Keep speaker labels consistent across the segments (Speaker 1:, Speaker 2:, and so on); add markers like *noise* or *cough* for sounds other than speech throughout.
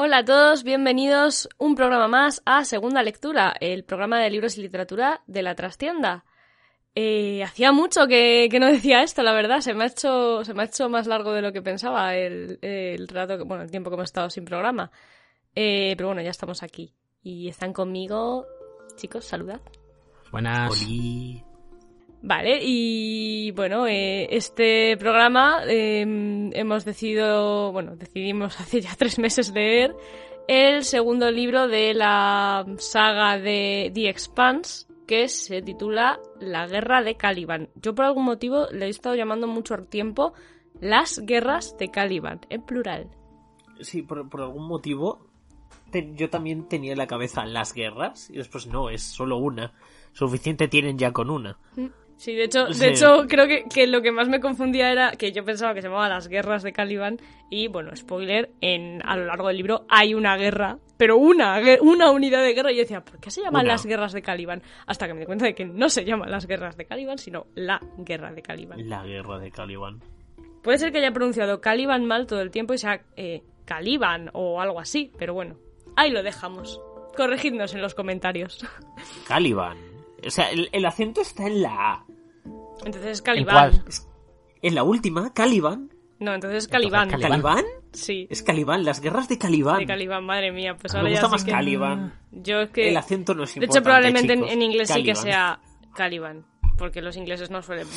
Speaker 1: Hola a todos, bienvenidos un programa más a Segunda Lectura, el programa de libros y literatura de la trastienda. Eh, hacía mucho que, no *laughs* decía esto, la verdad, se me ha hecho, se me ha hecho más largo de lo que pensaba el, el rato, bueno, el tiempo que hemos estado sin programa. Eh, pero bueno, ya estamos aquí. Y están conmigo, chicos, saludad.
Speaker 2: Buenas.
Speaker 1: Vale, y bueno, eh, este programa em, hemos decidido, bueno, decidimos *laughs* hace ya tres meses leer el segundo libro de la saga de The Expanse, que se titula La Guerra de Caliban. Yo por algún motivo le he estado llamando mucho tiempo Las Guerras de Caliban, en plural.
Speaker 2: Sí, por, por algún motivo yo también tenía en la cabeza las guerras y después no, es solo una. Suficiente tienen ya con una.
Speaker 1: Mm. Sí, de hecho, de hecho creo que, lo que más me confundía era que yo pensaba que se llamaba Las Guerras de Caliban y, bueno, spoiler, en, a lo largo del libro hay una guerra, pero una, una unidad de guerra y yo decía, ¿por qué se llaman Las Guerras de Caliban? Hasta que me di cuenta de que no se llaman Las Guerras de Caliban, sino La Guerra de Caliban.
Speaker 2: La Guerra de Caliban.
Speaker 1: Puede ser que haya pronunciado Caliban mal todo el tiempo y sea eh, Caliban o algo así, pero bueno, ahí lo dejamos. Corregidnos en los comentarios.
Speaker 2: Caliban. O sea, el, acento está en la A.
Speaker 1: Entonces es Caliban.
Speaker 2: ¿En, la última? ¿Caliban?
Speaker 1: No, entonces es Caliban.
Speaker 2: ¿Caliban?
Speaker 1: Sí.
Speaker 2: Es Caliban, las guerras de Caliban.
Speaker 1: De Caliban, madre mía. Pues
Speaker 2: ahora
Speaker 1: me
Speaker 2: gusta más Caliban.
Speaker 1: Yo es que...
Speaker 2: El acento no es
Speaker 1: importante, De hecho, probablemente en, inglés sí que sea Caliban. Porque los ingleses no suelen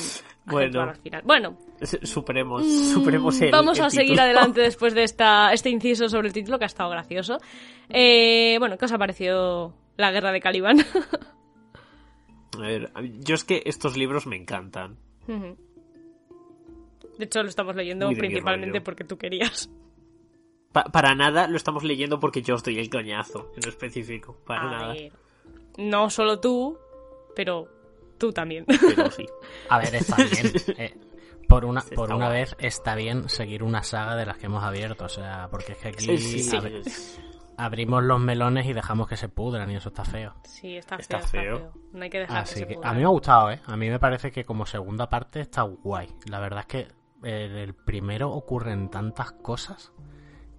Speaker 1: bueno, al final. Bueno.
Speaker 2: Superemos, mm, superemos el,
Speaker 1: Vamos a seguir adelante *laughs* después de esta, este inciso sobre el título que ha estado gracioso. Eh, bueno, ¿qué os ha parecido la guerra de Caliban? *laughs*
Speaker 2: A ver, yo es que estos libros me encantan.
Speaker 1: De hecho, lo estamos leyendo principalmente porque tú querías.
Speaker 2: para nada lo estamos leyendo porque yo os doy el coñazo, en específico. Para nada.
Speaker 1: No solo tú, pero tú también.
Speaker 2: Pero sí.
Speaker 3: A ver, está *laughs* bien. Eh, por una, por una vez está bien seguir una saga de las que hemos abierto. O sea, porque es que aquí. Sí, abrimos los melones y dejamos que se pudran y eso está feo.
Speaker 1: Sí, está feo. No hay que dejar que, se
Speaker 3: A mí me ha gustado, ¿eh? A mí me parece que como segunda parte está guay. La verdad es que en el primero ocurren tantas cosas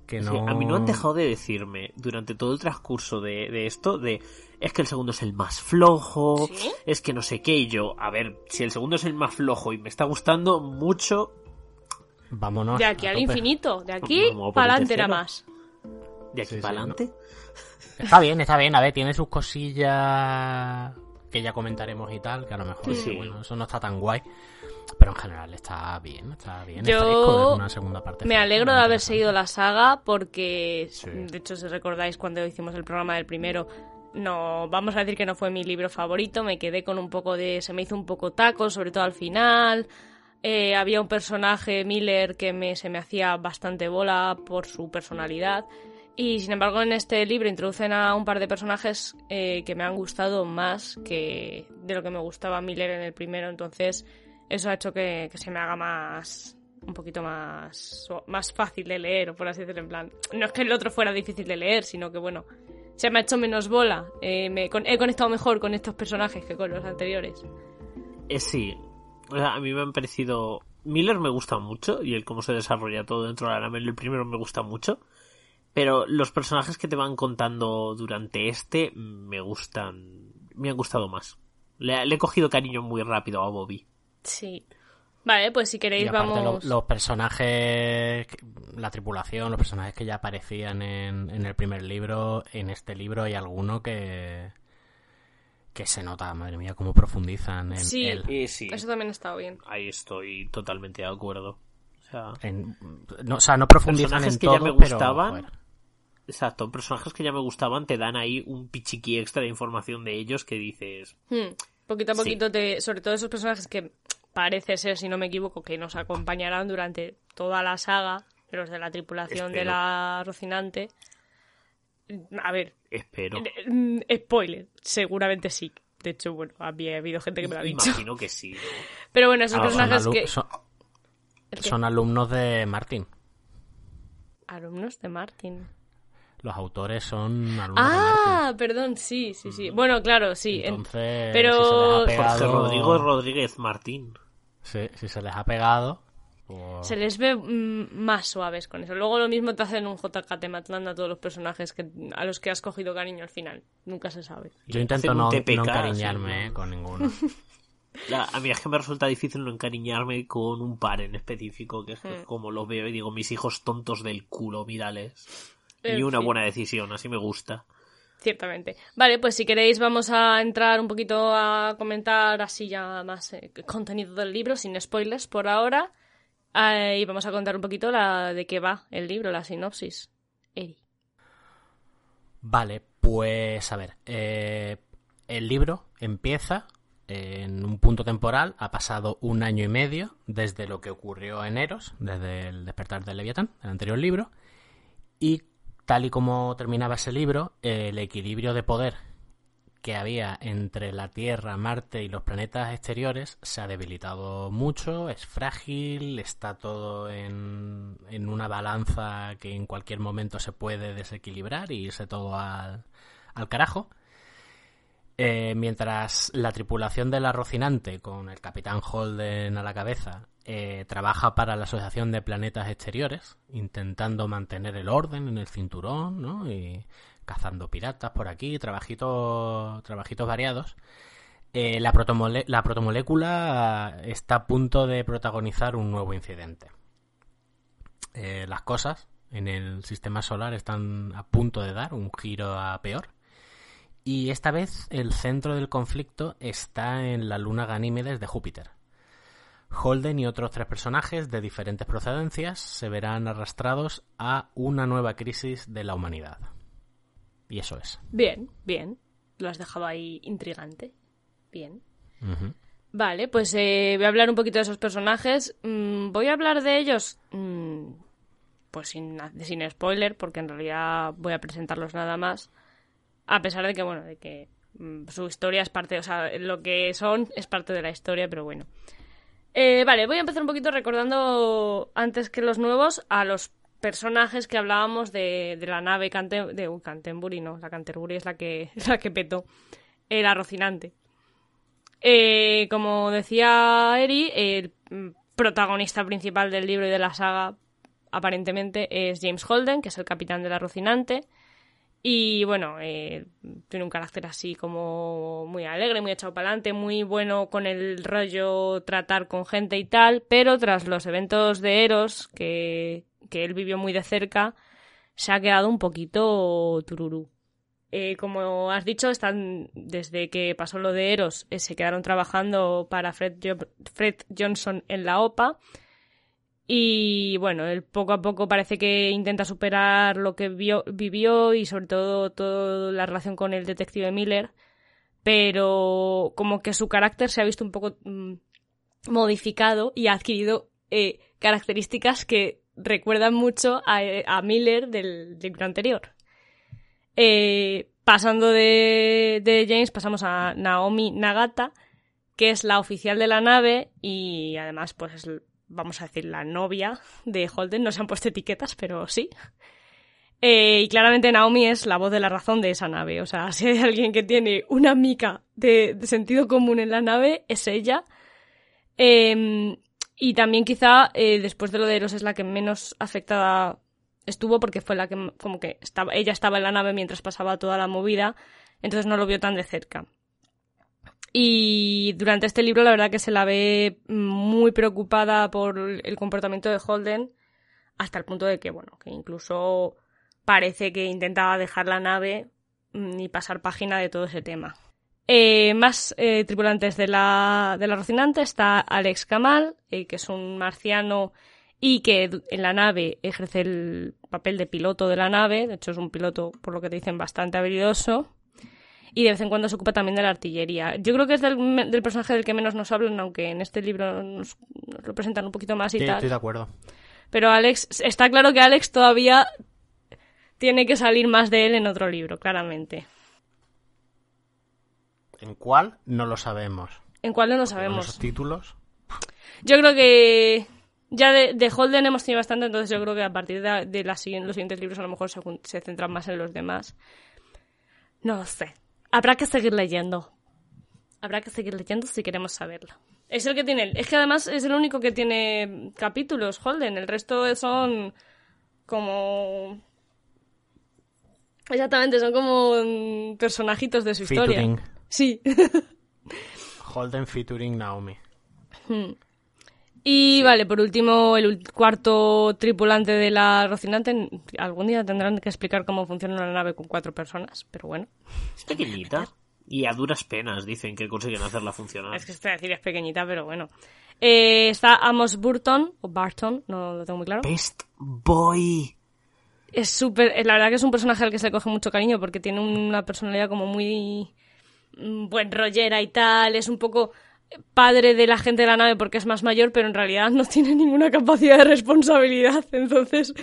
Speaker 3: que no...
Speaker 2: a mí no han dejado de decirme durante todo el transcurso de, esto de es que el segundo es el más flojo, es que no sé qué, y yo, a ver, si el segundo es el más flojo y me está gustando mucho...
Speaker 3: Vámonos.
Speaker 1: De aquí al infinito, de aquí para adelante era más
Speaker 2: de aquí para adelante.
Speaker 3: Está bien, está bien. A ver, tiene sus cosillas que ya comentaremos y tal, que a lo mejor sí. bueno, eso no está tan guay. Pero en general está bien, está bien.
Speaker 1: Yo
Speaker 3: una segunda parte.
Speaker 1: Me alegro de haber seguido la saga porque, de hecho, si recordáis cuando hicimos el programa del primero, no, vamos a decir que no fue mi libro favorito, me quedé con un poco de, se me hizo un poco taco, sobre todo al final. Eh, había un personaje, Miller, que me, se me hacía bastante bola por su personalidad. Y sin embargo, en este libro introducen a un par de personajes eh, que me han gustado más que de lo que me gustaba Miller en el primero. Entonces, eso ha hecho que, se me haga más. un poquito más. más fácil de leer, o por así decirlo. En plan, no es que el otro fuera difícil de leer, sino que bueno, se me ha hecho menos bola. Eh, me, he conectado mejor con estos personajes que con los anteriores.
Speaker 2: Eh, sí, a mí me han parecido. Miller me gusta mucho y el cómo se desarrolla todo dentro de la el primero me gusta mucho. Pero los personajes que te van contando durante este me gustan. Me han gustado más. Le, he cogido cariño muy rápido a Bobby.
Speaker 1: Sí. Vale, pues si queréis vamos.
Speaker 3: los personajes, la tripulación, los personajes que ya aparecían en, en, el primer libro, en este libro hay alguno que. que se nota, madre mía, cómo profundizan en
Speaker 1: sí,
Speaker 3: él.
Speaker 1: Sí, eso también está bien.
Speaker 2: Ahí estoy totalmente de acuerdo. O sea,
Speaker 3: no, o sea, no profundizan en
Speaker 2: que
Speaker 3: todo,
Speaker 2: ya me gustaban. Exacto, personajes que ya me gustaban te dan ahí un pichiqui extra de información de ellos que dices.
Speaker 1: Hmm, poquito a poquito, te, sobre todo esos personajes que parece ser, si no me equivoco, que nos acompañarán durante toda la saga, los de la tripulación de la Rocinante. A ver.
Speaker 2: Espero.
Speaker 1: Mm, spoiler, seguramente sí. De hecho, bueno, había habido gente que me lo ha dicho.
Speaker 2: Imagino que sí.
Speaker 1: Pero bueno, esos personajes que.
Speaker 3: son alumnos de Martin.
Speaker 1: Alumnos de Martin
Speaker 3: los autores son
Speaker 1: Ah, perdón, sí, sí, sí. Bueno, claro, sí.
Speaker 3: Entonces,
Speaker 1: pero
Speaker 2: Jorge Rodrigo Rodríguez Martín.
Speaker 3: Sí, si se les ha pegado.
Speaker 1: Se les ve mm, más suaves con eso. Luego lo mismo te hacen un JK, te matan a todos los personajes que, a los que has cogido cariño al final. Nunca se sabe.
Speaker 3: Yo intento no, encariñarme eh, con ninguno. *laughs*
Speaker 2: a mí es que me resulta difícil no encariñarme con un par en específico, que es hmm. como lo veo y digo, mis hijos tontos del culo, mírales. Y una buena decisión, así me gusta.
Speaker 1: Ciertamente. Vale, pues si queréis vamos a entrar un poquito a comentar así ya más eh, contenido del libro, sin spoilers por ahora. Eh, y vamos a contar un poquito la de qué va el libro, la sinopsis. Eri.
Speaker 3: Vale, pues a ver. Eh, el libro empieza en un punto temporal, ha pasado un año y medio desde lo que ocurrió en Eros, desde el despertar del Leviatán, el anterior libro, y tal y como terminaba ese libro, el equilibrio de poder que había entre la Tierra, Marte y los planetas exteriores se ha debilitado mucho, es frágil, está todo en, en una balanza que en cualquier momento se puede desequilibrar y irse todo al, al carajo. Eh, mientras la tripulación de la Rocinante, con el capitán Holden a la cabeza, eh, trabaja para la Asociación de Planetas Exteriores, intentando mantener el orden en el cinturón, ¿no? Y cazando piratas por aquí, trabajitos, trabajitos variados. Eh, la, la protomolécula está a punto de protagonizar un nuevo incidente. Eh, las cosas en el sistema solar están a punto de dar un giro a peor. Y esta vez el centro del conflicto está en la luna Ganímedes de Júpiter Holden y otros tres personajes de diferentes procedencias se verán arrastrados a una nueva crisis de la humanidad. Y eso es.
Speaker 1: Bien, bien. Lo has dejado ahí intrigante. Bien. Vale, pues eh, voy a hablar un poquito de esos personajes. Mm, voy a hablar de ellos, mm, pues sin, sin spoiler, porque en realidad voy a presentarlos nada más. A pesar de que, bueno, de que mm, su historia es parte, o sea, lo que son es parte de la historia, pero bueno. Eh, vale, voy a empezar un poquito recordando antes que los nuevos a los personajes que hablábamos de, la nave de uh, Canterbury, no, la Canterbury es la que, *laughs* la que petó, era Rocinante. Eh, como decía Eri, el protagonista principal del libro y de la saga aparentemente es James Holden, que es el capitán de la Rocinante. Y bueno, eh, tiene un carácter así como muy alegre, muy echado para adelante, muy bueno con el rollo tratar con gente y tal, pero tras los eventos de Eros, que, que él vivió muy de cerca, se ha quedado un poquito tururú. Eh, como has dicho, están desde que pasó lo de Eros, eh, se quedaron trabajando para Fred, Fred Johnson en la OPA y bueno, él poco a poco parece que intenta superar lo que vivió y sobre todo toda la relación con el detective Miller, pero como que su carácter se ha visto un poco mm, modificado y ha adquirido eh, características que recuerdan mucho a, Miller del, libro anterior. Eh, pasando de, de James, pasamos a Naomi Nagata, que es la oficial de la nave y además pues es vamos a decir, la novia de Holden. No se han puesto etiquetas, pero sí. Eh, y claramente Naomi es la voz de la razón de esa nave. O sea, *laughs* si hay alguien que tiene una mica de, sentido común en la nave, es ella. Em, y también quizá eh, después de lo de Eros es la que menos afectada estuvo porque fue la que como que estaba, ella estaba en la nave mientras pasaba toda la movida, entonces no lo vio tan de cerca. Y durante este libro la verdad que se la ve muy preocupada por el comportamiento de Holden hasta el punto de que, bueno, que incluso parece que intentaba dejar la nave mm, y pasar página de todo ese tema. Eh, más eh, tripulantes de la, de la Rocinante está Alex Kamal, eh, que es un marciano y que en la nave ejerce el papel de piloto de la nave. De hecho, es un piloto, por lo que te dicen, bastante habilidoso y de vez en cuando se ocupa también de la artillería. Yo creo que es del, personaje del que menos nos hablan, aunque en este libro nos, lo presentan un poquito más y tal.
Speaker 3: Estoy de acuerdo.
Speaker 1: Pero Alex, está claro que Alex todavía tiene que salir más de él en otro libro, claramente.
Speaker 3: ¿En cuál? No lo sabemos.
Speaker 1: ¿En cuál no lo sabemos?
Speaker 3: ¿Los títulos?
Speaker 1: Yo creo que ya de, Holden hemos tenido bastante, entonces yo creo que a partir de, los siguientes libros a lo mejor se, se centran más en los demás. No lo sé. Habrá que seguir leyendo. Habrá que seguir leyendo si queremos saberlo. Es el que tiene. Es que además es el único que tiene capítulos, Holden. El resto son como. Exactamente, son como personajitos de su historia. Sí. *laughs*
Speaker 3: Holden featuring Naomi.
Speaker 1: Hmm. Y vale, por último, el cuarto tripulante de la Rocinante. Algún día tendrán que explicar cómo funciona una nave con cuatro personas, pero bueno.
Speaker 2: Es pequeñita. Y a duras penas dicen que consiguen hacerla funcionar.
Speaker 1: Es que estoy decir es pequeñita, pero bueno. Eh, está Amos Burton, o Barton, no lo tengo muy claro.
Speaker 2: Best Boy.
Speaker 1: Es súper. Eh, la verdad que es un personaje al que se le coge mucho cariño porque tiene una personalidad como muy. Mm, buen rollera y tal. Es un poco padre de la gente de la nave porque es más mayor, pero en realidad no tiene *laughs* ninguna capacidad de responsabilidad. Entonces.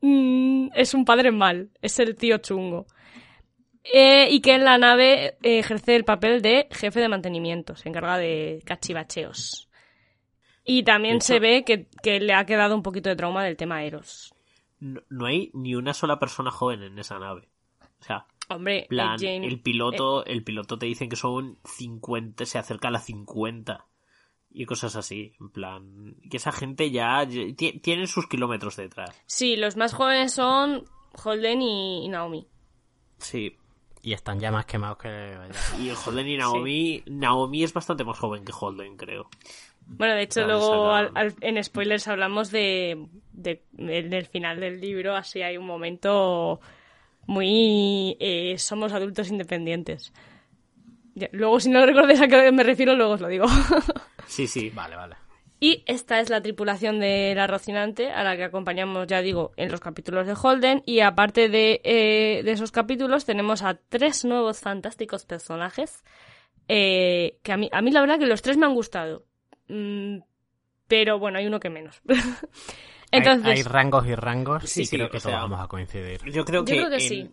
Speaker 1: Mm, es un padre mal. Es el tío chungo. Eh, y que en la nave eh, ejerce el papel de jefe de mantenimiento, se encarga de cachivacheos. Y también se ve que, le ha quedado un poquito de trauma del tema Eros.
Speaker 2: No, hay ni una sola persona joven en esa nave. O sea,
Speaker 1: Hombre,
Speaker 2: el piloto, eh, el piloto te dicen que son 50, se acerca a las 50 y cosas así, en plan, que esa gente ya tiene sus kilómetros detrás.
Speaker 1: Sí, los más jóvenes son Holden y Naomi.
Speaker 2: Sí,
Speaker 3: y están ya más quemados que...
Speaker 2: Y Holden y Naomi... Naomi es bastante más joven que Holden, creo.
Speaker 1: Bueno, de hecho, luego en spoilers hablamos de, de, del final del libro, así hay un momento muy... Eh, somos adultos independientes. luego, si no recordáis a qué me refiero, luego os lo digo. *laughs*
Speaker 2: sí, sí.
Speaker 3: Vale, vale.
Speaker 1: Y esta es la tripulación de la Rocinante, a la que acompañamos, ya digo, en los capítulos de Holden. Y aparte de, eh, esos capítulos, tenemos a tres nuevos fantásticos personajes. Eh, que a mí, a mí la verdad que los tres me han gustado. Mm, pero bueno, hay uno que menos. *laughs*
Speaker 3: Entonces, hay, rangos y rangos sí, y creo que todos vamos a coincidir.
Speaker 2: Yo creo que, sí.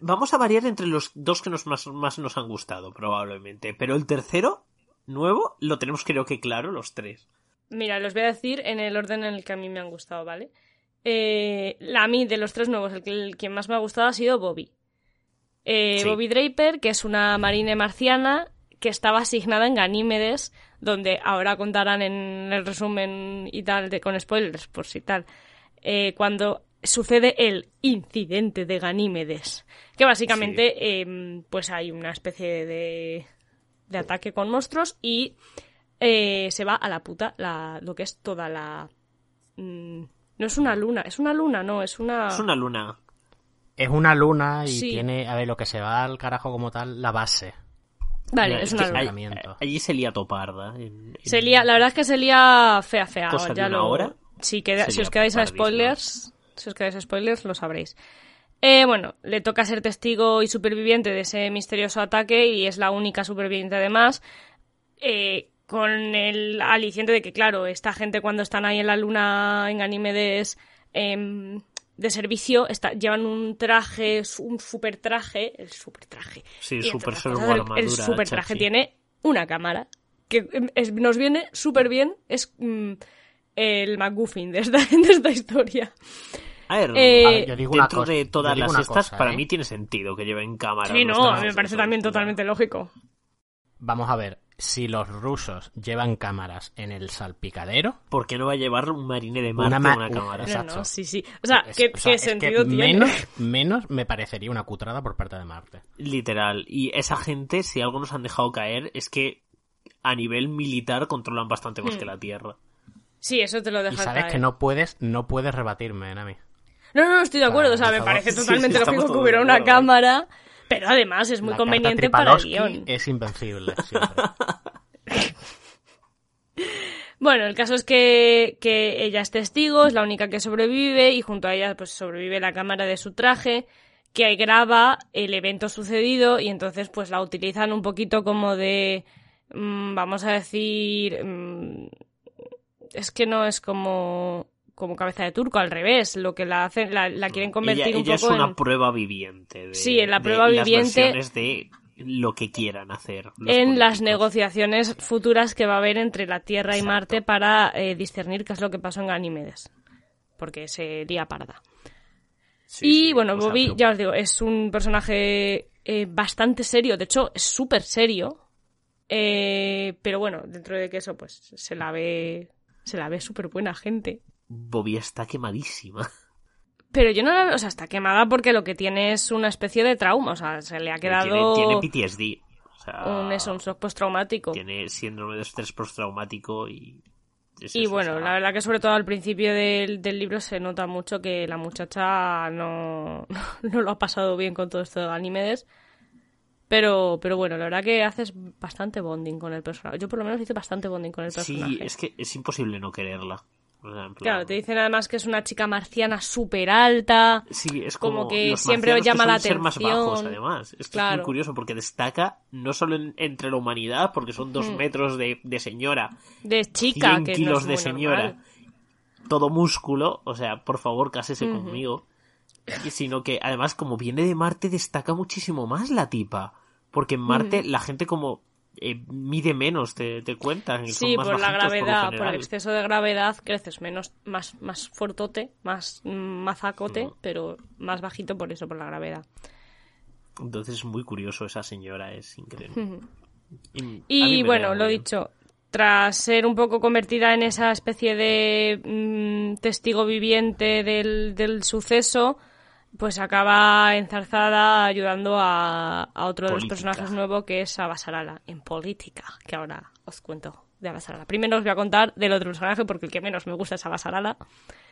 Speaker 2: Vamos a variar entre los dos que nos más nos han gustado, probablemente. Pero el tercero nuevo lo tenemos creo que claro los tres.
Speaker 1: Mira, los voy a decir en el orden en el que a mí me han gustado, ¿vale? Eh, a mí, de los tres nuevos, el que quien más me ha gustado ha sido Bobby. Eh, Bobby Draper, que es una marine marciana que estaba asignada en Ganímedes, donde ahora contarán en el resumen y tal, de, con spoilers, por si tal, eh, cuando sucede el incidente de Ganímedes, que básicamente em, pues hay una especie de de ataque con monstruos y eh, se va a la puta la, lo que es toda la... Mm, no es una luna, es una luna, no, es una...
Speaker 2: Es una luna.
Speaker 3: Es una luna y tiene, a ver, lo que se va al carajo como tal, la base.
Speaker 1: Vale, es una luna.
Speaker 2: Allí se lía toparda.
Speaker 1: Se lía, la verdad es que se lía fea, fea. ya lo... si os quedáis a spoilers, si os quedáis a spoilers, lo sabréis. Eh, bueno, le toca ser testigo y superviviente de ese misterioso ataque y es la única superviviente además. Eh, con el aliciente de que, claro, esta gente cuando están ahí en la luna en Ganímedes em, de servicio está, llevan un traje, un super traje, el super traje.
Speaker 2: Sí, super,
Speaker 1: el, super traje tiene una cámara que em, nos viene súper bien, es mm, el McGuffin de esta, *laughs* de esta historia.
Speaker 2: A ver, eh, dentro de todas las estas, para ¿eh? mí tiene sentido que lleven cámara.
Speaker 1: Sí, no, a mí me parece también totalmente lógico.
Speaker 3: Vamos a ver, si los rusos llevan cámaras en el salpicadero...
Speaker 2: ¿Por qué no va a llevar un marine de Marte una, una cámara?
Speaker 1: Sí, sí. O sea, ¿qué, sentido tiene?
Speaker 3: Menos, *laughs* menos me parecería una cutrada por parte de Marte.
Speaker 2: Literal. Y esa gente, si algo nos han dejado caer, es que a nivel militar controlan bastante más hmm. que la Tierra.
Speaker 1: Sí, eso te lo deja
Speaker 3: Y sabes que no puedes, no puedes rebatirme, Nami.
Speaker 1: No, no, estoy de acuerdo. o sea, me parece totalmente lógico que hubiera una cámara. Pero además es muy conveniente para el guion.
Speaker 3: Es invencible, *laughs*
Speaker 1: bueno, el caso es que, que ella es testigo, es la única que sobrevive y junto a ella pues sobrevive la cámara de su traje que graba el evento sucedido y entonces pues la utilizan un poquito como de mm, vamos a decir mm, es que no es como como cabeza de turco, al revés, lo que la hacen, la, quieren convertir un poco
Speaker 2: es una prueba viviente. De,
Speaker 1: sí, en la prueba viviente.
Speaker 2: de lo que quieran hacer.
Speaker 1: En las negociaciones futuras que va a haber entre la Tierra y Marte para eh, discernir qué es lo que pasó en Ganímedes. Porque sería parda. y bueno, Bobby, ya os digo, es un personaje eh, bastante serio. De hecho, es súper serio. Eh, pero bueno, dentro de que eso, pues se la ve. Se la ve súper buena gente.
Speaker 2: Bobby está quemadísima. *laughs*
Speaker 1: Pero yo no la. O sea, está quemada porque lo que tiene es una especie de trauma. O sea, se le ha quedado.
Speaker 2: Tiene, tiene PTSD. O sea,
Speaker 1: un, eso, un shock postraumático.
Speaker 2: Tiene síndrome de estrés postraumático y.
Speaker 1: y bueno, la verdad que sobre todo al principio del, del, libro se nota mucho que la muchacha no, *laughs* no lo ha pasado bien con todo esto de Ganímedes. Pero, pero bueno, la verdad que haces bastante bonding con el personaje. Yo por lo menos hice bastante bonding con el personaje.
Speaker 2: Sí, es que es imposible no quererla.
Speaker 1: Claro, te dicen además que es una chica marciana súper alta.
Speaker 2: Sí, es como,
Speaker 1: que siempre llama la atención.
Speaker 2: Ser más bajos, además. Es, que es muy curioso porque destaca no solo entre la humanidad, porque son dos mm. metros de, señora.
Speaker 1: De chica,
Speaker 2: 100 kilos de señora. Todo músculo, o sea, por favor, cásese conmigo. Sino que además, como viene de Marte, destaca muchísimo más la tipa. Porque en Marte la gente como eh, mide menos, te, te cuentan.
Speaker 1: sí, por la gravedad, por, el exceso de gravedad creces menos, más, más fuertote, más mazacote, mm. pero más bajito por eso, por la gravedad.
Speaker 2: Entonces es muy curioso esa señora, es increíble.
Speaker 1: y, bueno, lo dicho, tras ser un poco convertida en esa especie de mm, testigo viviente del, del suceso, pues acaba enzarzada ayudando a, otro de los personajes nuevos que es Abasarala en política, que ahora os cuento de Abasarala. Primero os voy a contar del otro personaje porque el que menos me gusta es Abasarala.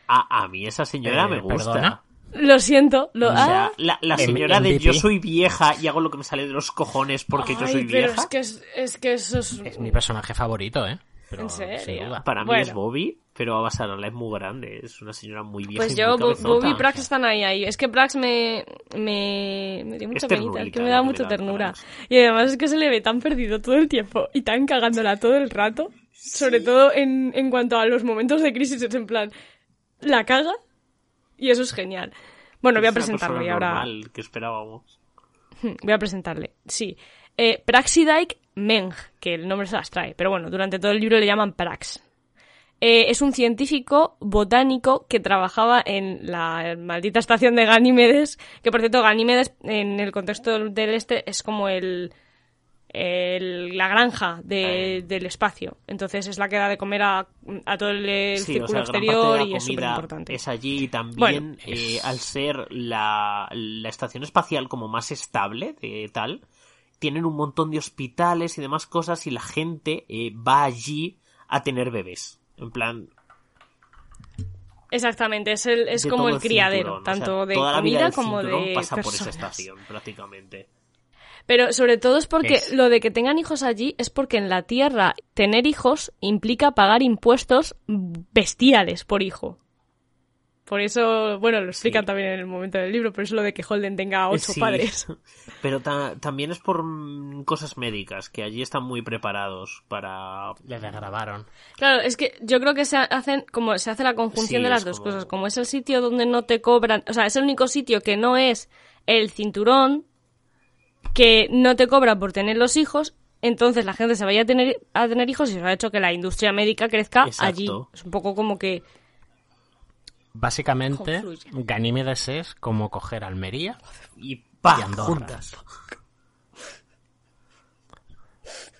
Speaker 2: A, a mí esa señora eh, me gusta.
Speaker 1: Lo siento. Lo,
Speaker 2: ah. la, señora de yo soy vieja y hago lo que me sale de los cojones porque yo soy
Speaker 1: pero
Speaker 2: vieja.
Speaker 1: Es que, es, que eso es...
Speaker 3: Es mi personaje favorito, ¿eh?
Speaker 1: ¿En serio?
Speaker 2: Para mí es Bobby, pero Abasarala es muy grande. Es una señora muy vieja.
Speaker 1: Pues yo, Bobby y Prax están ahí, ahí. Es que Prax me, me, me dio mucha penita, que me da mucha ternura. Y además es que se le ve tan perdido todo el tiempo y tan cagándola todo el rato. Sobre todo en, en cuanto a los momentos de crisis, es en plan, la caga y eso es genial. Bueno, voy a presentarlo y ahora.
Speaker 2: que esperábamos.
Speaker 1: Voy a presentarle, sí. Eh, Praxidike Meng, que el nombre se las trae, pero bueno, durante todo el libro le llaman Prax. Eh, es un científico botánico que trabajaba en la maldita estación de Ganímedes, que por cierto Ganímedes en el contexto del este es como el, la granja del espacio. Entonces es la que da de comer a, todo el, círculo exterior y es súper importante.
Speaker 2: Es allí también, eh, al ser la, la, estación espacial como más estable de tal, tienen un montón de hospitales y demás cosas y la gente eh, va allí a tener bebés. En plan...
Speaker 1: Exactamente, es, el, es como el, criadero, tanto de comida como de
Speaker 2: pasa por esa estación, prácticamente.
Speaker 1: Pero sobre todo es porque lo de que tengan hijos allí es porque en la Tierra tener hijos implica pagar impuestos bestiales por hijo. Por eso, bueno, lo explican también en el momento del libro, por eso lo de que Holden tenga ocho padres. *laughs*
Speaker 2: Pero también es por mm, cosas médicas, que allí están muy preparados para...
Speaker 3: Les grabaron.
Speaker 1: Claro, es que yo creo que se hacen, como se hace la conjunción de las dos cosas. Como es el sitio donde no te cobran, o sea, es el único sitio que no es el cinturón, que no te cobra por tener los hijos, entonces la gente se vaya a tener, a tener hijos y eso ha hecho que la industria médica crezca allí. Es un poco como que
Speaker 3: Básicamente, Ganímedes es como coger Almería
Speaker 2: y, pa, juntas.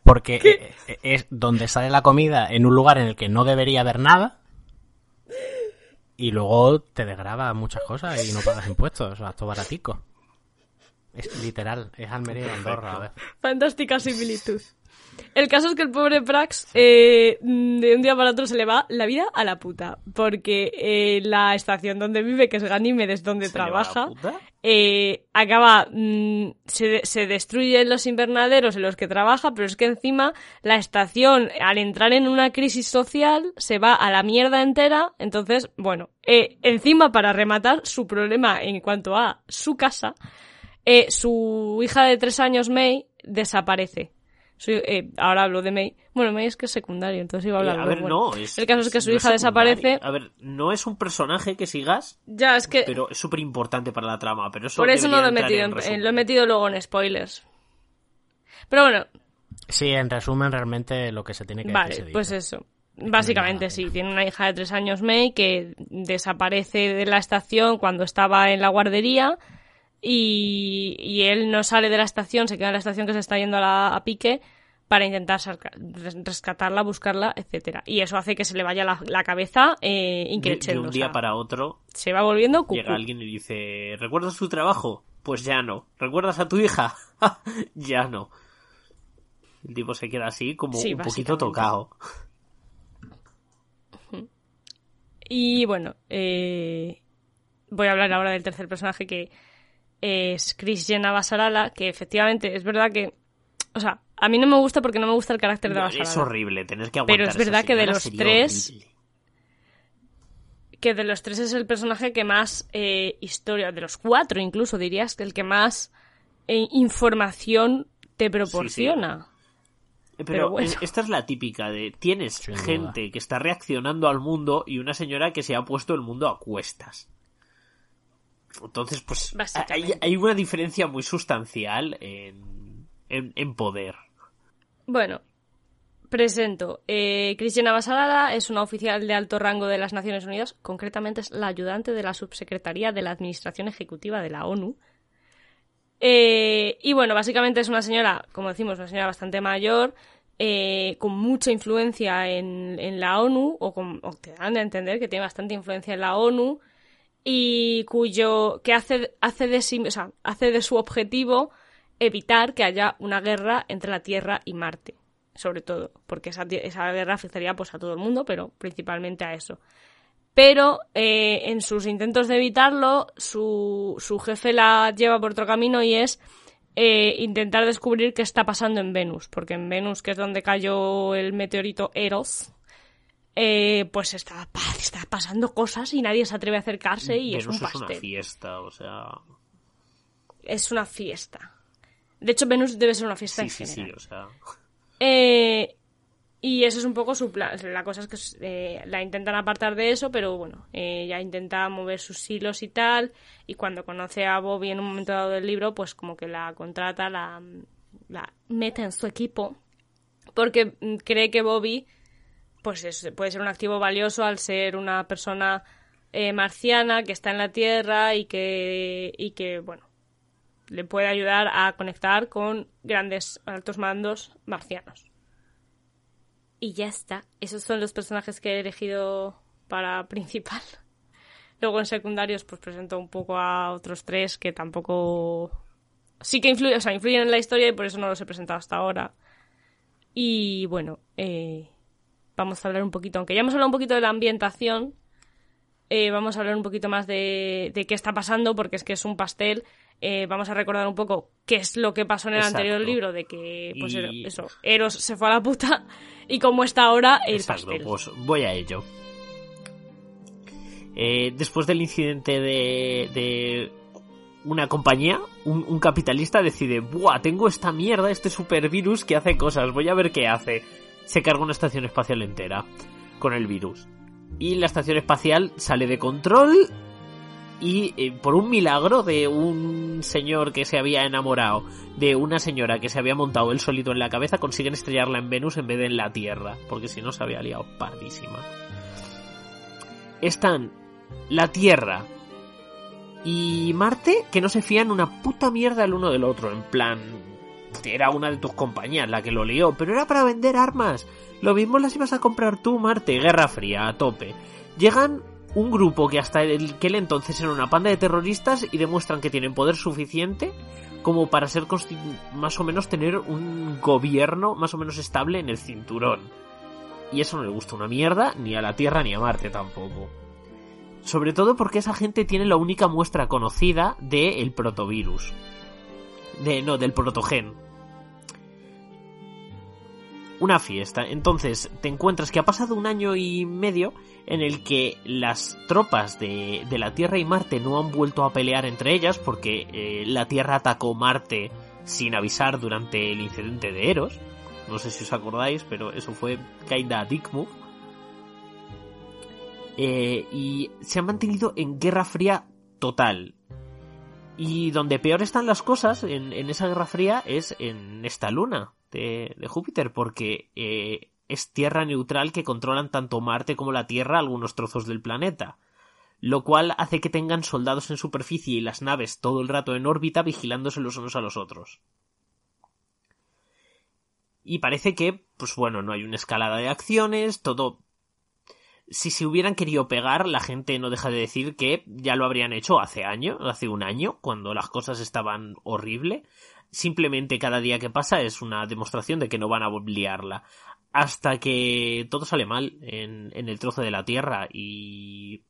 Speaker 3: Porque e, e, es donde sale la comida en un lugar en el que no debería haber nada. Y luego te desgraba muchas cosas y no pagas impuestos. O sea, todo baratico. Es literal, es Almería y Andorra.
Speaker 1: Fantástica similitud. El caso es que el pobre Prax eh, de un día para otro se le va la vida a la puta. Porque eh, la estación donde vive, que es Ganímedes, donde trabaja, eh, acaba. Mm, se, se, destruyen los invernaderos en los que trabaja, pero es que encima la estación, al entrar en una crisis social, se va a la mierda entera. Entonces, bueno, encima para rematar su problema en cuanto a su casa, su hija de tres años, May, desaparece eh, ahora hablo de May. Bueno, May es que es secundario, entonces iba a hablar.
Speaker 2: Eh, a ver, no.
Speaker 1: el caso es que su hija desaparece.
Speaker 2: A ver, no es un personaje que sigas.
Speaker 1: Ya, es que.
Speaker 2: Pero es súper importante para la trama. Pero eso
Speaker 1: Por eso no lo he metido. En, lo he metido luego en spoilers. Pero bueno.
Speaker 3: Sí, en resumen, realmente lo que se tiene que
Speaker 1: Vale, pues eso. Básicamente sí, tiene una hija de tres años, May, que desaparece de la estación cuando estaba en la guardería y, él no sale de la estación, se queda en la estación que se está yendo a, la, a pique para intentar rescatarla, buscarla, etcétera. Y eso hace que se le vaya la, cabeza eh,
Speaker 2: De, un día para otro.
Speaker 1: Se va volviendo cucú.
Speaker 2: Llega alguien y dice, ¿recuerdas tu trabajo? Pues ya no. ¿Recuerdas a tu hija? *laughs* ya no. El tipo se queda así como un poquito tocado.
Speaker 1: Y bueno, eh, voy a hablar ahora del tercer personaje que es Chris Jenna Basarala, que efectivamente es verdad que, o sea, a mí no me gusta porque no me gusta el carácter de Basarala.
Speaker 2: Es horrible, tener que aguantar
Speaker 1: Pero es verdad que de los tres, que de los tres es el personaje que más eh, historia, de los cuatro incluso dirías, que el que más eh, información te proporciona.
Speaker 2: Pero, esta es la típica de tienes gente que está reaccionando al mundo y una señora que se ha puesto el mundo a cuestas. Entonces, pues hay, una diferencia muy sustancial en, en, poder.
Speaker 1: Bueno, presento. Eh, Cristina Basalada es una oficial de alto rango de las Naciones Unidas, concretamente es la ayudante de la subsecretaría de la Administración Ejecutiva de la ONU. Eh, y bueno, básicamente es una señora, como decimos, una señora bastante mayor, eh, con mucha influencia en, en la ONU, o, con, o, te dan a entender que tiene bastante influencia en la ONU, y cuyo que hace, hace, de, su objetivo evitar que haya una guerra entre la Tierra y Marte, sobre todo, porque esa, esa guerra afectaría pues, a todo el mundo, pero principalmente a eso. Pero eh, en sus intentos de evitarlo, su, su jefe la lleva por otro camino y es eh, intentar descubrir qué está pasando en Venus, porque en Venus, que es donde cayó el meteorito Eros, eh, pues está, está pasando cosas y nadie se atreve a acercarse y es un pastel.
Speaker 2: Es una fiesta, o sea.
Speaker 1: Es una fiesta. De hecho, Venus debe ser una fiesta
Speaker 2: sí,
Speaker 1: en
Speaker 2: sí, Sí, o sea.
Speaker 1: Eh, y eso es un poco su plan. La cosa es que eh, la intentan apartar de eso, pero bueno, ella intenta mover sus hilos y tal. Y cuando conoce a Bobby en un momento dado del libro, pues como que la contrata, la, la mete en su equipo. Porque mm, cree que Bobby pues puede ser un activo valioso al ser una persona eh, marciana que está en la Tierra y que, y que, bueno, le puede ayudar a conectar con grandes altos mandos marcianos. Y ya está. Esos son los personajes que he elegido para principal. *laughs* Luego en secundarios pues presento un poco a otros tres que tampoco... Sí que influyen, o sea, influyen en la historia y por eso no los he presentado hasta ahora. Y bueno, eh, vamos a hablar un poquito, aunque ya hemos hablado un poquito de la ambientación, eh, vamos a hablar un poquito más de, qué está pasando, porque es que es un pastel. Eh, vamos a recordar un poco qué es lo que pasó en el anterior libro, de que, pues eso, Eros se fue a la puta, *laughs* y cómo está ahora el Exacto, pastel.
Speaker 2: Pues voy a ello. Eh, después del incidente de, una compañía, un, un, capitalista decide, ¡buah! Tengo esta mierda, este supervirus que hace cosas, voy a ver qué hace se carga una estación espacial entera con el virus. Y la estación espacial sale de control y eh, por un milagro de un señor que se había enamorado de una señora que se había montado él solito en la cabeza consiguen estrellarla en Venus en vez de en la Tierra, porque si no se había liado pardísima. Están la Tierra y Marte que no se fían una puta mierda el uno del otro, en plan, era una de tus compañías la que lo lió, pero era para vender armas. Lo mismo las ibas a comprar tú, Marte. Guerra Fría, a tope. Llegan un grupo que hasta aquel entonces era una panda de terroristas y demuestran que tienen poder suficiente como para ser más o menos tener un gobierno más o menos estable en el cinturón. Y eso no le gusta una mierda ni a la Tierra ni a Marte tampoco. Sobre todo porque esa gente tiene la única muestra conocida del protovirus. De, no, del protogen una fiesta. Entonces te encuentras que ha pasado un año y medio en el que las tropas de, de la Tierra y Marte no han vuelto a pelear entre ellas porque eh, la Tierra atacó Marte sin avisar durante el incidente de Eros. No sé si os acordáis, pero eso fue kinda dick move. Eh, y se han mantenido en guerra fría total. Y donde peor están las cosas en, en esa guerra fría es en esta luna, de, Júpiter, porque eh, es tierra neutral que controlan tanto Marte como la Tierra algunos trozos del planeta, lo cual hace que tengan soldados en superficie y las naves todo el rato en órbita vigilándose los unos a los otros. Y parece que, pues bueno, no hay una escalada de acciones, todo... Si se hubieran querido pegar, la gente no deja de decir que ya lo habrían hecho hace años, hace un año, cuando las cosas estaban horrible. Simplemente cada día que pasa es una demostración de que no van a liarla. Hasta que todo sale mal en, en el trozo de la Tierra y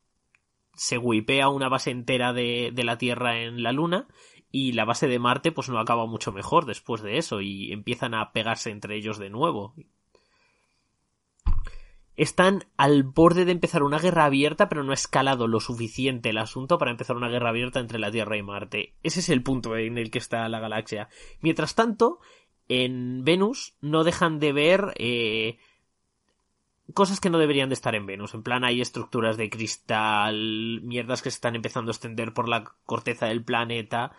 Speaker 2: se wipea una base entera de, de la Tierra en la Luna y la base de Marte pues no acaba mucho mejor después de eso y empiezan a pegarse entre ellos de nuevo. Están al borde de empezar una guerra abierta, pero no ha escalado lo suficiente el asunto para empezar una guerra abierta entre la Tierra y Marte. Ese es el punto en el que está la galaxia. Mientras tanto, en Venus no dejan de ver eh, cosas que no deberían de estar en Venus. En plan, hay estructuras de cristal, mierdas que se están empezando a extender por la corteza del planeta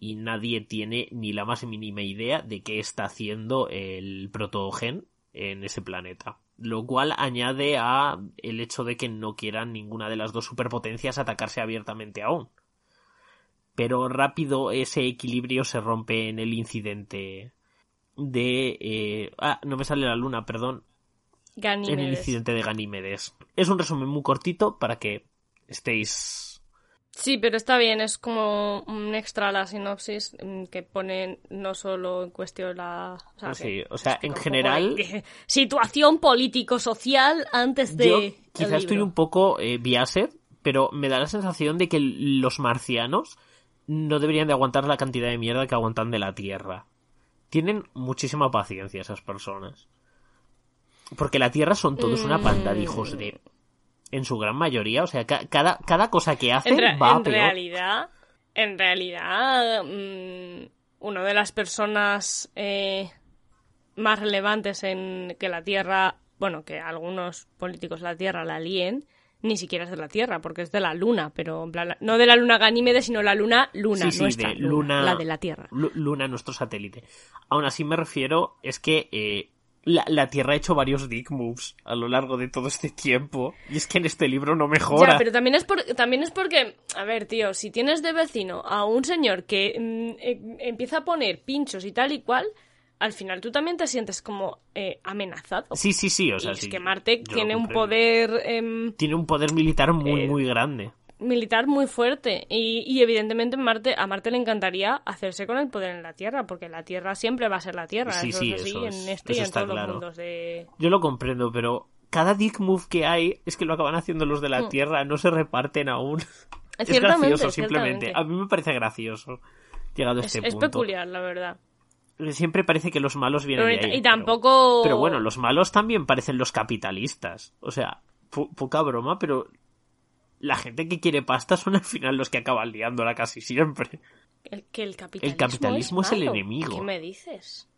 Speaker 2: y nadie tiene ni la más mínima idea de qué está haciendo el protogen en ese planeta. Lo cual añade a el hecho de que no quieran ninguna de las dos superpotencias atacarse abiertamente aún. Pero rápido ese equilibrio se rompe en el incidente de... Eh... Ah, no me sale la luna, perdón en el incidente de Ganímedes. Es un resumen muy cortito para que estéis.
Speaker 1: Sí, pero está bien, es como un extra a la sinopsis mm, que pone no solo en cuestión la.
Speaker 2: O sí, o sea, en general. *laughs*
Speaker 1: situación político-social antes de.
Speaker 2: Yo quizás estoy un poco eh, biased, pero me da la sensación de que los marcianos no deberían de aguantar la cantidad de mierda que aguantan de la Tierra. Tienen muchísima paciencia esas personas. Porque la Tierra son todos una panda de hijos de... En su gran mayoría, o sea, cada, cada cosa que hacen va
Speaker 1: en realidad, en realidad, mm, una de las personas eh, más relevantes en que la Tierra, bueno, que algunos políticos la Tierra la líen, ni siquiera es de la Tierra, porque es de la Luna, pero no de la Luna Ganímede, sino la Luna Luna, nuestra luna, la de la Tierra.
Speaker 2: Luna, nuestro satélite. Aún así me refiero, es que eh, la, Tierra ha hecho varios dick moves a lo largo de todo este tiempo. Y es que en este libro no mejora.
Speaker 1: Ya, pero también es, por, también es porque, a ver, tío, si tienes de vecino a un señor que mm, eh, empieza a poner pinchos y tal y cual, al final tú también te sientes como eh, amenazado.
Speaker 2: Sí, sí, sí, o sea,
Speaker 1: Es que Marte tiene un poder... Em,
Speaker 2: tiene un poder militar muy, eh, muy grande
Speaker 1: militar muy fuerte y, y, evidentemente Marte, a Marte le encantaría hacerse con el poder en la Tierra porque la Tierra siempre va a ser la Tierra
Speaker 2: sí, sí,
Speaker 1: es en este y en todos los mundos de...
Speaker 2: yo lo comprendo pero cada dick move que hay es que lo acaban haciendo los de la mm. Tierra no se reparten aún *laughs* es gracioso simplemente a mí me parece gracioso llegado a este
Speaker 1: punto es peculiar la verdad
Speaker 2: siempre parece que los malos vienen de ahí.
Speaker 1: Y tampoco.
Speaker 2: Pero, bueno, los malos también parecen los capitalistas. O sea, poca broma, pero la gente que quiere pasta son al final los que acaban liándola casi siempre.
Speaker 1: El, que el capitalismo, es, el enemigo. ¿Qué me dices?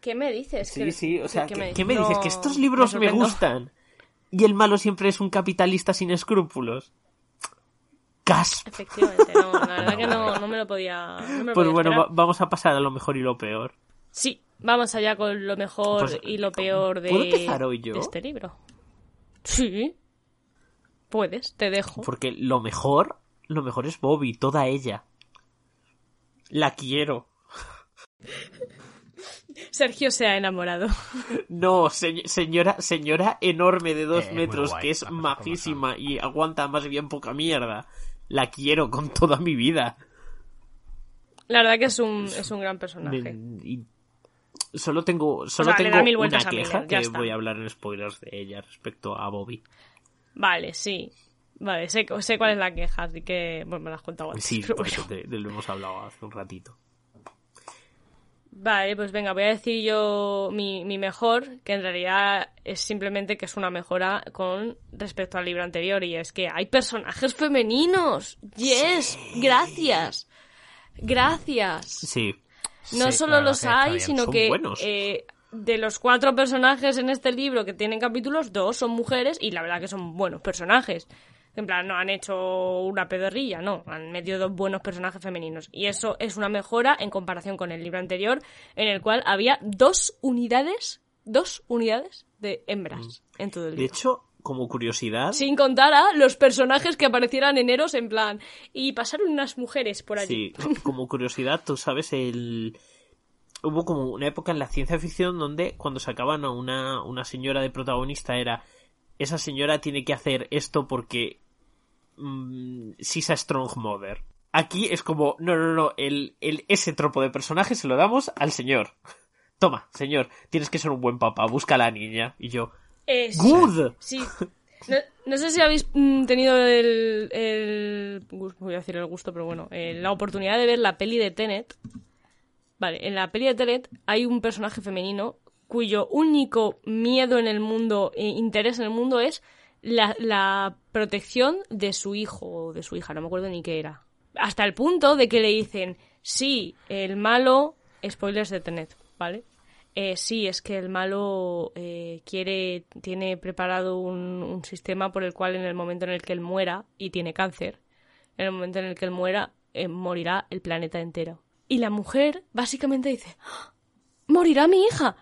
Speaker 1: ¿Qué me dices?
Speaker 2: Sí, sí, o sea, ¿qué, me, dices? que estos libros me, gustan. Y el malo siempre es un capitalista sin escrúpulos. ¡Casp!
Speaker 1: Efectivamente, no, la *laughs* verdad que no, no me lo podía.
Speaker 2: pues bueno, vamos a pasar a lo mejor y lo peor.
Speaker 1: Sí, vamos allá con lo mejor pues, y lo peor de, de este libro. Sí. Puedes, te dejo.
Speaker 2: Porque lo mejor, lo mejor es Bobby, toda ella. La quiero.
Speaker 1: Sergio se ha enamorado.
Speaker 2: No, señora, señora enorme de dos metros, que es majísima y aguanta más bien poca mierda. La quiero con toda mi vida.
Speaker 1: La verdad que es un, es un gran personaje.
Speaker 2: solo tengo, solo tengo una queja que voy a hablar en spoilers de ella respecto a Bobby.
Speaker 1: Vale, sí. Vale, sé, sé cuál es la queja, así que bueno, me la has contado antes.
Speaker 2: Sí, *laughs* eso te, lo hemos hablado hace un ratito.
Speaker 1: Vale, pues venga, voy a decir yo mi, mi, mejor, que en realidad es simplemente que es una mejora con respecto al libro anterior, y es que hay personajes femeninos. Yes, gracias. Gracias.
Speaker 2: Sí.
Speaker 1: No solo los hay, sino que eh, de los cuatro personajes en este libro que tienen capítulos, dos son mujeres y la verdad que son buenos personajes. En plan, no han hecho una pedorrilla, no, han metido dos buenos personajes femeninos. Y eso es una mejora en comparación con el libro anterior, en el cual había dos unidades, dos unidades de hembras mm. en todo el libro.
Speaker 2: De hecho, como curiosidad.
Speaker 1: Sin contar a los personajes que aparecieran en Eros, en plan. Y pasaron unas mujeres por allí.
Speaker 2: Sí, *laughs* como curiosidad, tú sabes el hubo como una época en la ciencia ficción donde cuando sacaban a una, una señora de protagonista era esa señora tiene que hacer esto porque mmm, she's a strong mother. Aquí es como, no, no, no, el, el, ese tropo de personaje se lo damos al señor. *laughs* Toma, señor, tienes que ser un buen papá, busca a la niña. Y yo, ¡Good!
Speaker 1: Sí. No, sé si habéis mm, tenido el, el, Voy a decir el gusto, pero bueno. Eh, la oportunidad de ver la peli de Tenet. Vale, en la peli de Tenet hay un personaje femenino cuyo único miedo en el mundo, e interés en el mundo es la, la protección de su hijo o de su hija, no me acuerdo ni qué era. Hasta el punto de que le dicen, sí, el malo, spoilers de Tenet, ¿vale? Eh, sí, es que el malo eh, quiere, tiene preparado un, sistema por el cual en el momento en el que él muera y tiene cáncer, en el momento en el que él muera, eh, morirá el planeta entero. Y la mujer básicamente dice, ¡Ah! morirá mi hija.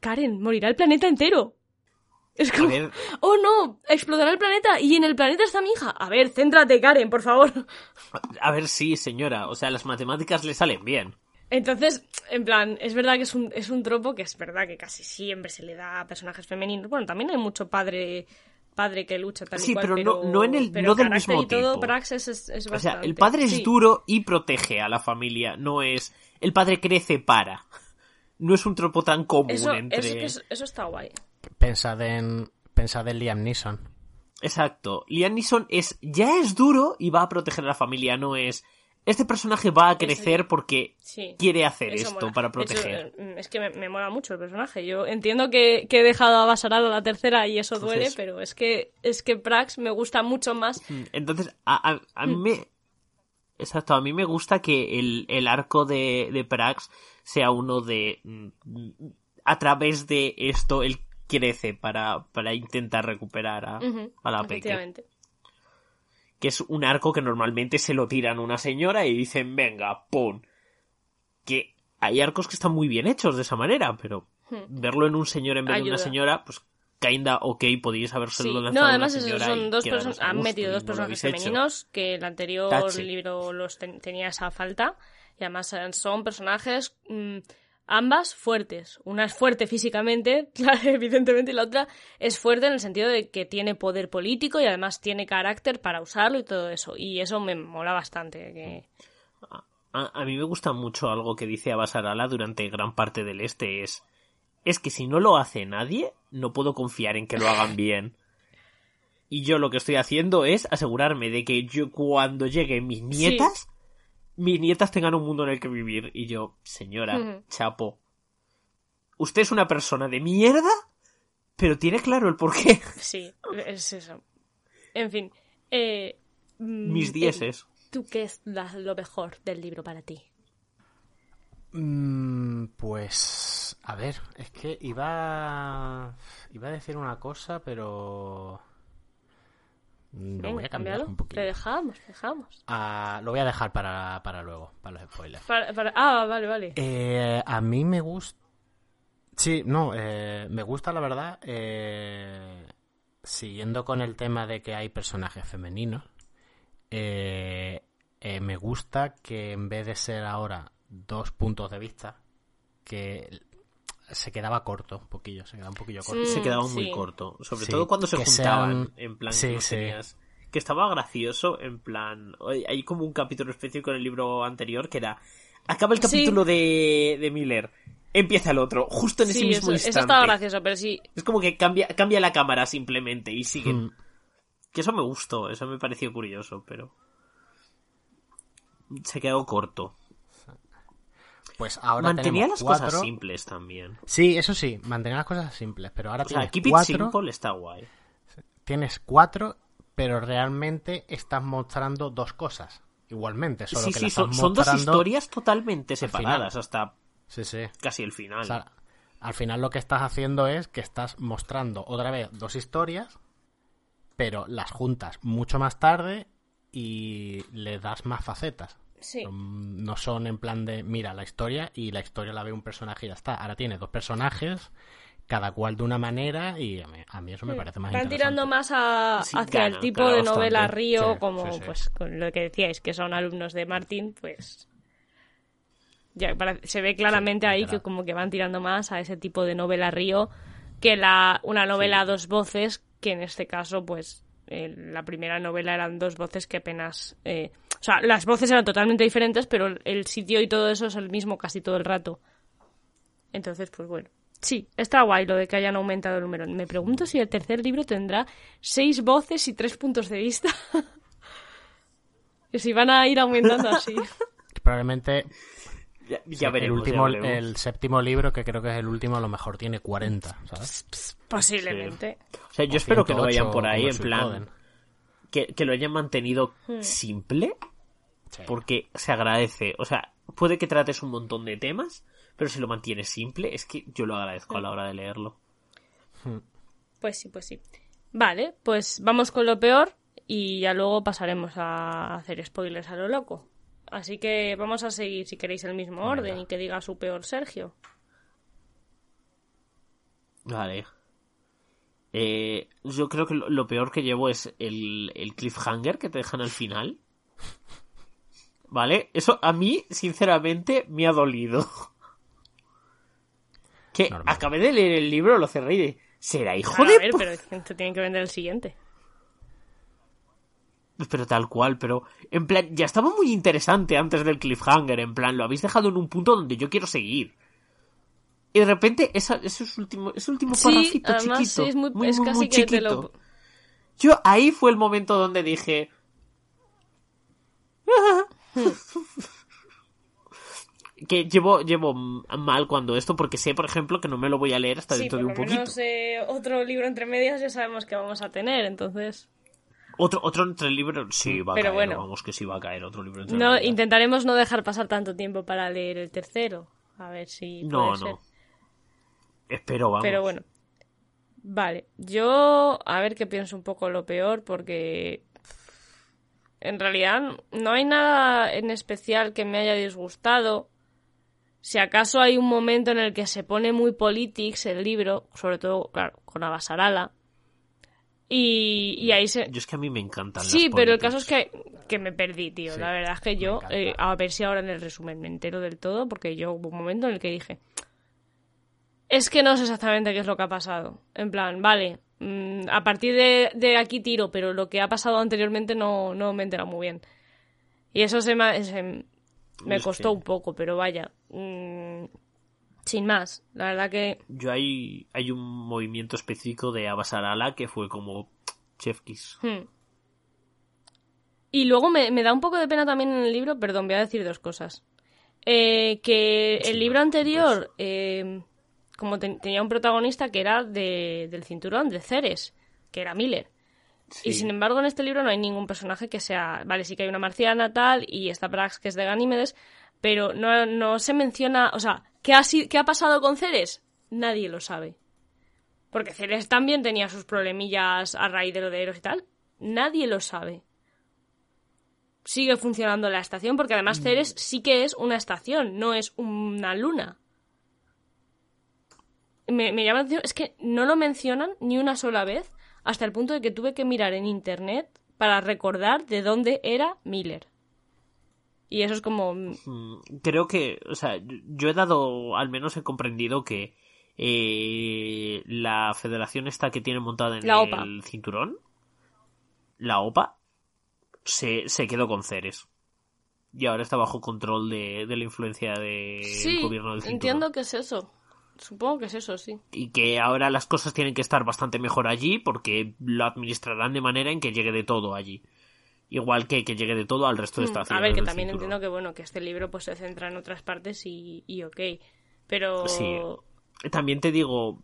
Speaker 1: Karen, morirá el planeta entero. Es como, oh no, explotará el planeta y en el planeta está mi hija. A ver, céntrate, Karen, por favor.
Speaker 2: A ver, sí, señora, o sea, las matemáticas le salen bien.
Speaker 1: Entonces, en plan, es verdad que es un, es un tropo que es verdad que casi siempre se le da a personajes femeninos. Bueno, también hay mucho padre padre que lucha tal
Speaker 2: sí,
Speaker 1: y
Speaker 2: pero, no, no en el no del mismo
Speaker 1: y todo, Praxis es, es
Speaker 2: O sea, el padre es duro y protege a la familia, no es el padre crece para. No es un tropo tan común
Speaker 1: eso,
Speaker 2: entre
Speaker 1: eso, eso está guay.
Speaker 3: Pensad en pensad en Liam Neeson.
Speaker 2: Exacto. Liam Neeson es ya es duro y va a proteger a la familia, no es este personaje va a crecer porque quiere hacer esto para proteger.
Speaker 1: Mm, es que me, mola mucho el personaje. Yo entiendo que, he dejado a Basarado la tercera y eso duele, pero es que es que Prax me gusta mucho más.
Speaker 2: Mm, entonces, a, mí mm. me. Exacto, a mí me gusta que el, arco de, de, Prax sea uno de. A través de esto, él crece para, para intentar recuperar a, a la pequeña que es un arco que normalmente se lo tiran a una señora y dicen, venga, pon. Que hay arcos que están muy bien hechos de esa manera, pero hmm. verlo en un señor en vez de una señora, pues kinda ok, podíais haberse sí.
Speaker 1: No, además son dos personas, han metido dos personajes femeninos que el anterior libro los tenía esa falta y además son personajes mm, ambas fuertes. Una es fuerte físicamente, *laughs* claro, evidentemente, y la otra es fuerte en el sentido de que tiene poder político y además tiene carácter para usarlo y todo eso. Y eso me mola bastante.
Speaker 2: A, mí me gusta mucho algo que dice Abasarala durante gran parte del este es es que si no lo hace nadie, no puedo confiar en que lo hagan *laughs* bien. Y yo lo que estoy haciendo es asegurarme de que yo cuando lleguen mis nietas mis nietas tengan un mundo en el que vivir. Y yo, señora, chapo, usted es una persona de mierda, pero tiene claro el porqué. *laughs*
Speaker 1: Sí, es eso. En fin. Eh,
Speaker 2: mm, mis dieces.
Speaker 1: ¿Tú qué es lo mejor del libro para ti?
Speaker 3: Mm, pues, a ver, es que iba, iba a decir una cosa, pero
Speaker 1: lo voy a cambiar un poquito. Te dejamos, dejamos.
Speaker 3: Ah, lo voy a dejar para, para luego, para los spoilers.
Speaker 1: ah, vale, vale.
Speaker 3: Eh, a mí me gusta. Sí, no, eh, me gusta la verdad. Eh, siguiendo con el tema de que hay personajes femeninos, me gusta que en vez de ser ahora dos puntos de vista, que se quedaba corto, un poquillo, se quedaba un poquillo corto.
Speaker 2: se quedaba muy corto, sobre todo cuando se juntaban, en plan que, tenías, que estaba gracioso, en plan, hay como un capítulo específico en el libro anterior que era, acaba el capítulo de, de Miller, empieza el otro, justo en ese mismo instante. Eso
Speaker 1: estaba gracioso, pero sí.
Speaker 2: Es como que cambia, cambia la cámara simplemente y sigue hmm. Que eso me gustó, eso me pareció curioso, pero se quedó corto.
Speaker 3: Pues ahora
Speaker 2: mantenía
Speaker 3: las
Speaker 2: cosas simples también.
Speaker 3: Sí, eso sí, mantenía las cosas simples, pero ahora
Speaker 2: o
Speaker 3: tienes
Speaker 2: keep
Speaker 3: cuatro.
Speaker 2: It simple está guay.
Speaker 3: Tienes cuatro, pero realmente estás mostrando dos cosas. Igualmente, solo
Speaker 2: sí,
Speaker 3: que
Speaker 2: sí,
Speaker 3: son,
Speaker 2: son, dos historias totalmente separadas hasta
Speaker 3: sí, sí.
Speaker 2: casi el final.
Speaker 3: al final lo que estás haciendo es que estás mostrando otra vez dos historias, pero las juntas mucho más tarde y le das más facetas. No, son en plan de, mira, la historia y la historia la ve un personaje y ya está. Ahora tiene dos personajes, cada cual de una manera y a mí, eso me parece más
Speaker 1: Están tirando más hacia el tipo de novela Río, como pues con lo que decíais, que son alumnos de Martín, pues... Ya, se ve claramente ahí que como que van tirando más a ese tipo de novela río que la, una novela a dos voces, que en este caso, pues, la primera novela eran dos voces que apenas... Eh, o sea, las voces eran totalmente diferentes, pero el sitio y todo eso es el mismo casi todo el rato. Entonces, pues bueno. Sí, está guay lo de que hayan aumentado el número. Me pregunto si el tercer libro tendrá seis voces y tres puntos de vista. *laughs* y si van a ir aumentando así. *laughs*
Speaker 3: Probablemente ya, el, último, el séptimo libro, que creo que es el último, a lo mejor tiene 40, ¿sabes?
Speaker 1: Posiblemente.
Speaker 2: O sea, yo espero que lo vayan por ahí, en plan. Que, lo hayan mantenido hmm. simple, porque se agradece. O sea, puede que trates un montón de temas, pero si lo mantienes simple, es que yo lo agradezco a la hora de leerlo.
Speaker 1: Hmm. Pues sí, pues sí. Vale, pues vamos con lo peor y ya luego pasaremos a hacer spoilers a lo loco. Así que vamos a seguir, si queréis, el mismo orden y que diga su peor Sergio.
Speaker 2: Vale. Eh, yo creo que lo, peor que llevo es el, el cliffhanger que te dejan al final. ¿Vale? Eso a mí, sinceramente, me ha dolido. *laughs* Que acabé de leer el libro, lo cerré y de... ¿Será hijo de...?
Speaker 1: A ver, pero te tienen que vender el siguiente
Speaker 2: pero tal cual, pero en plan, ya estaba muy interesante antes del cliffhanger, en plan, lo habéis dejado en un punto donde yo quiero seguir. Y de repente, esa, ese último, ese último chiquito, es, muy, casi chiquito. Yo ahí fue el momento donde dije... *laughs* que llevo, llevo mal cuando esto, porque sé, por ejemplo, que no me lo voy a leer hasta dentro de un poquito.
Speaker 1: Sí, eh, otro libro entre medias ya sabemos que vamos a tener, entonces...
Speaker 2: Otro, otro entre libros, sí, va a caer. Bueno, vamos que sí va a caer otro libro entre
Speaker 1: no, Intentaremos no dejar pasar tanto tiempo para leer el tercero. A ver si. No, no.
Speaker 2: Espero, vamos.
Speaker 1: Pero bueno. Vale. Yo, a ver qué pienso un poco lo peor, porque. En realidad, no hay nada en especial que me haya disgustado. Si acaso hay un momento en el que se pone muy politics el libro, sobre todo, claro, con Abasarala, y, ahí se...
Speaker 2: Yo es que a mí me encantan
Speaker 1: Sí, pero el caso es que, que me perdí, tío. la verdad es que yo, eh, a ver si ahora en el resumen me entero del todo, porque yo hubo un momento en el que dije, es que no sé exactamente qué es lo que ha pasado. En plan, vale, mm, a partir de, aquí tiro, pero lo que ha pasado anteriormente no, no me entera muy bien. Y eso se me, me costó un poco, pero vaya. Mm, sin más, la verdad que...
Speaker 2: Yo hay, hay un movimiento específico de Abasarala que fue como Chef Kiss. Hmm.
Speaker 1: Y luego me, da un poco de pena también en el libro, perdón, voy a decir dos cosas. Eh, que el libro anterior, eh, como tenía un protagonista que era de, del cinturón, de Ceres, que era Miller. Y sin embargo, en este libro no hay ningún personaje que sea. Vale, sí que hay una marciana tal, y está Prax, que es de Ganímedes, pero no, no se menciona. O sea, ¿Qué ha, ¿Qué ha pasado con Ceres? Nadie lo sabe. Porque Ceres también tenía sus problemillas a raíz de lo de Eros y tal. Nadie lo sabe. Sigue funcionando la estación porque además mm. Ceres sí que es una estación, no es una luna. Me, me llama la atención, es que no lo mencionan ni una sola vez hasta el punto de que tuve que mirar en internet para recordar de dónde era Miller. Y eso es como...
Speaker 2: Mm, creo que, o sea, yo he dado, al menos he comprendido que eh, la federación esta que tiene montada en el cinturón, la OPA, se, se quedó con Ceres. Y ahora está bajo control de, de la influencia del gobierno del cinturón.
Speaker 1: entiendo que es eso. Supongo que es eso, sí.
Speaker 2: Y que ahora las cosas tienen que estar bastante mejor allí porque lo administrarán de manera en que llegue de todo allí igual que que llegue de todo al resto de mm, estaciones.
Speaker 1: A ver, que también entiendo que bueno, que este libro pues se centra en otras partes y, y ok. Pero.
Speaker 2: Sí. También te digo.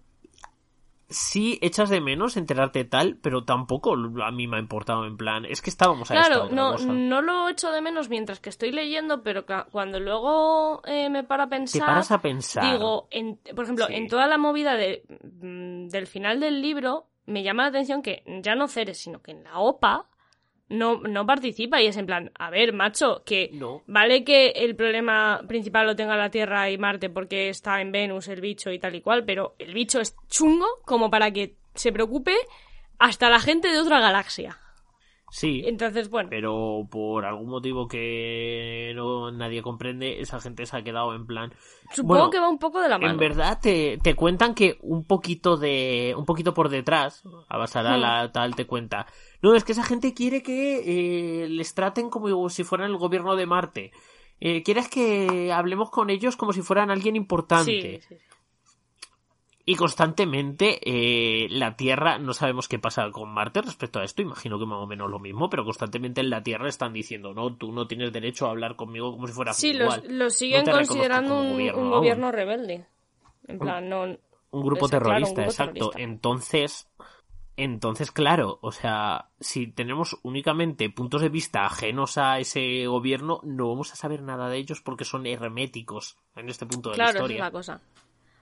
Speaker 2: Sí, echas de menos enterarte tal, pero tampoco a mí me ha importado en plan. Es que estábamos a
Speaker 1: Claro, no, no lo echo de menos mientras que estoy leyendo, pero cuando luego eh, me para a pensar.
Speaker 2: Te paras a pensar.
Speaker 1: Digo, por ejemplo, en toda la movida de, mm, del final del libro, me llama la atención que ya no Ceres, sino que en la OPA no, no participa y es en plan, a ver, macho, que vale que el problema principal lo tenga la Tierra y Marte porque está en Venus el bicho y tal y cual, pero el bicho es chungo como para que se preocupe hasta la gente de otra galaxia.
Speaker 2: Sí.
Speaker 1: Entonces, bueno.
Speaker 2: Pero por algún motivo que no nadie comprende, esa gente se ha quedado en plan.
Speaker 1: Supongo que va un poco de la mano.
Speaker 2: En verdad te, te, cuentan que un poquito de. un poquito por detrás, a Basara la tal te cuenta. No, es que esa gente quiere que eh, les traten como si fueran el gobierno de Marte. Eh, ¿Quieres que hablemos con ellos como si fueran alguien importante? Sí, sí. Y constantemente eh, la Tierra, no sabemos qué pasa con Marte respecto a esto, imagino que más o menos lo mismo, pero constantemente en la Tierra están diciendo, no, tú no tienes derecho a hablar conmigo como si fuera
Speaker 1: Sí, los, lo siguen considerando un, gobierno, rebelde. En plan, no...
Speaker 2: Un grupo terrorista, exacto. Entonces, entonces, claro, o sea, si tenemos únicamente puntos de vista ajenos a ese gobierno, no vamos a saber nada de ellos porque son herméticos en este punto de la historia.
Speaker 1: Claro, es la cosa.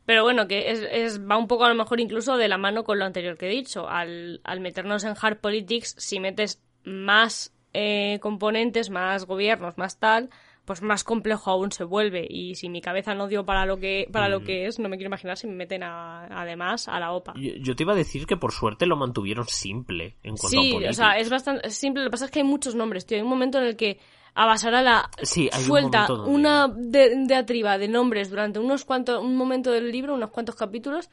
Speaker 1: Pero bueno, que es, es, va un poco a lo mejor incluso de la mano con lo anterior que he dicho. Al, al meternos en hard politics, si metes más eh, componentes, más gobiernos, más tal, pues más complejo aún se vuelve. Y si mi cabeza no dio para lo que, para lo mm. que es, no me quiero imaginar si me meten además a la OPA.
Speaker 2: Yo, te iba a decir que por suerte lo mantuvieron simple en cuanto
Speaker 1: sí,
Speaker 2: a
Speaker 1: o sea, es bastante simple. Lo que pasa es que hay muchos nombres, tío. Hay un momento en el que a la
Speaker 2: sí,
Speaker 1: suelta una de, atriba de nombres durante unos cuantos, un momento del libro, unos cuantos capítulos,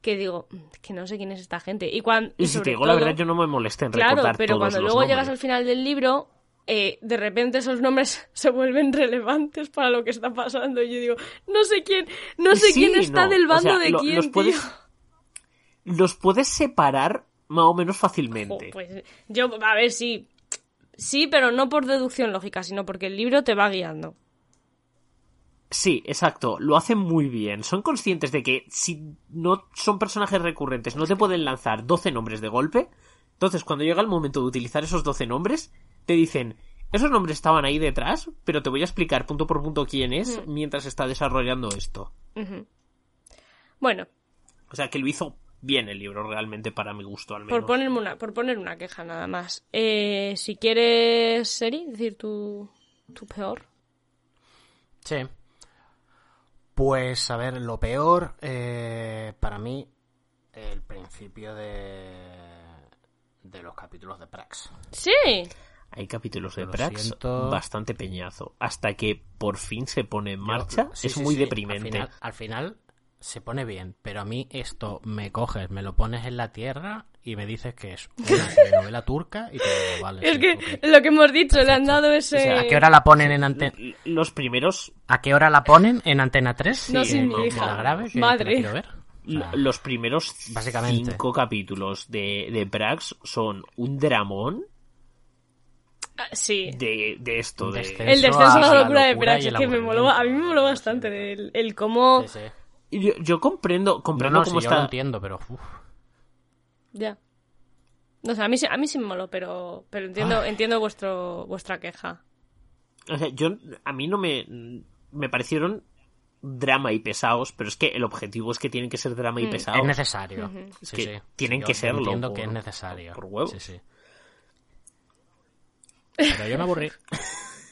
Speaker 1: que digo, que no sé quién es esta gente. Y, cuando,
Speaker 2: y, si te digo la verdad, yo no me molesté en
Speaker 1: Claro, pero cuando luego llegas al final del libro, eh, de repente esos nombres *laughs* se vuelven relevantes para lo que está pasando. Y yo digo, no sé quién, no sé quién está del bando de quién,
Speaker 2: los puedes, Los puedes separar más o menos fácilmente.
Speaker 1: pues yo, a ver, si Sí, pero no por deducción lógica, sino porque el libro te va guiando.
Speaker 2: Sí, exacto. Lo hacen muy bien. Son conscientes de que si no son personajes recurrentes, no te pueden lanzar 12 nombres de golpe. Entonces, cuando llega el momento de utilizar esos 12 nombres, te dicen, esos nombres estaban ahí detrás, pero te voy a explicar punto por punto quién es mientras está desarrollando esto.
Speaker 1: Bueno.
Speaker 2: O sea, que lo hizo bien el libro realmente para mi gusto al menos.
Speaker 1: Por ponerme una, por poner una queja nada más. Eh, si quieres, Seri, decir tu, tu peor.
Speaker 3: Sí. Pues a ver, lo peor eh, para mí el principio de de los capítulos de Prax.
Speaker 1: Sí.
Speaker 2: Hay capítulos de Prax bastante peñazo. Hasta que por fin se pone en marcha, es muy deprimente.
Speaker 3: al final, se pone bien, pero a mí esto me coges, me lo pones en la tierra y me dices que es una *laughs* novela turca y te vale.
Speaker 1: Es que lo que hemos dicho, le han dado ese...
Speaker 3: ¿A qué hora la ponen en antena?
Speaker 2: Los primeros...
Speaker 3: ¿A qué hora la ponen en Antena 3?
Speaker 1: No, sí, mi hija.
Speaker 3: grave,
Speaker 1: Madre.
Speaker 3: quiero ver.
Speaker 2: los primeros
Speaker 3: básicamente.
Speaker 2: cinco capítulos de, de Prax son un dramón
Speaker 1: ah, Sí.
Speaker 2: De, de esto, de...
Speaker 1: El descenso a la locura, de Prax, es que me moló, a mí me moló bastante el, el cómo... Sí,
Speaker 2: yo, yo comprendo, comprendo
Speaker 3: no,
Speaker 2: cómo
Speaker 3: está.
Speaker 2: Yo
Speaker 3: lo entiendo, pero.
Speaker 1: Ya. No sé, a mí, a mí sí me moló, pero, pero entiendo, entiendo vuestro, vuestra queja.
Speaker 2: O sea, yo, a mí no me, me parecieron drama y pesados, pero es que el objetivo es que tienen que ser drama y mm. pesados.
Speaker 3: Es necesario.
Speaker 2: Es que tienen que serlo.
Speaker 3: Entiendo que es necesario.
Speaker 2: Por huevo.
Speaker 3: Sí, sí. *laughs* Pero yo me aburrí.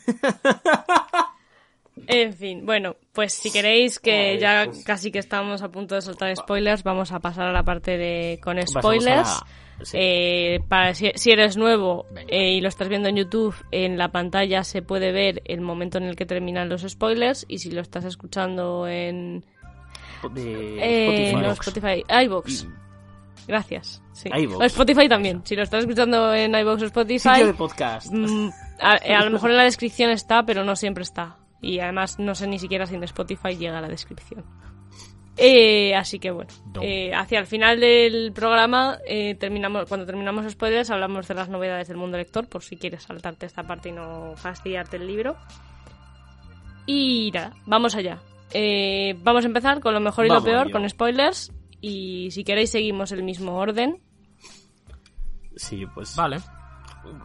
Speaker 3: *laughs*
Speaker 1: En fin, bueno, pues si queréis que ya casi que estamos a punto de soltar spoilers, vamos a pasar a la parte de con spoilers. Eh, para si, eres nuevo eh, y lo estás viendo en YouTube, en la pantalla se puede ver el momento en el que terminan los spoilers y si lo estás escuchando en
Speaker 2: eh,
Speaker 1: Spotify, iBox. Gracias. Sí. Spotify también. Si lo estás escuchando en iBox o Spotify,
Speaker 2: de podcast.
Speaker 1: Mm, a lo mejor en la descripción está, pero no siempre está. Y además no sé ni siquiera si en Spotify llega a la descripción. Eh, así que bueno, eh, hacia el final del programa, eh, terminamos, cuando terminamos spoilers, hablamos de las novedades del mundo lector, por si quieres saltarte esta parte y no fastidiarte el libro. Y nada, vamos allá. vamos a empezar con lo mejor y lo peor, con spoilers. Y si queréis, seguimos el mismo orden.
Speaker 2: Sí, pues.
Speaker 3: Vale.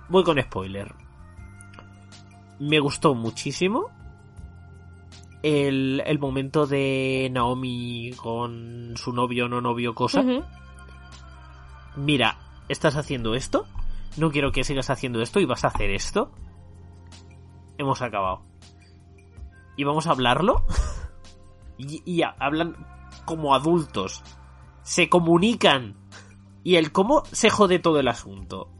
Speaker 2: Voy con spoiler. Me gustó muchísimo el, momento de Naomi con su novio o no novio cosa. Mira, estás haciendo esto, no quiero que sigas haciendo esto y vas a hacer esto. Hemos acabado. Y vamos a hablarlo. *laughs* y, y hablan como adultos. Se comunican. Y el cómo se jode todo el asunto.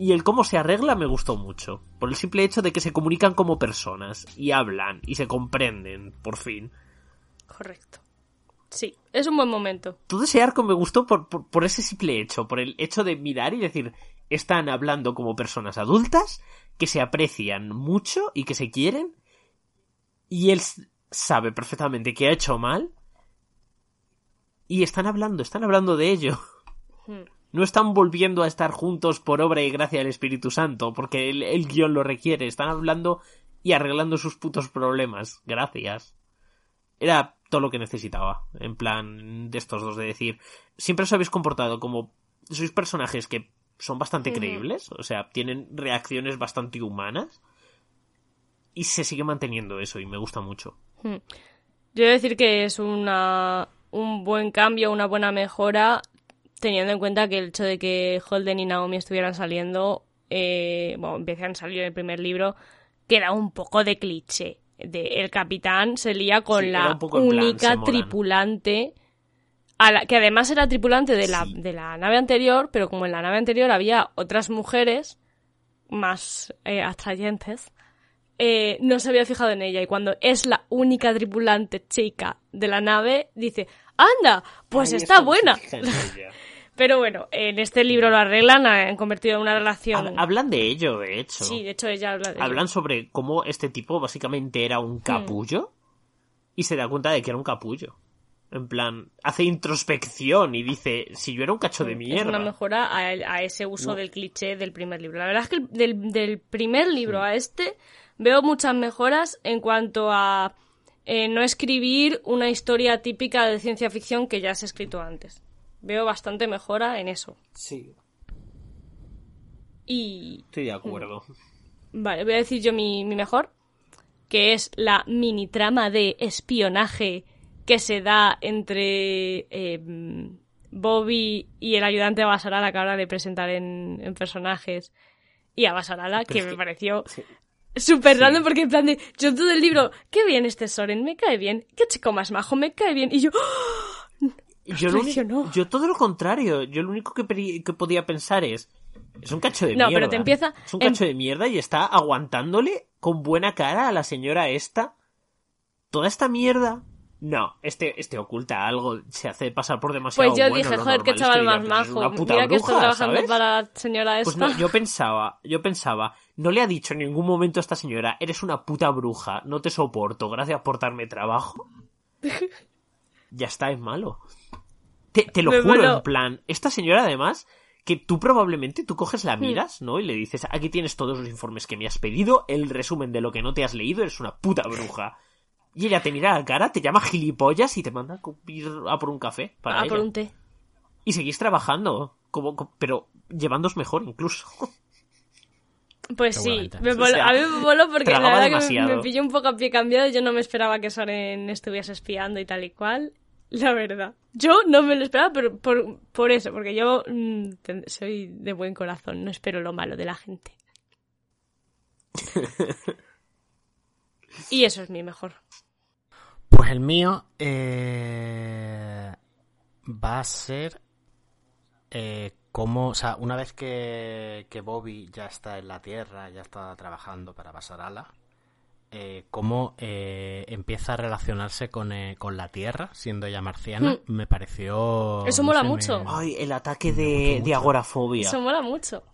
Speaker 2: Y el cómo se arregla me gustó mucho. Por el simple hecho de que se comunican como personas. Y hablan. Y se comprenden. Por fin.
Speaker 1: Correcto. Sí, es un buen momento.
Speaker 2: Todo ese arco me gustó por, por, ese simple hecho. Por el hecho de mirar y decir. Están hablando como personas adultas. Que se aprecian mucho y que se quieren. Y él sabe perfectamente que ha hecho mal. Y están hablando, están hablando de ello. Hmm no están volviendo a estar juntos por obra y gracia del Espíritu Santo, porque el, guion lo requiere. Están hablando y arreglando sus putos problemas. Gracias. Era todo lo que necesitaba. En plan de estos dos de decir. Siempre os habéis comportado como. Sois personajes que son bastante creíbles. O sea, tienen reacciones bastante humanas. Y se sigue manteniendo eso y me gusta mucho.
Speaker 1: Hmm. Yo voy decir que es una, un buen cambio, una buena mejora teniendo en cuenta que el hecho de que Holden y Naomi estuvieran saliendo, eh, bueno, empiezan a salir en el primer libro, queda un poco de cliché. De, el capitán se lía con la única tripulante, a la, que además era tripulante de la, de la nave anterior, pero como en la nave anterior había otras mujeres más eh, atrayentes, eh, no se había fijado en ella. Y cuando es la única tripulante chica de la nave, dice, anda, pues está buena. *laughs* Pero bueno, en este libro lo arreglan, han convertido en una relación.
Speaker 2: Hablan de ello, de hecho.
Speaker 1: Sí, de hecho ella habla de
Speaker 2: Hablan sobre cómo este tipo básicamente era un hmm. capullo y se da cuenta de que era un capullo. En plan, hace introspección y dice, si yo era un cacho de mierda. Es
Speaker 1: una mejora a, ese uso del cliché del primer libro. La verdad es que del, primer libro a este veo muchas mejoras en cuanto a eh, no escribir una historia típica de ciencia ficción que ya se ha escrito antes veo bastante mejora en eso.
Speaker 2: Sí.
Speaker 1: Y...
Speaker 2: Estoy de acuerdo.
Speaker 1: Vale, voy a decir yo mi, mejor, que es la mini trama de espionaje que se da entre em, Bobby y el ayudante de Basarala que ahora de presentar en, personajes y a Basarala, que me pareció súper random porque en plan de yo todo el libro, qué bien este Soren, me cae bien, qué chico más majo, me cae bien y yo
Speaker 2: yo, yo todo lo contrario. Yo lo único que, podía pensar es. Es un cacho de no,
Speaker 1: pero te empieza.
Speaker 2: Es un cacho de mierda y está aguantándole con buena cara a la señora esta. Toda esta mierda. No, este, este oculta algo, se hace pasar por demasiado
Speaker 1: Pues yo dije, joder, qué chaval más majo. Mira que estoy trabajando para la señora
Speaker 2: pues
Speaker 1: esta.
Speaker 2: yo pensaba, yo pensaba, no le ha dicho en ningún momento a esta señora, eres una puta bruja, no te soporto, gracias por darme trabajo. *laughs* ya está, es malo. Te, lo juro, en plan, esta señora además, que tú probablemente, tú coges la hmm. miras, ¿no? Y le dices, aquí tienes todos los informes que me has pedido, el resumen de lo que no te has leído, eres una puta bruja. Y ella te mira a la cara, te llama gilipollas y te manda a ir a por un café. Para
Speaker 1: a por un té.
Speaker 2: Y seguís trabajando, como, pero llevándos mejor incluso.
Speaker 1: Pues sí, a mí me voló porque la verdad que me, pilló un poco a pie cambiado. Yo no me esperaba que Soren estuviese espiando y tal y cual. *laughs* La verdad. Yo no me lo esperaba, pero por, eso, porque yo mm, soy de buen corazón, no espero lo malo de la gente. *laughs* y eso es mi mejor.
Speaker 3: Pues el mío eh, va a ser eh, como, o sea, una vez que, que Bobby ya está en la Tierra, ya está trabajando para Basarala, eh, cómo eh, empieza a relacionarse con, eh, con, la Tierra, siendo ella marciana, mm. me pareció...
Speaker 1: Eso mola mucho.
Speaker 2: Ay, el ataque de, de, agorafobia.
Speaker 1: Eso mola mucho.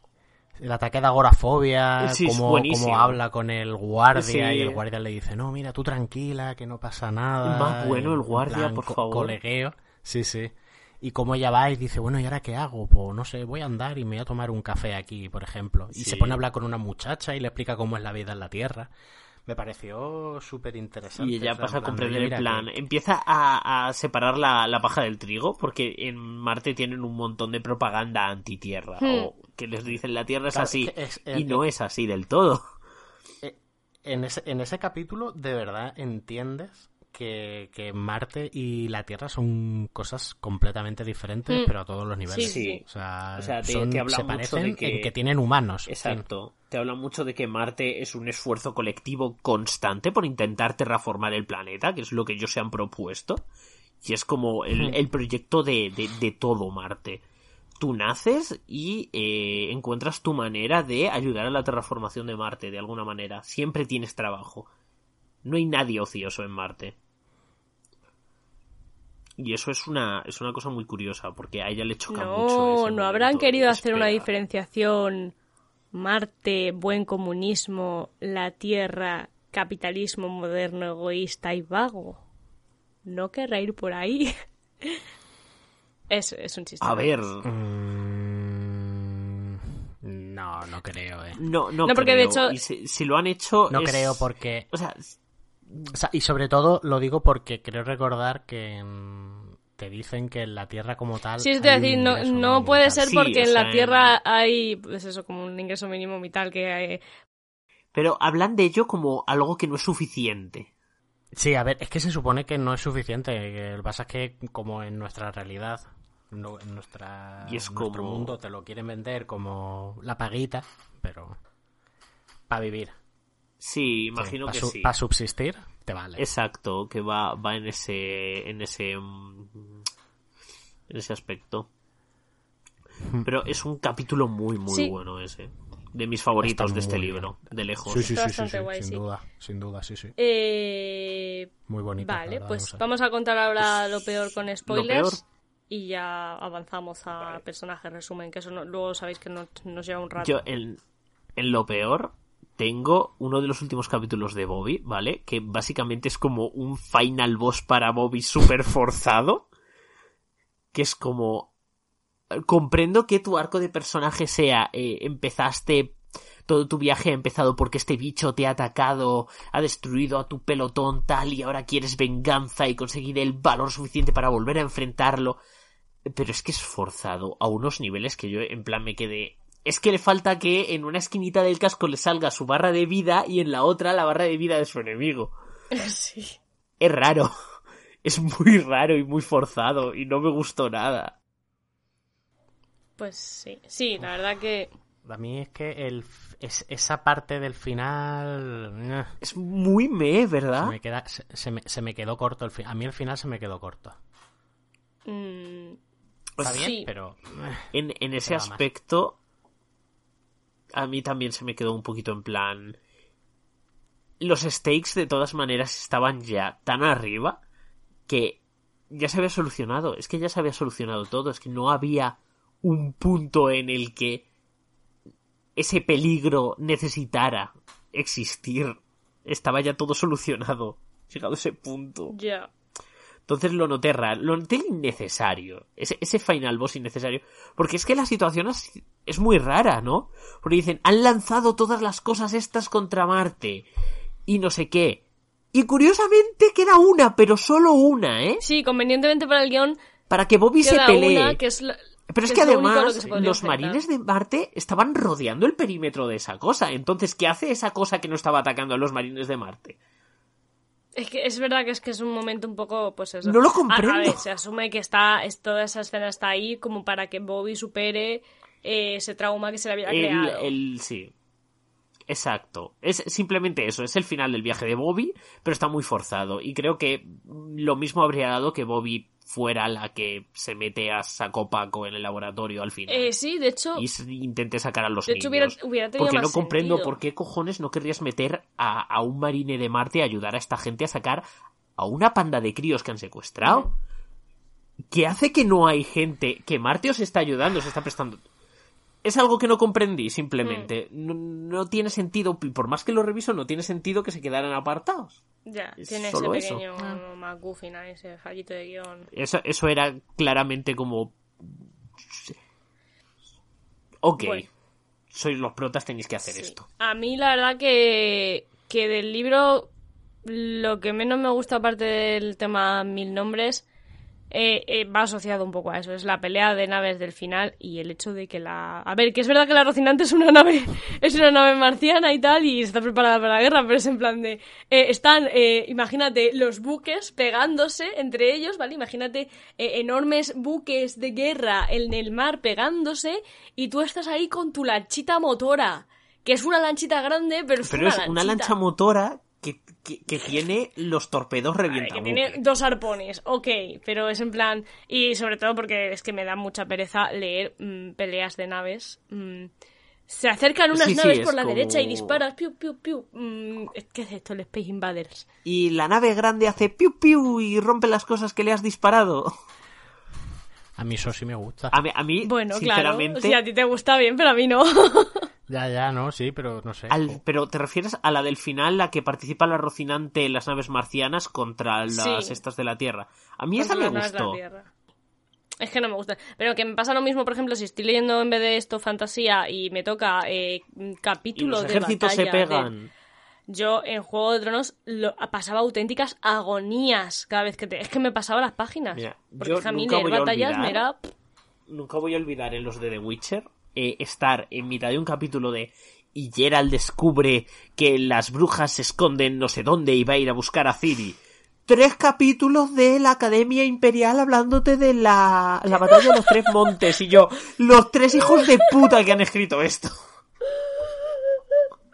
Speaker 3: El ataque de agorafobia, cómo, habla con el guardia y el guardia le dice, no, mira, tú tranquila, que no pasa nada.
Speaker 2: Más bueno el guardia, por favor.
Speaker 3: Colegueo, sí, sí. Y cómo ella va y dice, bueno, ¿y ahora qué hago? Pues no sé, voy a andar y me voy a tomar un café aquí, por ejemplo. Y se pone a hablar con una muchacha y le explica cómo es la vida en la Tierra me pareció súper interesante.
Speaker 2: Y ella pasa a comprender el plan. Empieza a, separar la, paja del trigo, porque en Marte tienen un montón de propaganda anti-tierra. Hmm. O que les dicen la Tierra es así. y no es así del todo.
Speaker 3: Eh, en ese, en ese capítulo, de verdad entiendes que, Marte y la Tierra son cosas completamente diferentes, mm. pero a todos los niveles.
Speaker 2: Sí,
Speaker 3: O sea, te, habla se parecen que... en que tienen humanos.
Speaker 2: Exacto. Te habla mucho de que Marte es un esfuerzo colectivo constante por intentar terraformar el planeta, que es lo que ellos se han propuesto. Y es como el, mm. proyecto de, todo Marte. tú naces y eh, encuentras tu manera de ayudar a la terraformación de Marte, de alguna manera. Siempre tienes trabajo. No hay nadie ocioso en Marte. Y eso es una, es una cosa muy curiosa, porque a ella le choca mucho.
Speaker 1: No, no habrán querido hacer una diferenciación Marte, buen comunismo, la Tierra, capitalismo moderno, egoísta y vago. No querrá ir por ahí. *laughs* es, es un chiste.
Speaker 2: A ver.
Speaker 3: Mm, no, no creo, eh.
Speaker 2: No, no, porque de hecho. si, lo han hecho.
Speaker 3: No creo porque. O sea, y sobre todo lo digo porque creo recordar que te dicen que en la Tierra como tal.
Speaker 1: Sí, es decir, no, no puede ser porque en la Tierra hay, pues eso, como un ingreso mínimo vital que hay.
Speaker 2: Pero hablan de ello como algo que no es suficiente.
Speaker 3: Sí, a ver, es que se supone que no es suficiente. Lo que pasa es que, como en nuestra realidad, en, nuestra, y es nuestro mundo te lo quieren vender como la paguita, pero. para vivir.
Speaker 2: Sí, imagino que sí.
Speaker 3: Para subsistir, te vale.
Speaker 2: Exacto, que va, va en ese. en ese. En ese aspecto. Hmm. Pero es un capítulo muy, muy bueno ese. De mis favoritos de este libro, de lejos.
Speaker 3: Sí, sí, sí, sí, sin duda, sin duda, sí, sí.
Speaker 1: Eh...
Speaker 3: Muy bonito.
Speaker 1: Vale, pues vamos a contar ahora lo peor con spoilers. Y ya avanzamos a personajes resumen, que eso luego sabéis que nos, nos lleva un rato.
Speaker 2: Yo, en, en lo peor, tengo uno de los últimos capítulos de Bobby, ¿vale? Que básicamente es como un final boss para Bobby súper forzado. Que es como... Comprendo que tu arco de personaje sea, eh, empezaste, todo tu viaje ha empezado porque este bicho te ha atacado, ha destruido a tu pelotón tal y ahora quieres venganza y conseguir el valor suficiente para volver a enfrentarlo. Pero es que es forzado a unos niveles que yo en plan me quedé es que le falta que en una esquinita del casco le salga su barra de vida y en la otra la barra de vida de su enemigo. *laughs*
Speaker 1: Sí.
Speaker 2: Es raro. *laughs* Es muy raro y muy forzado y no me gustó nada.
Speaker 1: Pues sí, sí, la verdad que...
Speaker 3: A mí es que el, es, esa parte del final...
Speaker 2: Es muy me, ¿verdad?
Speaker 3: Se me, queda, se, me, se me quedó corto. El, a mí el final se me quedó corto.
Speaker 1: Mm,
Speaker 3: Está bien, pero...
Speaker 2: En, en ese aspecto a mí también se me quedó un poquito en plan... Los stakes de todas maneras estaban ya tan arriba que ya se había solucionado. Es que ya se había solucionado todo. Es que no había un punto en el que ese peligro necesitara existir. Estaba ya todo solucionado. *laughs* Llegado a ese punto.
Speaker 1: Ya.
Speaker 2: Entonces lo noté raro, lo noté innecesario. Ese, ese final boss innecesario. Porque es que la situación es, muy rara, ¿no? Porque dicen, han lanzado todas las cosas estas contra Marte. Y no sé qué. Y curiosamente queda una, pero solo una, ¿eh?
Speaker 1: Sí, convenientemente para el guion.
Speaker 2: Para que Bobby se pelee.
Speaker 1: que es
Speaker 2: pero es que además los marines de Marte estaban rodeando el perímetro de esa cosa. Entonces, ¿qué hace esa cosa que no estaba atacando a los marines de Marte?
Speaker 1: Es que es verdad que es que es un momento un poco, pues eso.
Speaker 2: No lo comprendo.
Speaker 1: se asume que está, toda esa escena está ahí como para que Bobby supere eh, ese trauma que se le había creado.
Speaker 2: El, sí. Exacto. Es simplemente eso. Es el final del viaje de Bobby, pero está muy forzado. Y creo que lo mismo habría dado que Bobby fuera la que se mete a saco paco en el laboratorio al final.
Speaker 1: Eh, sí, de hecho.
Speaker 2: Y intente sacar a los de Hecho, hubiera, porque no comprendo por qué cojones no querrías meter a, un marine de Marte a ayudar a esta gente a sacar a una panda de críos que han secuestrado. ¿Qué hace que no hay gente que Marte os está ayudando, os está prestando es algo que no comprendí, simplemente. Mm. No, tiene sentido, por más que lo reviso, no tiene sentido que se quedaran apartados.
Speaker 1: Ya, tiene ese pequeño eso. ese fallito de guion.
Speaker 2: Eso, eso era claramente como... Ok, sois los protas, tenéis que hacer esto.
Speaker 1: A mí la verdad que, que del libro lo que menos me gusta aparte del tema mil nombres eh, eh, va asociado un poco a eso. Es la pelea de naves del final y el hecho de que la... A ver, que es verdad que la Rocinante es una nave, *laughs* es una nave marciana y tal y está preparada para la guerra, pero es en plan de... Eh, están, imagínate, los buques pegándose entre ellos, ¿vale? Imagínate enormes buques de guerra en el mar pegándose y tú estás ahí con tu lanchita motora, que es una lanchita grande, pero es
Speaker 2: pero
Speaker 1: una
Speaker 2: es una lancha motora que que, tiene los torpedos revientados.
Speaker 1: Que tiene dos arpones, ok, pero es en plan. Y sobre todo porque es que me da mucha pereza leer mm, peleas de naves. Mm, se acercan unas naves por la derecha y disparas, piu, piu, piu. Mm, ¿Qué es esto, el Space Invaders?
Speaker 2: Y la nave grande hace piu, piu y rompe las cosas que le has disparado.
Speaker 3: A mí eso sí me gusta.
Speaker 2: A mí, bueno, sinceramente...
Speaker 1: claro. Si a ti te gusta bien, pero a mí no. *laughs*
Speaker 3: ya, ya, no, sí, pero no sé.
Speaker 2: pero te refieres a la del final, la que participa la Rocinante en las naves marcianas contra las estas de la Tierra. A mí esa me gustó.
Speaker 1: Es que no me gusta. Pero que me pasa lo mismo, por ejemplo, si estoy leyendo en vez de esto fantasía y me toca eh, capítulos
Speaker 2: los ejércitos se pegan.
Speaker 1: Yo en Juego de Tronos lo, pasaba auténticas agonías cada vez que te... Es que me pasaba las páginas. porque a mí leer batallas me era...
Speaker 2: Nunca voy a olvidar en los de The Witcher eh, estar en mitad de un capítulo de y Geralt descubre que las brujas se esconden no sé dónde y va a ir a buscar a Ciri. Tres capítulos de la Academia Imperial hablándote de la, la batalla de los tres montes y yo, los tres hijos de puta que han escrito esto.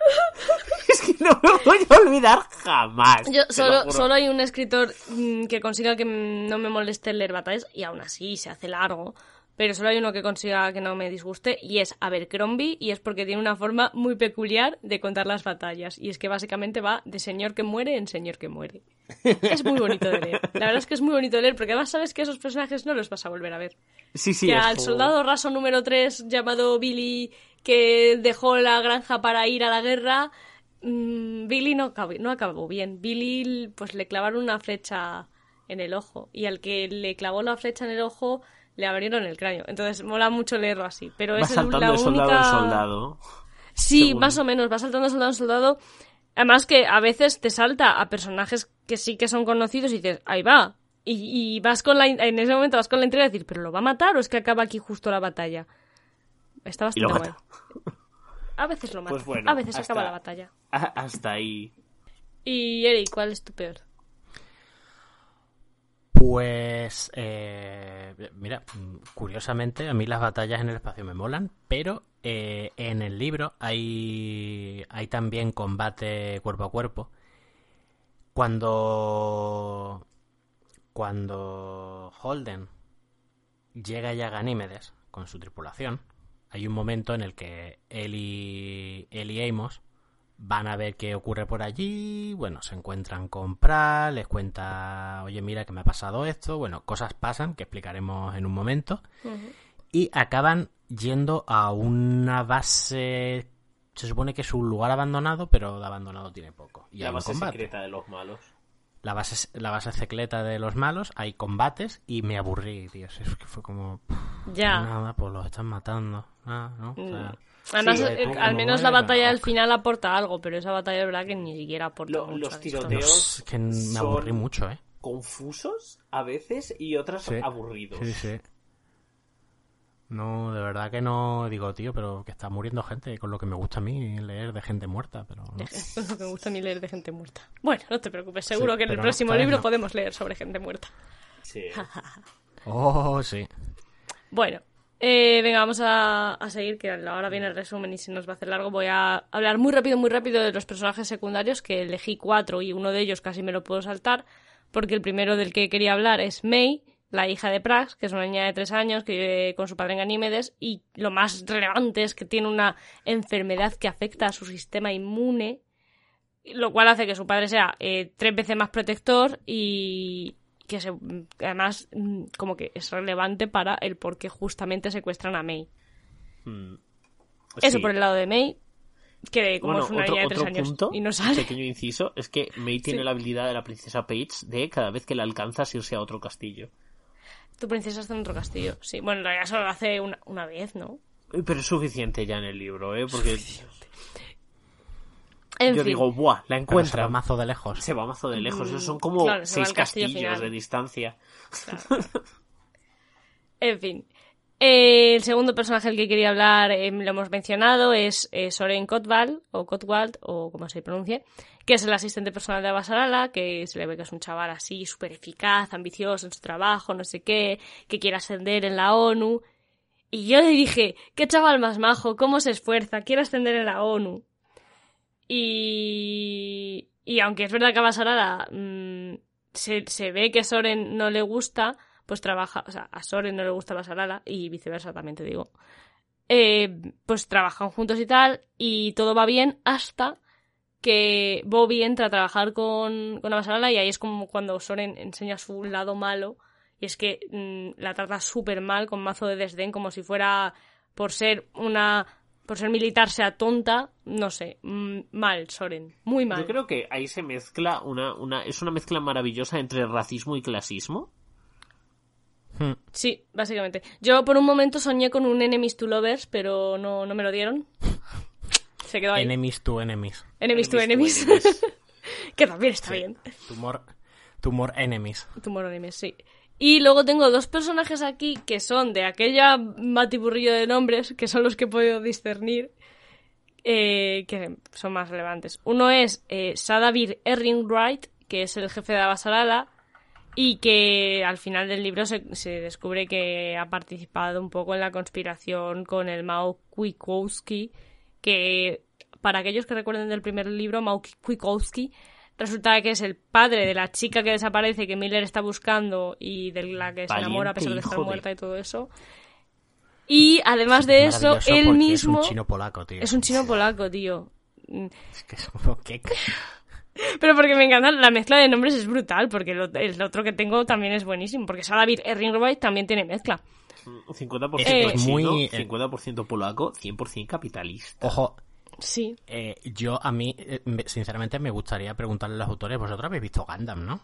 Speaker 2: *laughs* es que no me voy a olvidar jamás.
Speaker 1: Yo solo, solo hay un escritor mm, que consiga que no me moleste leer batallas y aún así se hace largo. Pero solo hay uno que consiga que no me disguste y es Abercrombie y es porque tiene una forma muy peculiar de contar las batallas y es que básicamente va de señor que muere en señor que muere. Es muy bonito de leer. La verdad es que es muy bonito de leer porque además sabes que esos personajes no los vas a volver a ver.
Speaker 2: Sí, sí.
Speaker 1: Que al soldado raso número 3 llamado Billy que dejó la granja para ir a la guerra Mm, Billy no, no acabó bien. Billy pues le clavaron una flecha en el ojo y al que le clavó la flecha en el ojo le abrieron el cráneo. Entonces mola mucho leerlo así. Pero es
Speaker 2: saltando
Speaker 1: la
Speaker 2: de soldado en soldado.
Speaker 1: Sí, más o menos, va saltando de soldado en soldado. Además que a veces te salta a personajes que sí que son conocidos y dices, ahí va. Y, vas con la, en ese momento vas con la entrega y decir, ¿pero lo va a matar o es que acaba aquí justo la batalla? Está bastante bueno. A veces lo mata. Pues a veces acaba la batalla.
Speaker 2: Hasta ahí.
Speaker 1: Y Eric, ¿cuál es tu peor?
Speaker 3: Pues, eh, mira, curiosamente a mí las batallas en el espacio me molan, pero eh, en el libro hay, hay también combate cuerpo a cuerpo. Cuando, cuando Holden llega ya a Ganímedes con su tripulación, hay un momento en el que él él y Amos van a ver qué ocurre por allí, bueno, se encuentran con Pral, les cuenta, oye, mira que me ha pasado esto, bueno, cosas pasan que explicaremos en un momento, y acaban yendo a una base, se supone que es un lugar abandonado, pero de abandonado tiene poco.
Speaker 2: Y la base secreta de los malos
Speaker 3: la base, la base secreta de los malos, hay combates y me aburrí, tío. Es que fue como.
Speaker 1: ya.
Speaker 3: Nada, pues los están matando. Ah, ¿no?
Speaker 1: Mm. Además, eh, al menos la batalla del final aporta algo, pero esa batalla de verdad que ni siquiera aporta mucho.
Speaker 2: Los tiroteos.
Speaker 3: que me aburrí mucho, ¿eh?
Speaker 2: Confusos a veces y otras aburridos.
Speaker 3: Sí, sí. No, de verdad que no digo, tío, pero que está muriendo gente con lo que me gusta a mí leer de gente muerta, pero no. *laughs*
Speaker 1: Con lo que me gusta a mí leer de gente muerta. Bueno, no te preocupes, seguro que en el próximo libro podemos leer sobre gente muerta.
Speaker 2: Sí. *laughs*
Speaker 3: oh, sí.
Speaker 1: Bueno, eh, venga, vamos a, a, seguir, que ahora viene el resumen y se nos va a hacer largo. Voy a hablar muy rápido, muy rápido de los personajes secundarios, que elegí cuatro y uno de ellos casi me lo puedo saltar, porque el primero del que quería hablar es May, la hija de Prax, que es una niña de tres años que vive con su padre en Ganímedes, y lo más relevante es que tiene una enfermedad que afecta a su sistema inmune, lo cual hace que su padre sea eh, tres veces más protector y que se, además mm, como que es relevante para el por qué justamente secuestran a May. Hmm. Eso por el lado de May, que como es una niña de tres años y no sale.
Speaker 2: pequeño inciso, es que May tiene la habilidad de la princesa Paige de cada vez que la alcanzas irse a otro castillo.
Speaker 1: Tu princesa está en otro castillo. Sí, bueno, en realidad solo lo hace una, una vez, ¿no?
Speaker 2: Pero es suficiente ya en el libro, ¿eh? Porque... Yo digo, ¡buah! La encuentra. se
Speaker 3: va mazo de lejos.
Speaker 2: Se va mazo de lejos. Esos son como seis castillos de distancia.
Speaker 1: en fin. Eh, el segundo personaje del que quería hablar, eh, lo hemos mencionado, es eh, Soren Kotwald, o Kotwald, o como se pronuncie, que es el asistente personal de Abasarala, que se le ve que es un chaval así, súper eficaz, ambicioso en su trabajo, no sé qué, que quiere ascender en la ONU. Y yo le dije, qué chaval más majo, cómo se esfuerza, quiere ascender en la ONU. Y, y aunque es verdad que a Basarala mm, se, se, ve que a Soren no le gusta, pues trabaja, o sea, a Soren no le gusta Basarala y viceversa también te digo. Eh, pues trabajan juntos y tal, y todo va bien hasta que Bobby entra a trabajar con, con Basarala y ahí es como cuando Soren enseña su lado malo y es que mm, la trata súper mal con mazo de desdén como si fuera por ser una por ser militar sea tonta, no sé, mm, mal, Soren, muy mal.
Speaker 2: Yo creo que ahí se mezcla una, una es una mezcla maravillosa entre racismo y clasismo.
Speaker 1: Hmm. Sí, básicamente. Yo por un momento soñé con un Enemies to Lovers, pero no, no me lo dieron. *laughs* Se quedó ahí.
Speaker 3: Enemies to Enemies.
Speaker 1: Enemies, to Enemies. *laughs* que también está bien.
Speaker 3: Tumor, tumor Enemies.
Speaker 1: Tumor Enemies, sí. Y luego tengo dos personajes aquí que son de aquella batiburrillo de nombres, que son los que podido discernir, eh, que son más relevantes. Uno es eh, Sadavir Erringwright, que es el jefe de Abasarala, y que al final del libro se, descubre que ha participado un poco en la conspiración con el Mao Kwikowski, que para aquellos que recuerden del primer libro, Mao Kwikowski resulta que es el padre de la chica que desaparece que Miller está buscando y de la que se enamora a pesar de estar muerta y todo eso. Y además de eso, él mismo...
Speaker 3: Es un chino polaco, tío.
Speaker 1: Es un chino polaco, tío.
Speaker 3: Es que es. ¿qué? *laughs*
Speaker 1: Pero porque me encanta, la mezcla de nombres es brutal, porque el, otro que tengo también es buenísimo, porque David Erringwright también tiene mezcla.
Speaker 2: 50% eh, muy, 50% polaco, 100% capitalista.
Speaker 3: Ojo,
Speaker 1: Sí.
Speaker 3: Eh, yo, a mí, eh, sinceramente, me gustaría preguntarle a los autores, vosotros habéis visto Gundam, ¿no?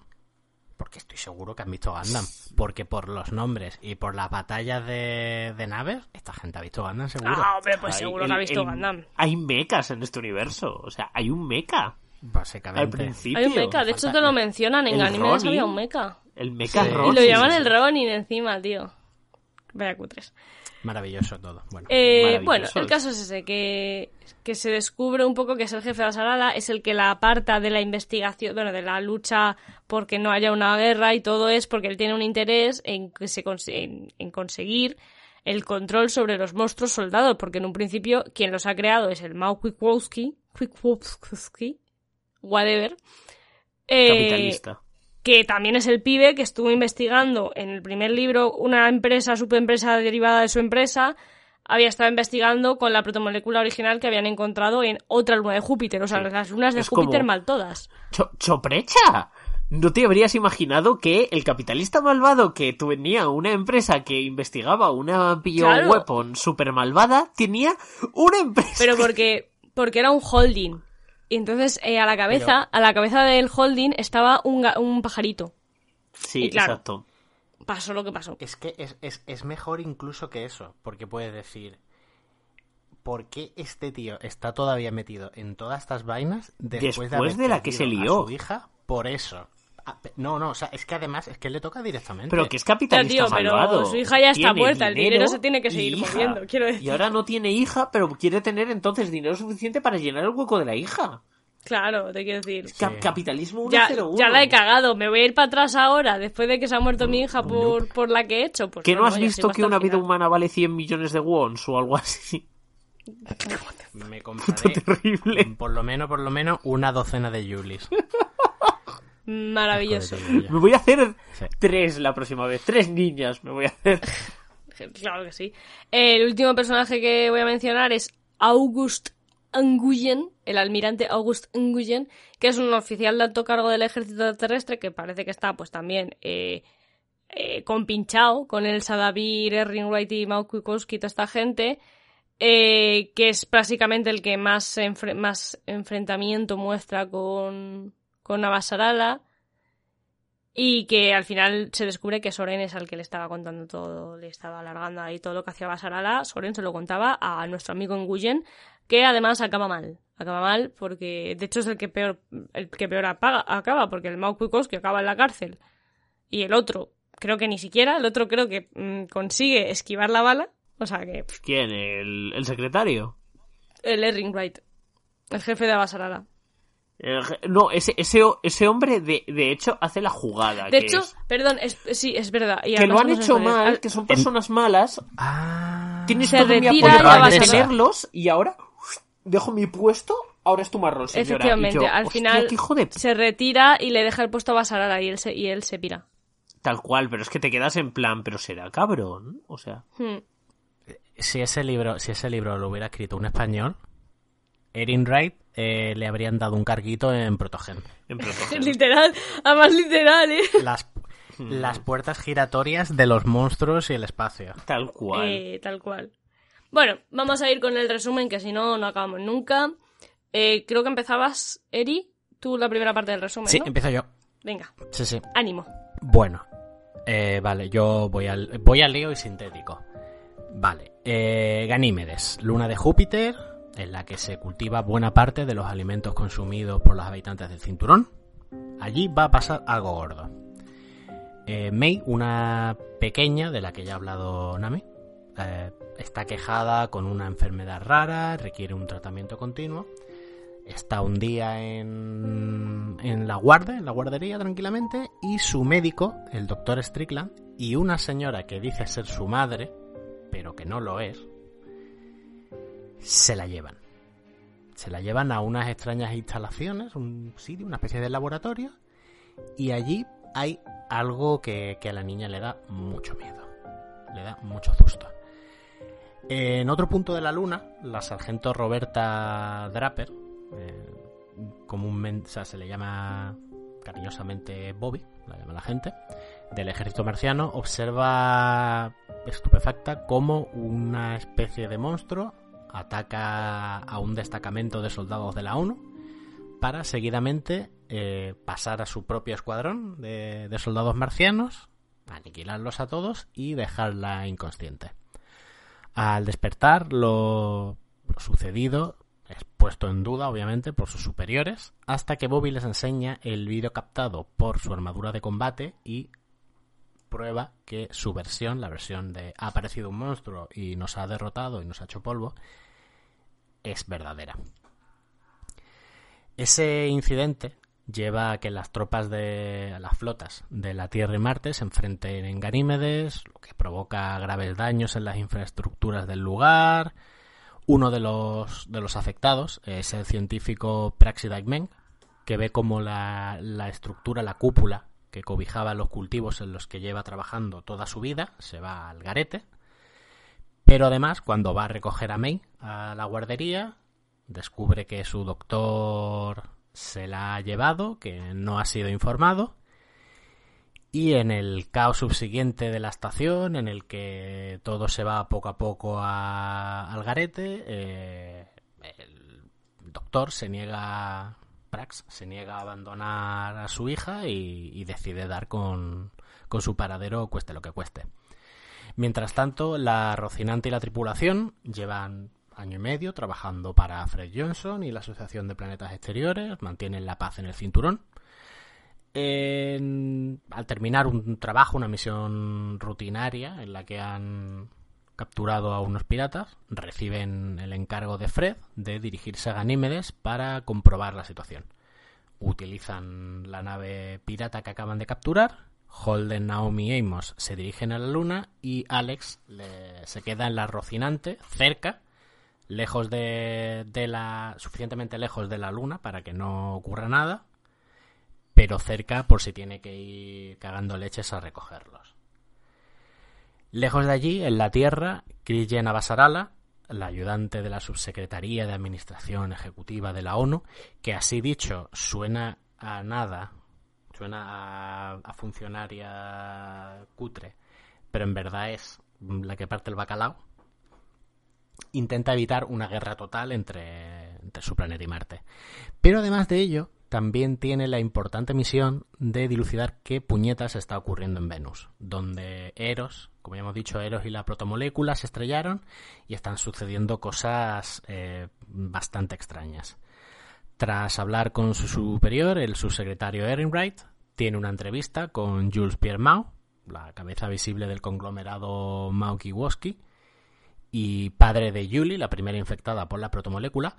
Speaker 3: Porque estoy seguro que han visto Gundam. Porque por los nombres y por las batallas de, naves, esta gente ha visto Gundam seguro.
Speaker 1: Ah, hombre, pues seguro que ha visto Gundam.
Speaker 2: Hay mechas en este universo. O sea, hay un mecha.
Speaker 3: Básicamente.
Speaker 2: Al principio.
Speaker 1: Hay un mecha. De hecho, te lo mencionan. En anime había un mecha.
Speaker 2: El mecha sí.
Speaker 1: Y lo llaman el Ronin encima, tío. Vaya cutres.
Speaker 3: Maravilloso todo. Bueno,
Speaker 1: eh, bueno el caso es ese, que, que, se descubre un poco que es el jefe de la Salada, es el que la aparta de la investigación, bueno, de la lucha porque no haya una guerra y todo es porque él tiene un interés en, que se, en, en conseguir el control sobre los monstruos soldados, porque en un principio quien los ha creado es el Mao Kwiatkowski, Kwiatkowski, whatever.
Speaker 2: Eh, Capitalista
Speaker 1: que también es el pibe que estuvo investigando en el primer libro una empresa, empresa derivada de su empresa, había estado investigando con la protomolécula original que habían encontrado en otra luna de Júpiter, o sea, las lunas de Júpiter mal todas.
Speaker 2: ¡Choprecha! ¿No te habrías imaginado que el capitalista malvado que tenía una empresa que investigaba una bioweapon super malvada tenía una empresa?
Speaker 1: Pero porque, porque era un holding. Y entonces eh, a la cabeza, a la cabeza del holding estaba un, un pajarito.
Speaker 2: Sí, exacto.
Speaker 1: Pasó lo que pasó.
Speaker 3: Es que es, es, es mejor incluso que eso, porque puedes decir, ¿por qué este tío está todavía metido en todas estas vainas después, de, la que se lió a su hija? Por eso. No, no, o sea, es que además es que le toca directamente.
Speaker 2: Pero que es capitalista tío,
Speaker 1: Pero su hija ya está muerta, el dinero se tiene que seguir moviendo, quiero decir.
Speaker 2: Y ahora no tiene hija, pero quiere tener entonces dinero suficiente para llenar el hueco de la hija.
Speaker 1: Claro, te quiero decir.
Speaker 2: Capitalismo
Speaker 1: ya, ya la he cagado, me voy a ir para atrás ahora, después de que se ha muerto mi hija por, por la que he hecho. Pues
Speaker 2: ¿Que no, has visto que una vida humana vale 100 millones de wons o algo así? *laughs*
Speaker 3: me compraré terrible. por lo menos, por lo menos, una docena de Julis. *laughs*
Speaker 1: Maravilloso. *laughs*
Speaker 2: Me voy a hacer tres la próxima vez. Tres niñas me voy a hacer. *laughs*
Speaker 1: Claro que sí. El último personaje que voy a mencionar es August Nguyen, el almirante August Nguyen, que es un oficial de alto cargo del ejército terrestre que parece que está pues también eh, eh, compinchado con el Sadavir, Erringwright y Mao toda esta gente. Eh, que es básicamente el que más, más enfrentamiento muestra con, con Navasarala y que al final se descubre que Soren es al que le estaba contando todo, le estaba alargando ahí todo lo que hacía Basarala, Soren se lo contaba a nuestro amigo Nguyen, que además acaba mal, acaba mal porque de hecho es el que peor, el que peor acaba, porque el Mao que acaba en la cárcel y el otro, creo que ni siquiera, el otro creo que mm, consigue esquivar la bala, o sea que...
Speaker 2: ¿Quién? ¿El, el secretario?
Speaker 1: El Erringwright, el jefe de Basarala.
Speaker 2: No, ese, ese, ese hombre de, de, hecho hace la jugada.
Speaker 1: De hecho, perdón, sí, es verdad.
Speaker 2: que lo han hecho mal, que son personas malas.
Speaker 3: Ah.
Speaker 2: Tienes todo mi apoyo para detenerlos y ahora dejo mi puesto ahora es tu marrón, señora.
Speaker 1: Efectivamente, al final se retira y le deja el puesto a Basarara y él se, y él se pira.
Speaker 2: Tal cual, pero es que te quedas en plan, pero será cabrón, o sea. Hmm.
Speaker 3: Si ese libro, si ese libro lo hubiera escrito un español, Erin Wright eh, le habrían dado un carguito en Protogen.
Speaker 2: En Protogen. *laughs*
Speaker 1: literal, además literal, ¿eh?
Speaker 3: Las, las puertas giratorias de los monstruos y el espacio.
Speaker 2: Tal cual.
Speaker 1: Eh, tal cual. Bueno, vamos a ir con el resumen, que si no, no acabamos nunca. Eh, creo que empezabas, Eri, tú la primera parte del resumen.
Speaker 3: Sí, empiezo yo.
Speaker 1: Venga.
Speaker 3: Sí, sí.
Speaker 1: Ánimo.
Speaker 3: Bueno, eh, vale, yo voy al, voy al lío y sintético. Vale, eh, Ganímedes, luna de Júpiter, en la que se cultiva buena parte de los alimentos consumidos por los habitantes del cinturón. Allí va a pasar algo gordo. Eh, May, una pequeña de la que ya ha hablado Nami, eh, está quejada con una enfermedad rara, requiere un tratamiento continuo. Está un día en, en la guardia, en la guardería tranquilamente, y su médico, el doctor Strickland, y una señora que dice ser su madre, pero que no lo es, se la llevan. Se la llevan a unas extrañas instalaciones, un sitio, una especie de laboratorio, y allí hay algo que, a la niña le da mucho miedo, le da mucho susto. En otro punto de la luna, la sargento Roberta Draper, eh, comúnmente se le llama cariñosamente Bobby, la llama la gente, del ejército marciano, observa estupefacta cómo una especie de monstruo ataca a un destacamento de soldados de la ONU para seguidamente eh, pasar a su propio escuadrón de, soldados marcianos, aniquilarlos a todos y dejarla inconsciente. Al despertar, lo, sucedido es puesto en duda, obviamente, por sus superiores, hasta que Bobby les enseña el vídeo captado por su armadura de combate y prueba que su versión, la versión de ha aparecido un monstruo y nos ha derrotado y nos ha hecho polvo, es verdadera. Ese incidente lleva a que las tropas de las flotas de la Tierra y Marte se enfrenten en Ganímedes, lo que provoca graves daños en las infraestructuras del lugar. Uno de los, de los afectados es el científico Praxi Meng, que ve como la, la estructura, la cúpula que cobijaba los cultivos en los que lleva trabajando toda su vida, se va al garete. Pero además, cuando va a recoger a May a la guardería, descubre que su doctor se la ha llevado, que no ha sido informado. Y en el caos subsiguiente de la estación, en el que todo se va poco a poco al garete, eh, el doctor se niega Prax se niega a abandonar a su hija y, decide dar con, su paradero cueste lo que cueste. Mientras tanto, la Rocinante y la tripulación llevan año y medio trabajando para Fred Johnson y la Asociación de Planetas Exteriores, mantienen la paz en el cinturón. al terminar un trabajo, una misión rutinaria en la que han capturado a unos piratas, reciben el encargo de Fred de dirigirse a Ganímedes para comprobar la situación. Utilizan la nave pirata que acaban de capturar, Holden, Naomi y Amos se dirigen a la luna y Alex se queda en la Rocinante, cerca, lejos de, de la. suficientemente lejos de la luna para que no ocurra nada, pero cerca por si tiene que ir cagando leches a recogerlos. Lejos de allí, en la Tierra, Krijen Abasarala, la ayudante de la Subsecretaría de Administración Ejecutiva de la ONU, que así dicho suena a nada, suena a, funcionaria cutre, pero en verdad es la que parte el bacalao, intenta evitar una guerra total entre su planeta y Marte. Pero además de ello, también tiene la importante misión de dilucidar qué puñetas está ocurriendo en Venus, donde Eros, como ya hemos dicho, Eros y la protomolécula se estrellaron y están sucediendo cosas eh, bastante extrañas. Tras hablar con su superior, el subsecretario Ehrenreich tiene una entrevista con Jules Pierre Mao, la cabeza visible del conglomerado Mao Kiwoski, y padre de Julie, la primera infectada por la protomolécula,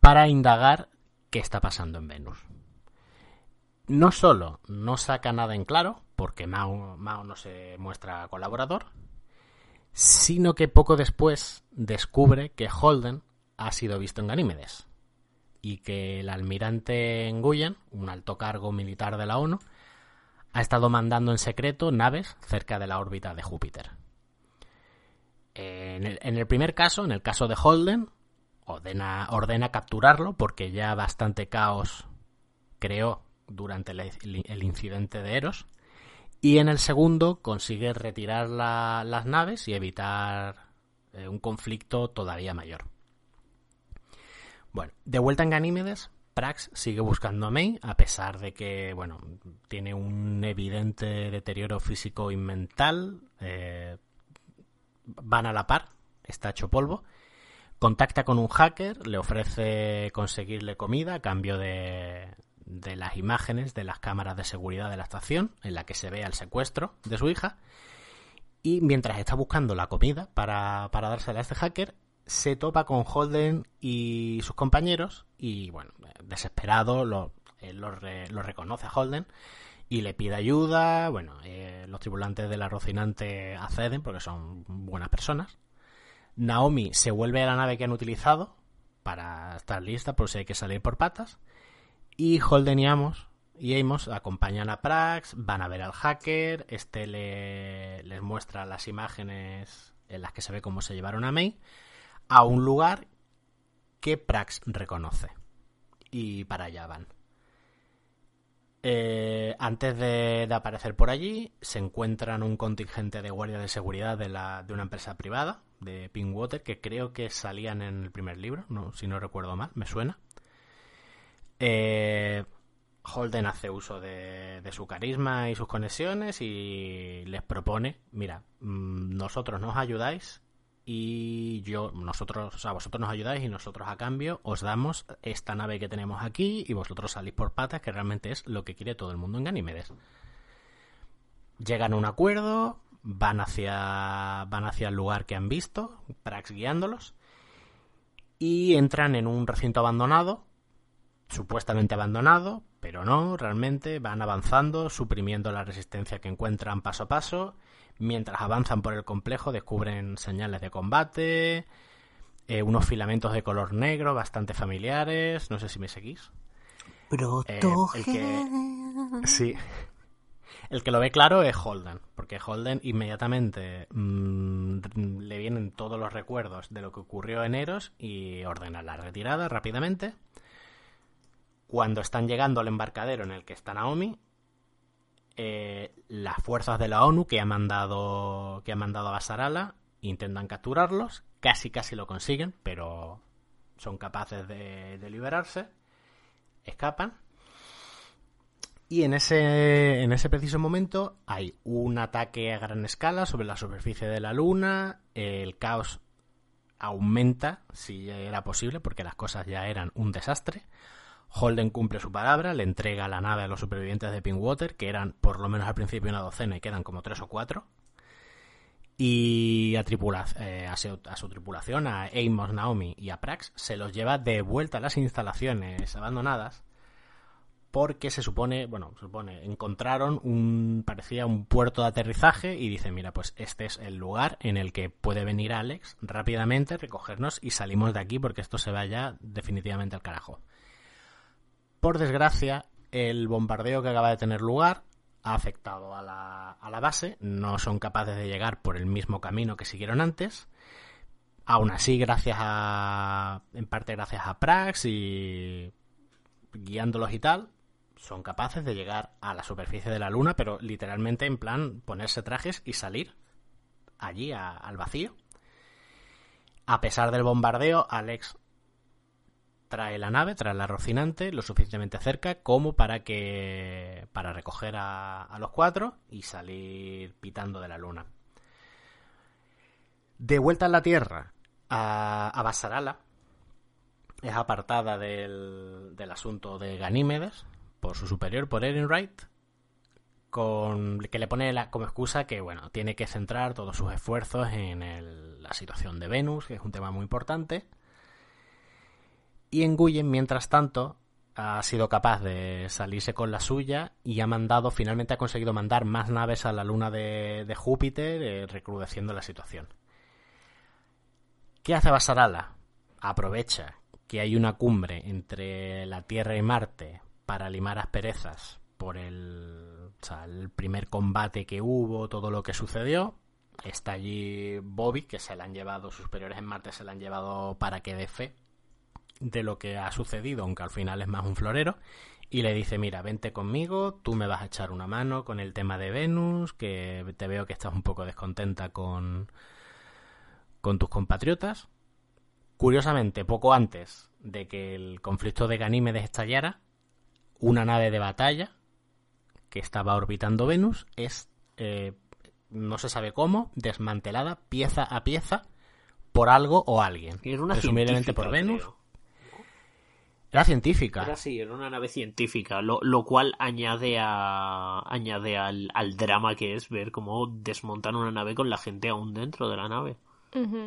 Speaker 3: para indagar qué está pasando en Venus. No solo no saca nada en claro, porque Mao, no se muestra colaborador, sino que poco después descubre que Holden ha sido visto en Ganímedes. y que el almirante Nguyen, un alto cargo militar de la ONU, ha estado mandando en secreto naves cerca de la órbita de Júpiter. En el, primer caso, en el caso de Holden, ordena, ordena capturarlo porque ya bastante caos creó durante el, incidente de Eros. Y en el segundo consigue retirar las naves y evitar eh, un conflicto todavía mayor. Bueno, de vuelta en Ganímedes, Prax sigue buscando a May, a pesar de que, bueno, tiene un evidente deterioro físico y mental. Eh, van a la par, está hecho polvo. Contacta con un hacker, le ofrece conseguirle comida a cambio de, de las imágenes de las cámaras de seguridad de la estación, en la que se ve el secuestro de su hija. Y mientras está buscando la comida para, para dársela a este hacker, se topa con Holden y sus compañeros y, bueno, desesperado, lo, lo, reconoce a Holden y le pide ayuda. Bueno, eh, los tripulantes del Rocinante acceden porque son buenas personas. Naomi se vuelve a la nave que han utilizado para estar lista por si hay que salir por patas. Y Holden y Amos, y Amos acompañan a Prax, van a ver al hacker, este le, les muestra las imágenes en las que se ve cómo se llevaron a May a un lugar que Prax reconoce. Y para allá van. Eh, antes de, aparecer por allí, se encuentran un contingente de guardias de seguridad de, la, de una empresa privada, de Pinkwater, que creo que salían en el primer libro, si no recuerdo mal, me suena. Eh, Holden hace uso de, su carisma y sus conexiones y les propone, mira, mm, nosotros nos ayudáis y yo, nosotros, o sea, vosotros nos ayudáis y nosotros a cambio os damos esta nave que tenemos aquí y vosotros salís por patas, que realmente es lo que quiere todo el mundo en Ganímedes. Llegan a un acuerdo, van hacia, van hacia el lugar que han visto, Prax guiándolos, y entran en un recinto abandonado, supuestamente abandonado, pero no, realmente van avanzando, suprimiendo la resistencia que encuentran paso a paso Mientras avanzan por el complejo descubren señales de combate, eh, unos filamentos de color negro bastante familiares, no sé si me seguís.
Speaker 2: Eh, el
Speaker 3: que, sí. El que lo ve claro es Holden, porque Holden inmediatamente mm, le vienen todos los recuerdos de lo que ocurrió en Eros y ordena la retirada rápidamente. Cuando están llegando al embarcadero en el que está Naomi, eh, las fuerzas de la ONU que ha mandado que ha mandado a Basarala intentan capturarlos, casi casi lo consiguen, pero son capaces de, liberarse, escapan. Y en ese, en ese preciso momento hay un ataque a gran escala sobre la superficie de la Luna, el caos aumenta, si era posible, porque las cosas ya eran un desastre. Holden cumple su palabra, le entrega la nave a los supervivientes de Pinkwater, que eran por lo menos al principio una docena y quedan como tres o cuatro. Y a, eh, a, su, tripulación, a Amos, Naomi y a Prax, se los lleva de vuelta a las instalaciones abandonadas porque se supone, bueno, se supone, encontraron un, parecía un puerto de aterrizaje y dice, mira, pues este es el lugar en el que puede venir Alex rápidamente, recogernos y salimos de aquí porque esto se va ya definitivamente al carajo. Por desgracia, el bombardeo que acaba de tener lugar ha afectado a la, base, no son capaces de llegar por el mismo camino que siguieron antes. Aún así, gracias a. en parte gracias a Prax y guiándolos y tal, son capaces de llegar a la superficie de la luna, pero literalmente en plan ponerse trajes y salir allí al vacío. A pesar del bombardeo, Alex trae la nave, trae la Rocinante lo suficientemente cerca como para que para recoger a, los cuatro y salir pitando de la luna. De vuelta a la Tierra, a, a Basarala, es apartada del, del, asunto de Ganímedes por su superior, por Wright con, que le pone como excusa que bueno tiene que centrar todos sus esfuerzos en la situación de Venus, que es un tema muy importante y Nguyen, mientras tanto, ha sido capaz de salirse con la suya y ha mandado, finalmente ha conseguido mandar más naves a la luna de, Júpiter, eh, recrudeciendo la situación. ¿Qué hace Basarala? Aprovecha que hay una cumbre entre la Tierra y Marte para limar asperezas por el, primer combate que hubo, todo lo que sucedió. Está allí Bobby, que se la han llevado, sus superiores en Marte se la han llevado para que dé fe de lo que ha sucedido, aunque al final es más un florero. Y le dice, mira, vente conmigo, tú me vas a echar una mano con el tema de Venus, que te veo que estás un poco descontenta con, con tus compatriotas. Curiosamente, poco antes de que el conflicto de Ganímedes estallara, una nave de batalla que estaba orbitando Venus es, eh, no se sabe cómo, desmantelada pieza a pieza por algo o alguien.
Speaker 2: Era una Presumiblemente por Venus.
Speaker 3: Era científica.
Speaker 2: Era sí, era una nave científica, lo, lo cual añade a añade al, al, drama que es ver cómo desmontan una nave con la gente aún dentro de la nave.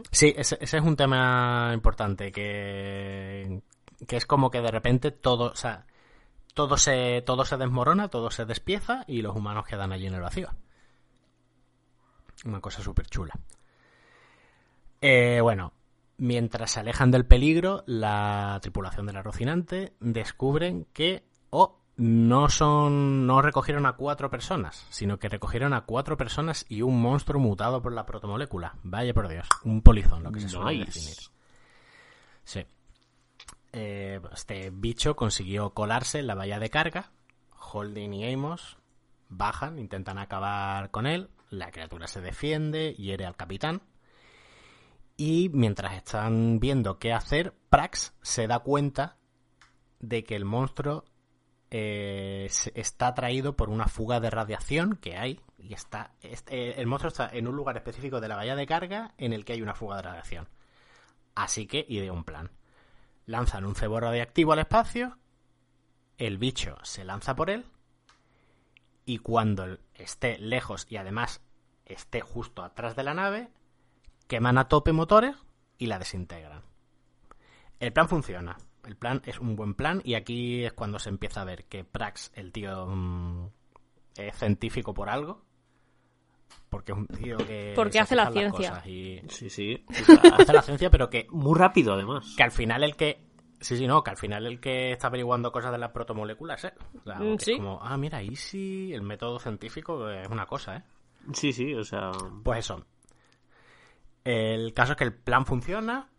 Speaker 3: Sí, ese, es un tema importante, que, que es como que de repente todo, o sea, todo se, todo se desmorona, todo se despieza y los humanos quedan allí en el vacío. Una cosa súper chula. Eh, bueno, mientras se alejan del peligro, la tripulación del Rocinante descubren que, oh, no son no recogieron a cuatro personas, sino que recogieron a cuatro personas y un monstruo mutado por la protomolécula. Vaya por Dios, un polizón, lo que se suele definir. Sí. Eh, este bicho consiguió colarse en la bahía de carga. Holding y Amos bajan, intentan acabar con él. La criatura se defiende, hiere al capitán. Y mientras están viendo qué hacer, Prax se da cuenta de que el monstruo eh, está atraído por una fuga de radiación que hay y está eh, el monstruo está en un lugar específico de la bahía de carga en el que hay una fuga de radiación. Así que idea un plan. Lanzan un cebo radiactivo al espacio el bicho se lanza por él y cuando esté lejos y además esté justo atrás de la nave queman a tope motores y la desintegran el plan funciona el plan es un buen plan y aquí es cuando se empieza a ver que Prax, el tío, mm, es científico por algo. Porque es un tío que... *laughs*
Speaker 1: Porque hace la ciencia.
Speaker 2: Sí, sí.
Speaker 3: hace la ciencia, pero que...
Speaker 2: Muy rápido, además.
Speaker 3: Que al final el que... Sí, sí, no, que al final el que está averiguando cosas de las protomoléculas, ¿eh?
Speaker 1: Mm, sí.
Speaker 3: Es como, ah, mira, ahí sí, el método científico es una cosa, ¿eh?
Speaker 2: Sí, sí, o sea...
Speaker 3: Pues eso. El caso es que el plan funciona,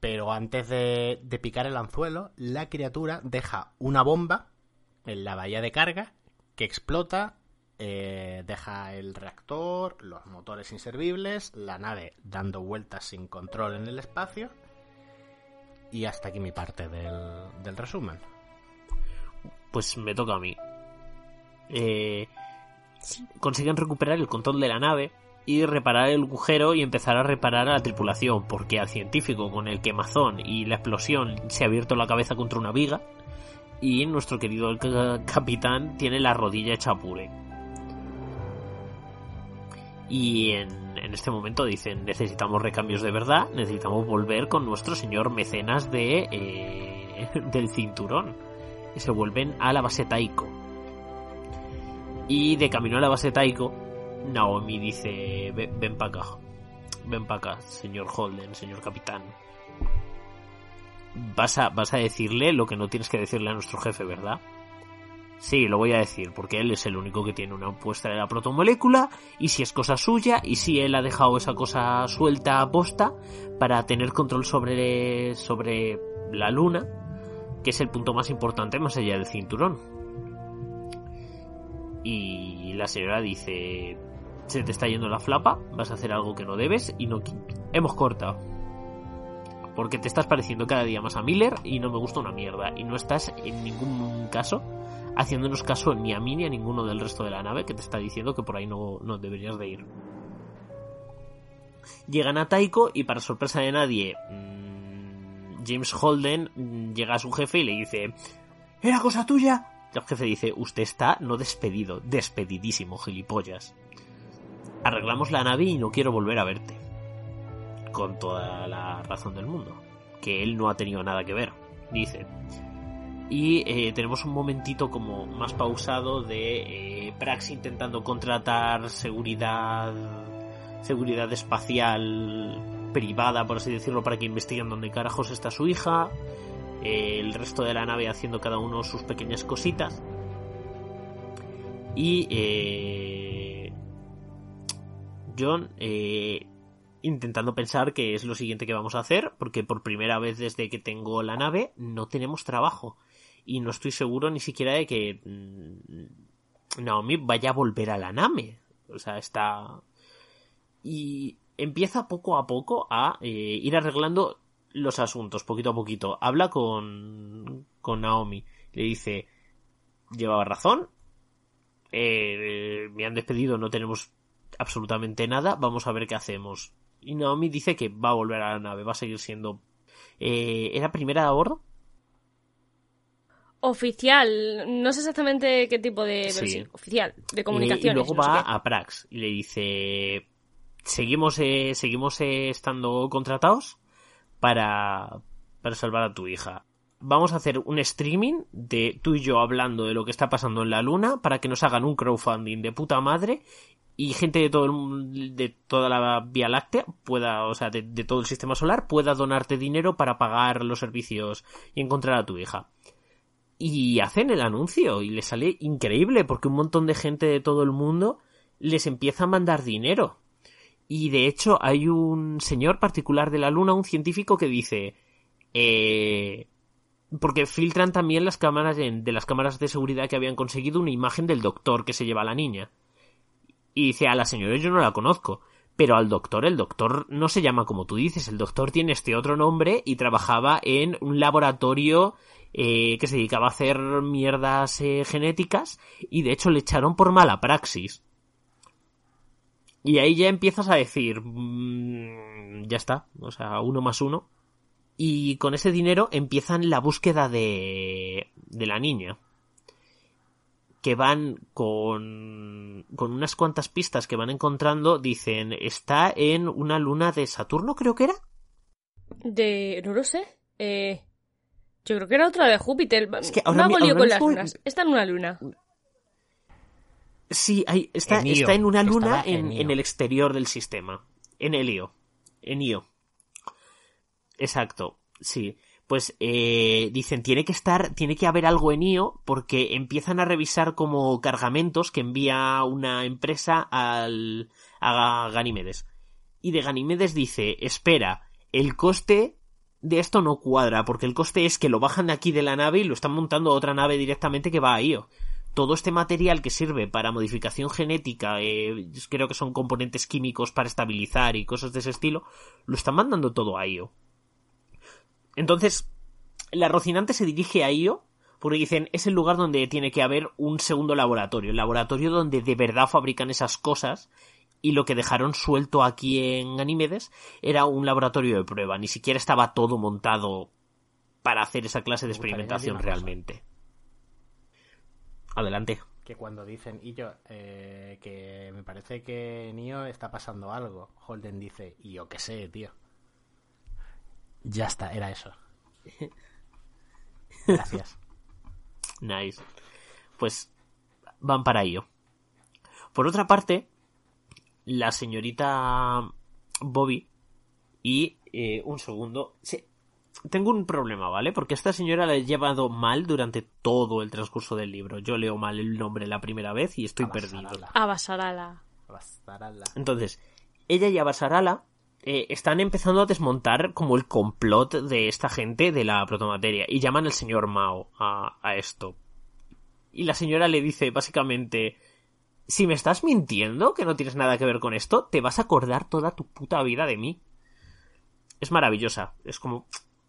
Speaker 3: pero antes de, picar el anzuelo, la criatura deja una bomba en la bahía de carga que explota, eh, deja el reactor, los motores inservibles, la nave dando vueltas sin control en el espacio. Y hasta aquí mi parte del, resumen.
Speaker 2: Pues me toca a mí. Eh, consiguen recuperar el control de la nave y reparar el agujero y empezar a reparar a la tripulación, porque al científico con el quemazón y la explosión se ha abierto la cabeza contra una viga y nuestro querido capitán tiene la rodilla hecha pure. Y en, este momento dicen, necesitamos recambios de verdad, necesitamos volver con nuestro señor mecenas de, eh, *laughs* del cinturón. Y se vuelven a la base Taiko. Y de camino a la base Taiko, Naomi dice, ven, para acá, ven para acá, señor Holden, señor capitán. Vas a, vas a decirle lo que no tienes que decirle a nuestro jefe, ¿verdad? Sí, lo voy a decir, porque él es el único que tiene una puesta de la protomolécula, y si es cosa suya, y si él ha dejado esa cosa suelta a posta para tener control sobre, sobre la luna, que es el punto más importante más allá del cinturón. Y la señora dice, se te está yendo la flapa, vas a hacer algo que no debes y no hemos cortado. Porque te estás pareciendo cada día más a Miller y no me gusta una mierda. Y no estás en ningún caso haciéndonos caso ni a mí ni a ninguno del resto de la nave que te está diciendo que por ahí no, no deberías de ir. Llegan a Taiko y para sorpresa de nadie, mm, James Holden mm, llega a su jefe y le dice, ¿era cosa tuya? El jefe dice, usted está no despedido, despedidísimo, gilipollas arreglamos la nave y no quiero volver a verte. Con toda la razón del mundo. Que él no ha tenido nada que ver, dice. Y eh, tenemos un momentito como más pausado de eh, Prax intentando contratar seguridad seguridad espacial privada, por así decirlo, para que investiguen dónde carajos está su hija. eh, el resto de la nave haciendo cada uno sus pequeñas cositas. Y John eh, intentando pensar qué es lo siguiente que vamos a hacer, porque por primera vez desde que tengo la nave no tenemos trabajo. Y no estoy seguro ni siquiera de que mm, Naomi vaya a volver a la nave. O sea, está... Y empieza poco a poco a eh, ir arreglando los asuntos, poquito a poquito. Habla con, con Naomi. Le dice, llevaba razón. Eh, me han despedido, no tenemos absolutamente nada. Vamos a ver qué hacemos. Y Naomi dice que va a volver a la nave, va a seguir siendo... Eh, ¿Era primera de a bordo?
Speaker 1: Oficial, no sé exactamente qué tipo de... Sí. oficial, de comunicaciones.
Speaker 2: Y, luego va a Prax y le dice... Seguimos, eh, seguimos eh, estando contratados para, para salvar a tu hija. Vamos a hacer un streaming de tú y yo hablando de lo que está pasando en la luna para que nos hagan un crowdfunding de puta madre y gente de todo el, de toda la Vía Láctea pueda, o sea, de, todo el sistema solar pueda donarte dinero para pagar los servicios y encontrar a tu hija. Y hacen el anuncio y les sale increíble porque un montón de gente de todo el mundo les empieza a mandar dinero. Y de hecho hay un señor particular de la Luna, un científico que dice, eh, porque filtran también las cámaras de las cámaras de seguridad que habían conseguido una imagen del doctor que se lleva a la niña. Y dice, a la señora yo no la conozco. Pero al doctor, el doctor no se llama como tú dices, el doctor tiene este otro nombre y trabajaba en un laboratorio eh, que se dedicaba a hacer mierdas eh, genéticas y de hecho le echaron por mala praxis. Y ahí ya empiezas a decir, mmm, ya está, o sea, uno más uno. Y con ese dinero empiezan la búsqueda de, de la niña que van con, con unas cuantas pistas que van encontrando, dicen, está en una luna de Saturno, creo que era.
Speaker 1: De... no lo sé. Eh, yo creo que era otra de Júpiter. Es que ahora, con las lunas. Está en una luna.
Speaker 2: Sí, está, está en una luna en, en, el exterior del sistema. En Helio. En Io. Exacto, sí pues eh, dicen tiene que estar, tiene que haber algo en IO porque empiezan a revisar como cargamentos que envía una empresa al, a Ganímedes. Y de Ganímedes dice, espera, el coste de esto no cuadra, porque el coste es que lo bajan de aquí de la nave y lo están montando a otra nave directamente que va a IO. Todo este material que sirve para modificación genética, eh, creo que son componentes químicos para estabilizar y cosas de ese estilo, lo están mandando todo a IO. Entonces, la Rocinante se dirige a Io porque dicen es el lugar donde tiene que haber un segundo laboratorio, el laboratorio donde de verdad fabrican esas cosas y lo que dejaron suelto aquí en Ganímedes era un laboratorio de prueba, ni siquiera estaba todo montado para hacer esa clase de experimentación realmente. Adelante.
Speaker 3: Que cuando dicen, y yo, eh, que me parece que en Io está pasando algo, Holden dice, y yo qué sé, tío. Ya está, era eso. *laughs* Gracias.
Speaker 2: nice. Pues van para ello. Por otra parte, la señorita Bobby y eh, un segundo. tengo un problema, ¿vale? Porque esta señora la he llevado mal durante todo el transcurso del libro. Yo leo mal el nombre la primera vez y estoy perdido.
Speaker 1: Abasarala.
Speaker 2: Entonces, ella y Abasarala eh, están empezando a desmontar como el complot de esta gente de la protomateria y llaman al señor Mao a, a esto. Y la señora le dice básicamente, si me estás mintiendo que no tienes nada que ver con esto, te vas a acordar toda tu puta vida de mí. Es maravillosa, es como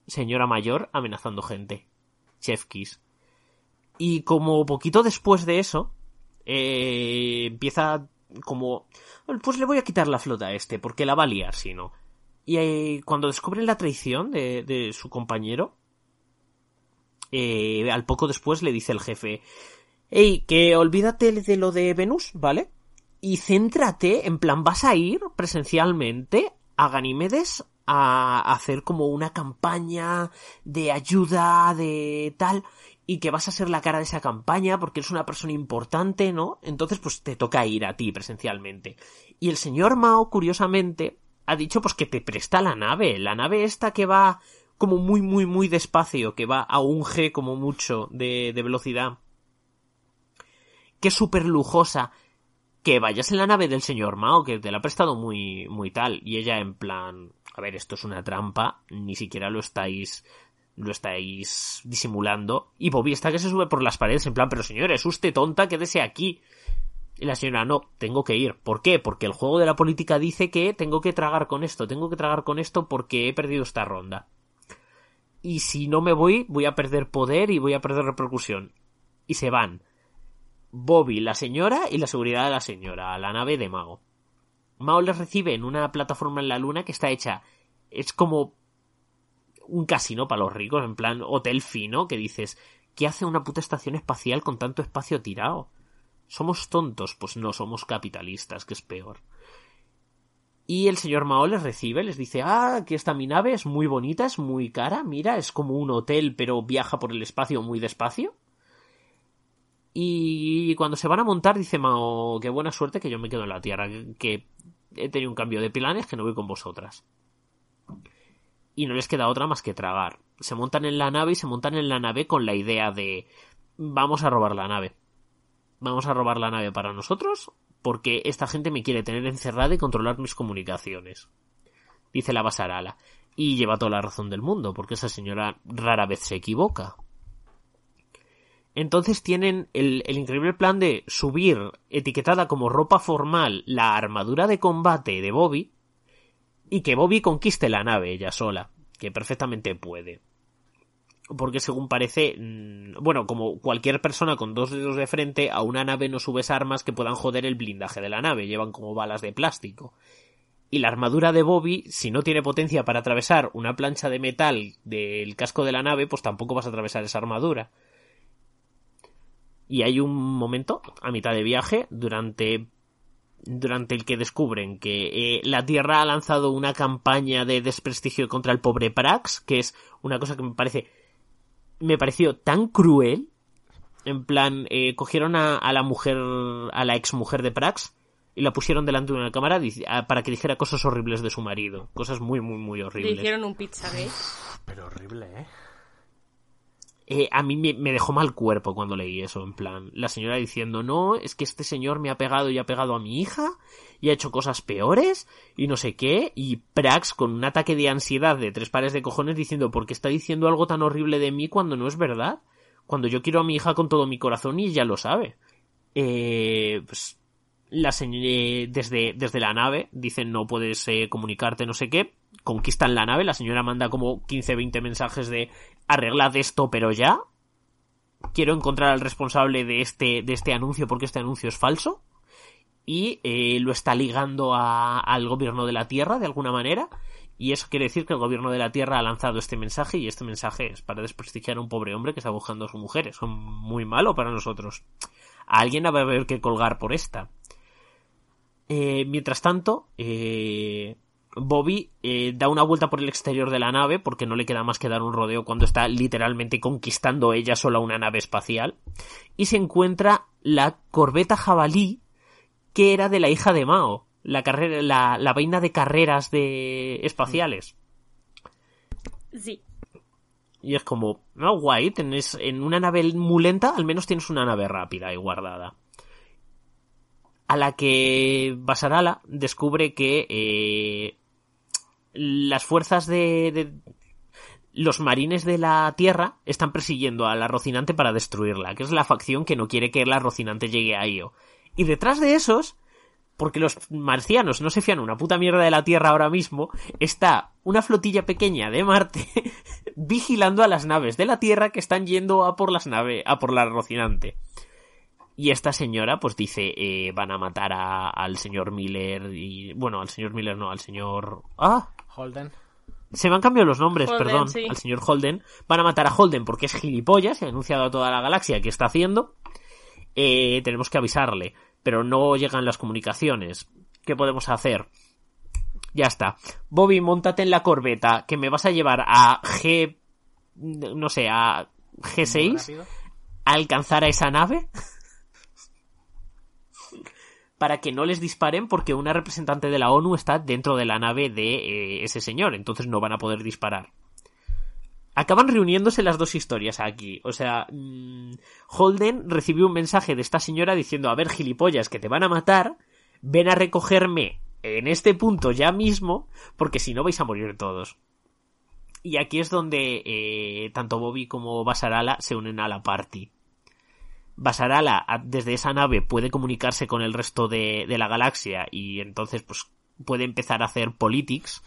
Speaker 2: señora mayor amenazando gente. Chef. Y como poquito después de eso, eh, empieza como pues le voy a quitar la flota a este, porque la va a liar si no. Y eh, cuando descubren la traición de, de su compañero, eh, al poco después le dice el jefe, hey, que olvídate de lo de Venus, ¿vale? Y céntrate, en plan, vas a ir presencialmente a Ganímedes a hacer como una campaña de ayuda, de tal, y que vas a ser la cara de esa campaña porque eres una persona importante, ¿no? Entonces, pues te toca ir a ti presencialmente. Y el señor Mao, curiosamente, ha dicho pues que te presta la nave, la nave esta que va como muy, muy, muy despacio, que va a un G como mucho de, de velocidad, que es súper lujosa, que vayas en la nave del señor Mao, que te la ha prestado muy, muy tal, y ella en plan, a ver, esto es una trampa, ni siquiera lo estáis, lo estáis disimulando, y Bobby está que se sube por las paredes en plan, pero señora, es usted tonta, quédese aquí. Y la señora, no, tengo que ir. ¿Por qué? Porque el juego de la política dice que tengo que tragar con esto, tengo que tragar con esto porque he perdido esta ronda. Y si no me voy, voy a perder poder y voy a perder repercusión. Y se van. Bobby, la señora y la seguridad de la señora, a la nave de Mao. Mao les recibe en una plataforma en la luna que está hecha. Es como un casino para los ricos, en plan hotel fino, que dices, ¿qué hace una puta estación espacial con tanto espacio tirado? ¿Somos tontos? Pues no, somos capitalistas, que es peor. Y el señor Mao les recibe, les dice, ah, aquí está mi nave, es muy bonita, es muy cara, mira, es como un hotel, pero viaja por el espacio muy despacio. Y cuando se van a montar, dice Mao, qué buena suerte que yo me quedo en la Tierra, que he tenido un cambio de planes, que no voy con vosotras. Y no les queda otra más que tragar. Se montan en la nave y se montan en la nave con la idea de vamos a robar la nave. Vamos a robar la nave para nosotros porque esta gente me quiere tener encerrada y controlar mis comunicaciones. Dice la Basarala. Y lleva toda la razón del mundo, porque esa señora rara vez se equivoca. Entonces tienen el, increíble plan de subir, etiquetada como ropa formal, la armadura de combate de Bobby y que Bobby conquiste la nave ella sola, que perfectamente puede. Porque según parece, mm, bueno, como cualquier persona con dos dedos de frente, a una nave no subes armas que puedan joder el blindaje de la nave, llevan como balas de plástico. Y la armadura de Bobby, si no tiene potencia para atravesar una plancha de metal del casco de la nave, pues tampoco vas a atravesar esa armadura y hay un momento a mitad de viaje durante durante el que descubren que eh, la Tierra ha lanzado una campaña de desprestigio contra el pobre Prax, que es una cosa que me parece me pareció tan cruel. En plan, eh, cogieron a, la mujer, a la ex mujer de Prax, y la pusieron delante de una cámara para que dijera cosas horribles de su marido. Cosas muy, muy, muy horribles.
Speaker 1: Le hicieron un pizza gay.
Speaker 3: Pero horrible, ¿eh?
Speaker 2: Eh, a mí me, dejó mal cuerpo cuando leí eso, en plan, la señora diciendo, no, es que este señor me ha pegado y ha pegado a mi hija, y ha hecho cosas peores, y no sé qué, y Prax con un ataque de ansiedad de tres pares de cojones diciendo, ¿por qué está diciendo algo tan horrible de mí cuando no es verdad? Cuando yo quiero a mi hija con todo mi corazón y ella lo sabe. Eh, pues, la señora, desde, desde la nave, dicen no puedes eh, comunicarte, no sé qué, conquistan la nave, la señora manda como 15-20 mensajes de arreglad esto pero ya. Quiero encontrar al responsable de este, de este anuncio porque este anuncio es falso. Y eh, lo está ligando al gobierno de la Tierra de alguna manera. Y eso quiere decir que el gobierno de la Tierra ha lanzado este mensaje y este mensaje es para desprestigiar a un pobre hombre que está buscando a su mujer. Es muy malo para nosotros. A alguien va a haber que colgar por esta. Eh, mientras tanto, eh, Bobby eh, da una vuelta por el exterior de la nave porque no le queda más que dar un rodeo cuando está literalmente conquistando ella sola una nave espacial y se encuentra la corbeta jabalí que era de la hija de Mao, la carrera, la, la vaina de carreras de espaciales.
Speaker 1: Sí.
Speaker 2: Y es como, no, guay, tenés en una nave muy lenta, al menos tienes una nave rápida y guardada. A la que Basarala descubre que eh, las fuerzas de, los marines de la Tierra están persiguiendo a la Rocinante para destruirla, que es la facción que no quiere que la Rocinante llegue a Io. Y detrás de esos, porque los marcianos no se fían una puta mierda de la Tierra ahora mismo, está una flotilla pequeña de Marte *laughs* vigilando a las naves de la Tierra que están yendo a por las naves, a por la Rocinante. Y esta señora, pues dice, eh, van a matar a, al señor Miller y, bueno, al señor Miller no, al señor... Ah,
Speaker 3: Holden.
Speaker 2: Se me han cambiado los nombres, perdón, al señor Holden. Van a matar a Holden porque es gilipollas, se ha anunciado a toda la galaxia que está haciendo. Eh, tenemos que avisarle, pero no llegan las comunicaciones. ¿Qué podemos hacer? Ya está. Bobby, montate en la corbeta, que me vas a llevar a G... no sé, a G6. A alcanzar a esa nave para que no les disparen porque una representante de la ONU está dentro de la nave de eh, ese señor, entonces no van a poder disparar. acaban reuniéndose las dos historias aquí. O sea, mm, Holden recibió un mensaje de esta señora diciendo, a ver, gilipollas, que te van a matar, ven a recogerme en este punto ya mismo, porque si no vais a morir todos. Y aquí es donde eh, tanto Bobby como Basarala se unen a la party. Basarala desde esa nave puede comunicarse con el resto de, de la galaxia y entonces pues puede empezar a hacer politics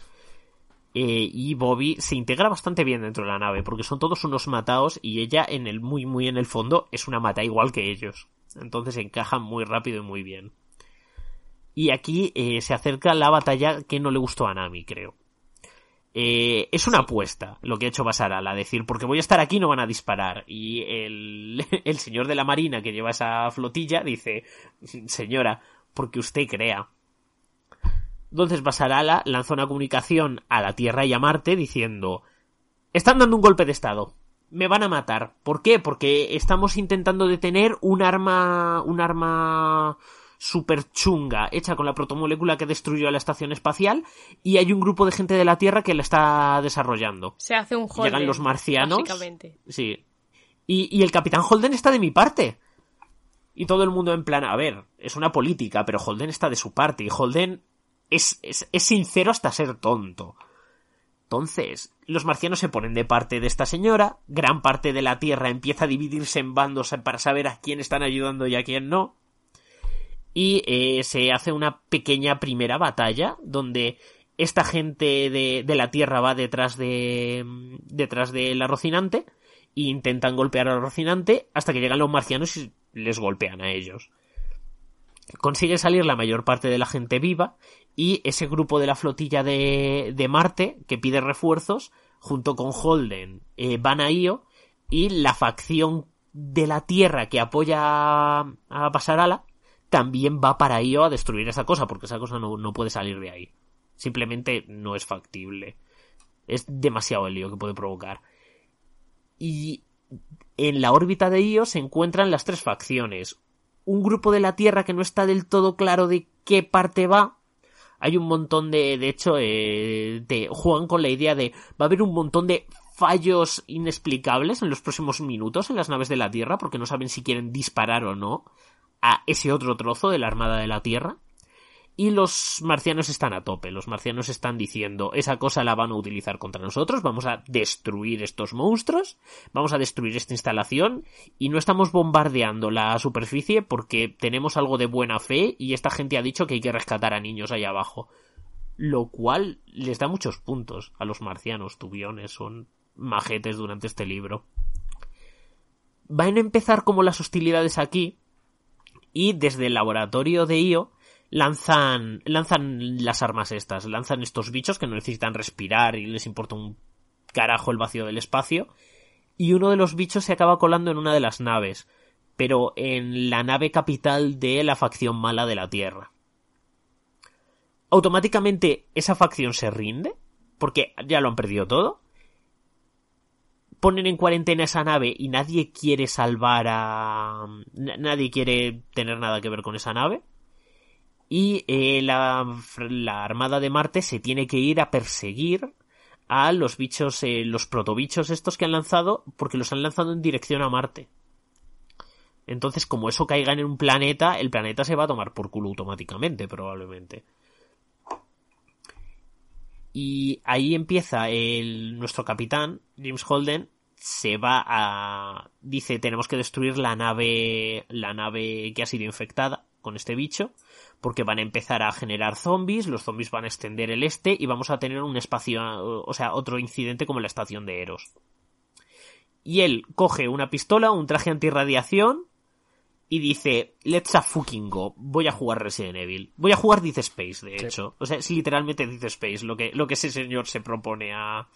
Speaker 2: eh, y Bobby se integra bastante bien dentro de la nave, porque son todos unos mataos y ella en el muy muy en el fondo es una mata igual que ellos. Entonces encaja muy rápido y muy bien. Y aquí eh, se acerca la batalla que no le gustó a Nami, creo. Eh, es una apuesta lo que ha hecho Basara, decir, porque voy a estar aquí no van a disparar. Y el, *laughs* el señor de la marina que lleva esa flotilla dice, señora, porque usted crea. Entonces Basarala lanzó una comunicación a la Tierra y a Marte diciendo Están dando un golpe de Estado. Me van a matar. ¿Por qué? Porque estamos intentando detener un arma. un arma super chunga hecha con la protomolécula que destruyó la estación espacial y hay un grupo de gente de la Tierra que la está desarrollando.
Speaker 1: Se hace un Holden.
Speaker 2: Llegan los marcianos. Sí. Y, y el capitán Holden está de mi parte. Y todo el mundo en plan, a ver, es una política, pero Holden está de su parte. Y Holden es, es, sincero hasta ser tonto. Entonces, los marcianos se ponen de parte de esta señora, gran parte de la Tierra empieza a dividirse en bandos para saber a quién están ayudando y a quién no. Y eh, se hace una pequeña primera batalla donde esta gente de, de la Tierra va detrás de detrás del Rocinante e intentan golpear al Rocinante hasta que llegan los marcianos y les golpean a ellos. Consigue salir la mayor parte de la gente viva y ese grupo de la flotilla de, de Marte que pide refuerzos junto con Holden eh, van a Io y la facción de la Tierra que apoya a, a Pasarala también va para Io a destruir esa cosa porque esa cosa no, no puede salir de ahí. Simplemente no es factible. Es demasiado el lío que puede provocar. Y en la órbita de Io se encuentran las tres facciones. Un grupo de la Tierra que no está del todo claro de qué parte va. Hay un montón de, de hecho, eh, de, juegan con la idea de, va a haber un montón de fallos inexplicables en los próximos minutos en las naves de la Tierra, porque no saben si quieren disparar o no a ese otro trozo de la Armada de la Tierra. Y los marcianos están a tope. Los marcianos están diciendo, esa cosa la van a utilizar contra nosotros, vamos a destruir estos monstruos, vamos a destruir esta instalación y no estamos bombardeando la superficie porque tenemos algo de buena fe y esta gente ha dicho que hay que rescatar a niños ahí abajo. Lo cual les da muchos puntos a los marcianos, tubiones, son majetes durante este libro. Van a empezar como las hostilidades aquí y desde el laboratorio de Io lanzan, lanzan las armas estas, lanzan estos bichos que no necesitan respirar y les importa un carajo el vacío del espacio. Y uno de los bichos se acaba colando en una de las naves, pero en la nave capital de la facción mala de la Tierra. Automáticamente esa facción se rinde, porque ya lo han perdido todo. Ponen en cuarentena esa nave y nadie quiere salvar a... Nadie quiere tener nada que ver con esa nave y eh, la, la, Armada de Marte se tiene que ir a perseguir a los bichos, eh, los protobichos estos que han lanzado, porque los han lanzado en dirección a Marte. Entonces, como eso caiga en un planeta, el planeta se va a tomar por culo automáticamente, probablemente. Y ahí empieza el, nuestro capitán, James Holden, se va a... dice, tenemos que destruir la nave, la nave que ha sido infectada con este bicho porque van a empezar a generar zombies, los zombies van a extender el este y vamos a tener un espacio, o sea, otro incidente como la estación de Eros. Y él coge una pistola, un traje antirradiación y dice, let's a fucking go, voy a jugar Resident Evil. Voy a jugar Death Space, de hecho. O sea, es literalmente Death Space lo que, lo que ese señor se propone a,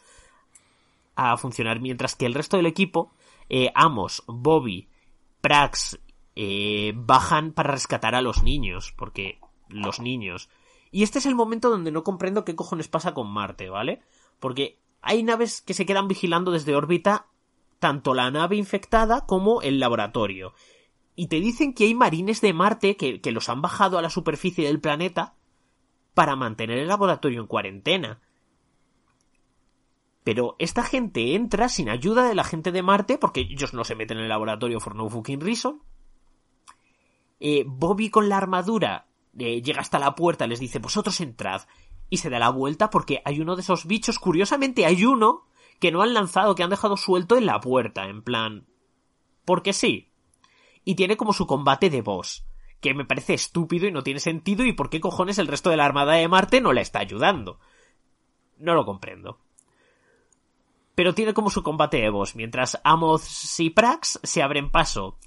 Speaker 2: a funcionar. Mientras que el resto del equipo, eh, Amos, Bobby, Prax eh, bajan para rescatar a los niños, porque los niños. Y este es el momento donde no comprendo qué cojones pasa con Marte, ¿vale? Porque hay naves que se quedan vigilando desde órbita tanto la nave infectada como el laboratorio. Y te dicen que hay marines de Marte que, que los han bajado a la superficie del planeta para mantener el laboratorio en cuarentena. Pero esta gente entra sin ayuda de la gente de Marte, porque ellos no se meten en el laboratorio for no fucking reason. Eh, Bobby con la armadura eh, llega hasta la puerta, les dice, vosotros entrad. Y se da la vuelta porque hay uno de esos bichos, curiosamente hay uno que no han lanzado, que han dejado suelto en la puerta, en plan... Porque sí. Y tiene como su combate de boss, que me parece estúpido y no tiene sentido y por qué cojones el resto de la Armada de Marte no la está ayudando. No lo comprendo. Pero tiene como su combate de boss, mientras Amos y Prax se abren paso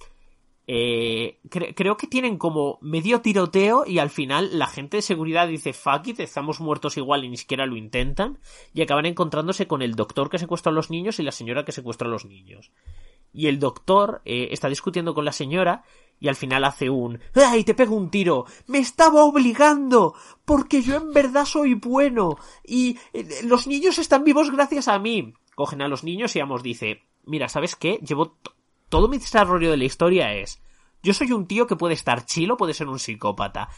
Speaker 2: eh, creo que tienen como medio tiroteo y al final la gente de seguridad dice fuck it, estamos muertos igual y ni siquiera lo intentan y acaban encontrándose con el doctor que secuestra a los niños y la señora que secuestra a los niños. Y el doctor eh, está discutiendo con la señora y al final hace un ¡Ay, te pego un tiro! ¡Me estaba obligando! Porque yo en verdad soy bueno y eh, los niños están vivos gracias a mí. Cogen a los niños y Amos dice Mira, ¿sabes qué? Llevo todo mi desarrollo de la historia es, yo soy un tío que puede estar chilo, puede ser un psicópata.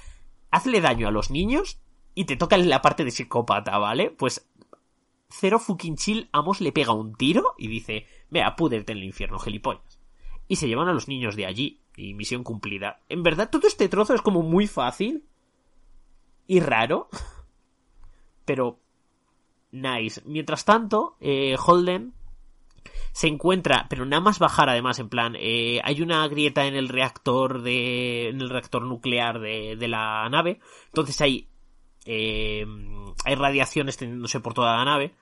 Speaker 2: Hazle daño a los niños y te toca la parte de psicópata, ¿vale? Pues Cero fucking chill, Amos le pega un tiro y dice, vea, púderte en el infierno, gilipollas. Y se llevan a los niños de allí. Y misión cumplida. En verdad, todo este trozo es como muy fácil. Y raro. *laughs* Pero... Nice. Mientras tanto, eh, Holden se encuentra, pero nada más bajar además, en plan, eh, hay una grieta en el reactor de, en el reactor nuclear de, de la nave, entonces hay, eh, hay radiación extendiéndose por toda la nave,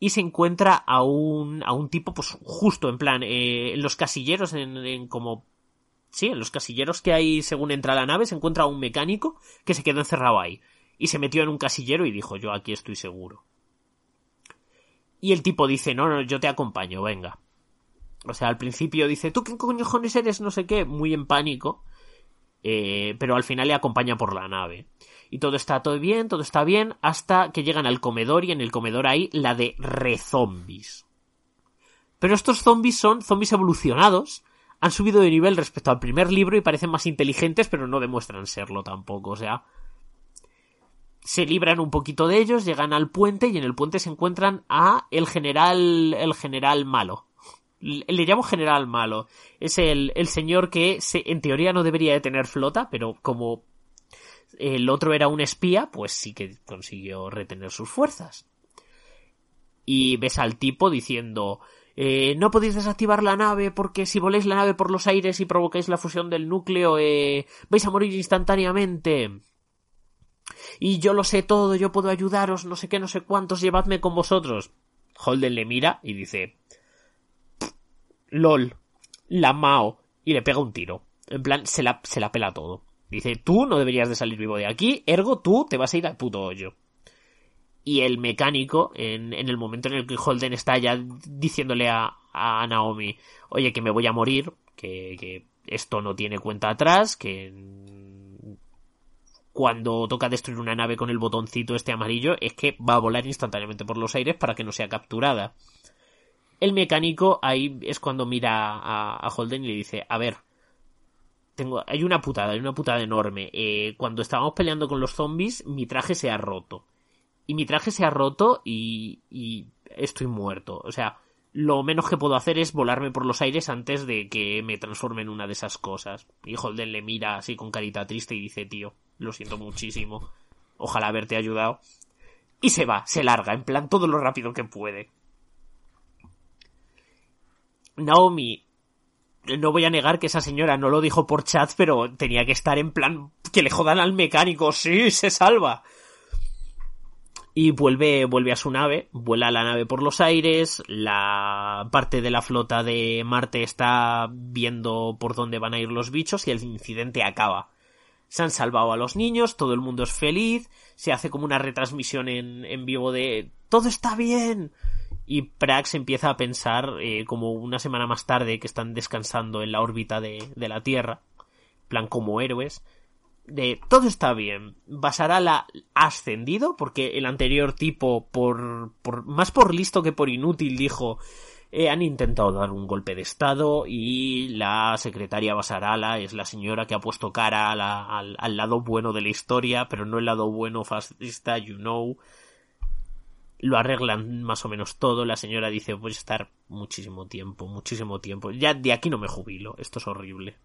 Speaker 2: y se encuentra a un, a un tipo, pues justo, en plan, eh, en los casilleros, en, en como Sí, en los casilleros que hay según entra la nave se encuentra un mecánico que se quedó encerrado ahí. Y se metió en un casillero y dijo, yo aquí estoy seguro. Y el tipo dice, no, no, yo te acompaño, venga. O sea, al principio dice, ¿tú qué coñones eres? No sé qué, muy en pánico. Eh, pero al final le acompaña por la nave. Y todo está todo bien, todo está bien, hasta que llegan al comedor y en el comedor hay la de rezombies. Pero estos zombies son zombies evolucionados, han subido de nivel respecto al primer libro y parecen más inteligentes, pero no demuestran serlo tampoco. O sea, se libran un poquito de ellos, llegan al puente y en el puente se encuentran a el general, el general malo. Le llamo general malo. Es el, el señor que se, en teoría no debería de tener flota, pero como el otro era un espía, pues sí que consiguió retener sus fuerzas. Y ves al tipo diciendo, eh, no podéis desactivar la nave porque si voléis la nave por los aires y provocáis la fusión del núcleo, eh, vais a morir instantáneamente y yo lo sé todo, yo puedo ayudaros, no sé qué, no sé cuántos, llevadme con vosotros. Holden le mira y dice, lol, la Mao, y le pega un tiro. En plan, se la, se la pela todo. Dice, tú no deberías de salir vivo de aquí, ergo tú te vas a ir al puto hoyo. Y el mecánico, en, en el momento en el que Holden está ya diciéndole a, a Naomi, oye, que me voy a morir, que, que esto no tiene cuenta atrás, que cuando toca destruir una nave con el botoncito este amarillo es que va a volar instantáneamente por los aires para que no sea capturada. El mecánico ahí es cuando mira a, Holden y le dice, a ver, tengo, hay una putada, hay una putada enorme. Eh, cuando estábamos peleando con los zombies, mi traje se ha roto. Y mi traje se ha roto y, y estoy muerto. O sea, lo menos que puedo hacer es volarme por los aires antes de que me transforme en una de esas cosas. Y Holden le mira así con carita triste y dice, tío, lo siento muchísimo. Ojalá haberte ayudado. Y se va, se larga, en plan todo lo rápido que puede. Naomi, no voy a negar que esa señora no lo dijo por chat, pero tenía que estar en plan que le jodan al mecánico. Sí, se salva. Y vuelve, vuelve a su nave, vuela la nave por los aires, la parte de la flota de Marte está viendo por dónde van a ir los bichos y el incidente acaba se han salvado a los niños, todo el mundo es feliz, se hace como una retransmisión en, en vivo de todo está bien. Y Prax empieza a pensar, eh, como una semana más tarde, que están descansando en la órbita de, de la Tierra, plan como héroes, de todo está bien. Basarala ha ascendido, porque el anterior tipo, por, por, más por listo que por inútil, dijo, eh, han intentado dar un golpe de estado y la secretaria Basarala es la señora que ha puesto cara al, al, lado bueno de la historia, pero no el lado bueno fascista, you know. lo arreglan más o menos todo. La señora dice, voy a estar muchísimo tiempo, muchísimo tiempo. Ya de aquí no me jubilo, esto es horrible.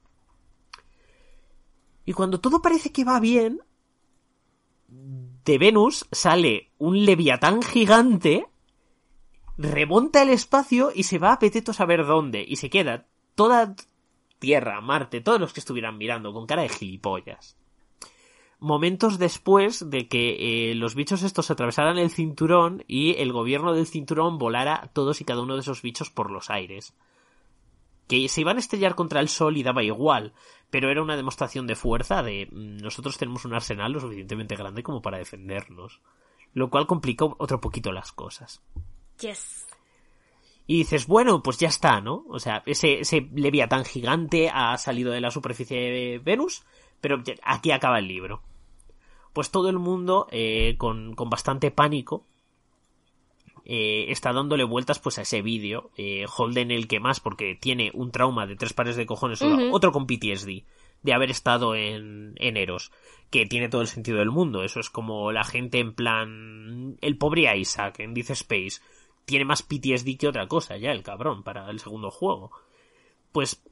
Speaker 2: Y cuando todo parece que va bien, de Venus sale un leviatán gigante, remonta el espacio y se va a Peteto saber dónde. Y se queda toda Tierra, Marte, todos los que estuvieran mirando con cara de gilipollas momentos después de que eh, los bichos estos atravesaran el cinturón y el gobierno del cinturón volara todos y cada uno de esos bichos por los aires. Que se iban a estrellar contra el sol y daba igual, pero era una demostración de fuerza de mm, nosotros tenemos un arsenal lo suficientemente grande como para defendernos. Lo cual complicó otro poquito las cosas.
Speaker 1: Yes.
Speaker 2: Y dices, bueno, pues ya está, ¿no? O sea, ese, ese tan gigante ha salido de la superficie de Venus, pero aquí acaba el libro pues todo el mundo eh, con, con, bastante pánico eh, está dándole vueltas pues a ese vídeo eh, Holden el que más porque tiene un trauma de tres pares de cojones otro con PTSD de haber estado en, en Eros que tiene todo el sentido del mundo eso es como la gente en plan el pobre Isaac en Death Space tiene más PTSD que otra cosa ya el cabrón para el segundo juego pues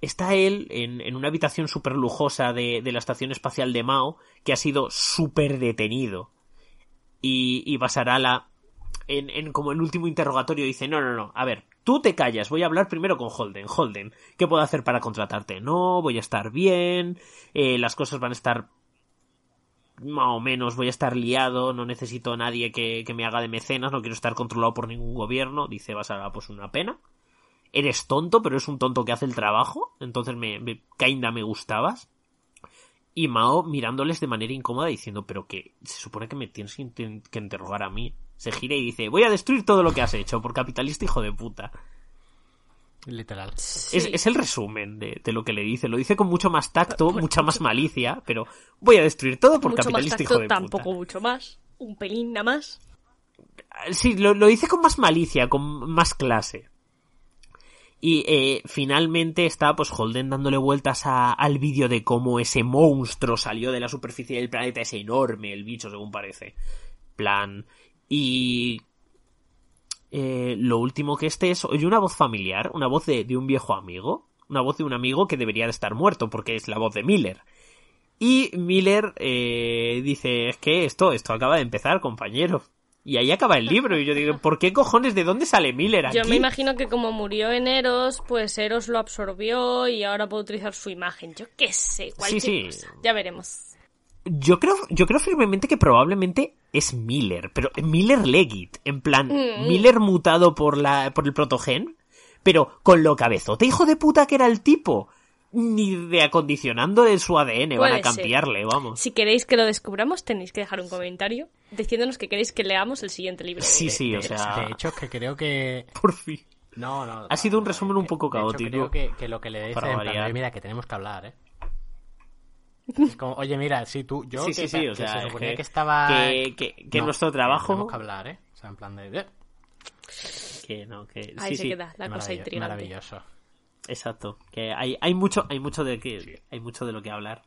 Speaker 2: está él en, una habitación súper lujosa de, la estación espacial de Mao, que ha sido súper detenido. Y, y Basarala, en, en como el último interrogatorio, dice, no, no, no, a ver, tú te callas, voy a hablar primero con Holden. Holden, ¿qué puedo hacer para contratarte? No, voy a estar bien, eh, las cosas van a estar más o menos, voy a estar liado, no necesito a nadie que, que me haga de mecenas, no quiero estar controlado por ningún gobierno, dice Basarala, pues una pena eres tonto, pero es un tonto que hace el trabajo, entonces me, me kinda me gustabas. Y Mao mirándoles de manera incómoda diciendo, pero que se supone que me tienes que, interrogar a mí. Se gira y dice, voy a destruir todo lo que has hecho por capitalista hijo de puta.
Speaker 3: Literal.
Speaker 2: Es, el resumen de, lo que le dice. Lo dice con mucho más tacto, mucha más malicia, pero voy a destruir todo por capitalista hijo de puta.
Speaker 1: Tampoco mucho más. Un pelín nada más.
Speaker 2: Sí, lo, lo dice con más malicia, con más clase. Y eh, finalmente está pues Holden dándole vueltas al vídeo de cómo ese monstruo salió de la superficie del planeta, ese enorme, el bicho según parece. Plan. Y... Eh, lo último que este es, oye una voz familiar, una voz de, de un viejo amigo, una voz de un amigo que debería de estar muerto porque es la voz de Miller. Y Miller eh, dice, es que esto, esto acaba de empezar, compañero. Y ahí acaba el libro. Y yo digo, ¿por qué cojones? ¿De dónde sale Miller aquí?
Speaker 1: Yo me imagino que como murió en Eros, pues Eros lo absorbió y ahora puede utilizar su imagen. Yo qué sé, cualquier sí, sí. Ya veremos.
Speaker 2: Yo creo, yo creo firmemente que probablemente es Miller, pero Miller Legit, en plan, mm. Miller mutado por la, por el protogen, pero con lo cabezote hijo de puta que era el tipo ni de acondicionando de su ADN van a cambiarle, vamos.
Speaker 1: Si queréis que lo descubramos, tenéis que dejar un comentario diciéndonos que queréis que leamos el siguiente libro.
Speaker 2: Sí, sí, o sea.
Speaker 3: De hecho, que creo que. *laughs*
Speaker 2: Por fin.
Speaker 3: No, no.
Speaker 2: Ha sido un resumen un poco caótico.
Speaker 3: creo que, lo que le dice es mira, que tenemos que hablar, ¿eh? Como, oye, mira, si tú, yo
Speaker 2: sí,
Speaker 3: sí,
Speaker 2: sí, o sea,
Speaker 3: se suponía que, estaba...
Speaker 2: Que, que, nuestro trabajo...
Speaker 3: Tenemos que hablar, ¿eh? O sea, en plan de...
Speaker 2: Que no, que...
Speaker 1: Ahí se queda la cosa intrigante.
Speaker 3: Maravilloso.
Speaker 2: Exacto. Que hay, hay mucho, hay mucho de que, hay mucho de lo que hablar.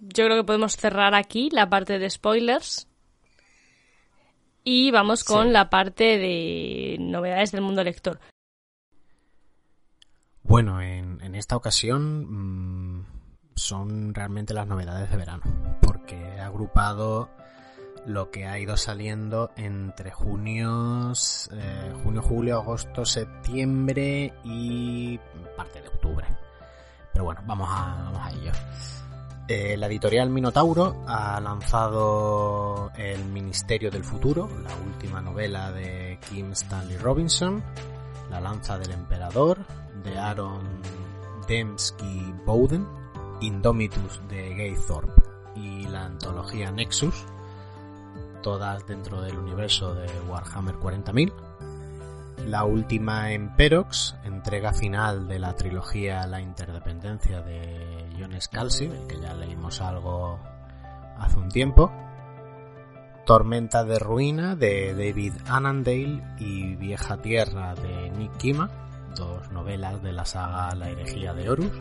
Speaker 1: Yo creo que podemos cerrar aquí la parte de spoilers. Y vamos con la parte de novedades del mundo lector.
Speaker 3: Bueno, en, en esta ocasión mm, son realmente las novedades de verano, porque he agrupado lo que ha ido saliendo entre junio, eh, junio, julio, agosto, septiembre y parte de octubre. Pero bueno, vamos a, vamos a ello. Eh, la editorial Minotauro ha lanzado El Ministerio del Futuro, la última novela de Kim Stanley Robinson, La Lanza del Emperador de Aaron Dembski Bowden, Indomitus de Gay Thorpe y la antología Nexus todas dentro del universo de Warhammer 40.000. La última en Perox, entrega final de la trilogía La Interdependencia de John Scalzi, del que ya leímos algo hace un tiempo. Tormenta de Ruina de David Annandale y Vieja Tierra de Nick Kima, dos novelas de la saga La herejía de Horus.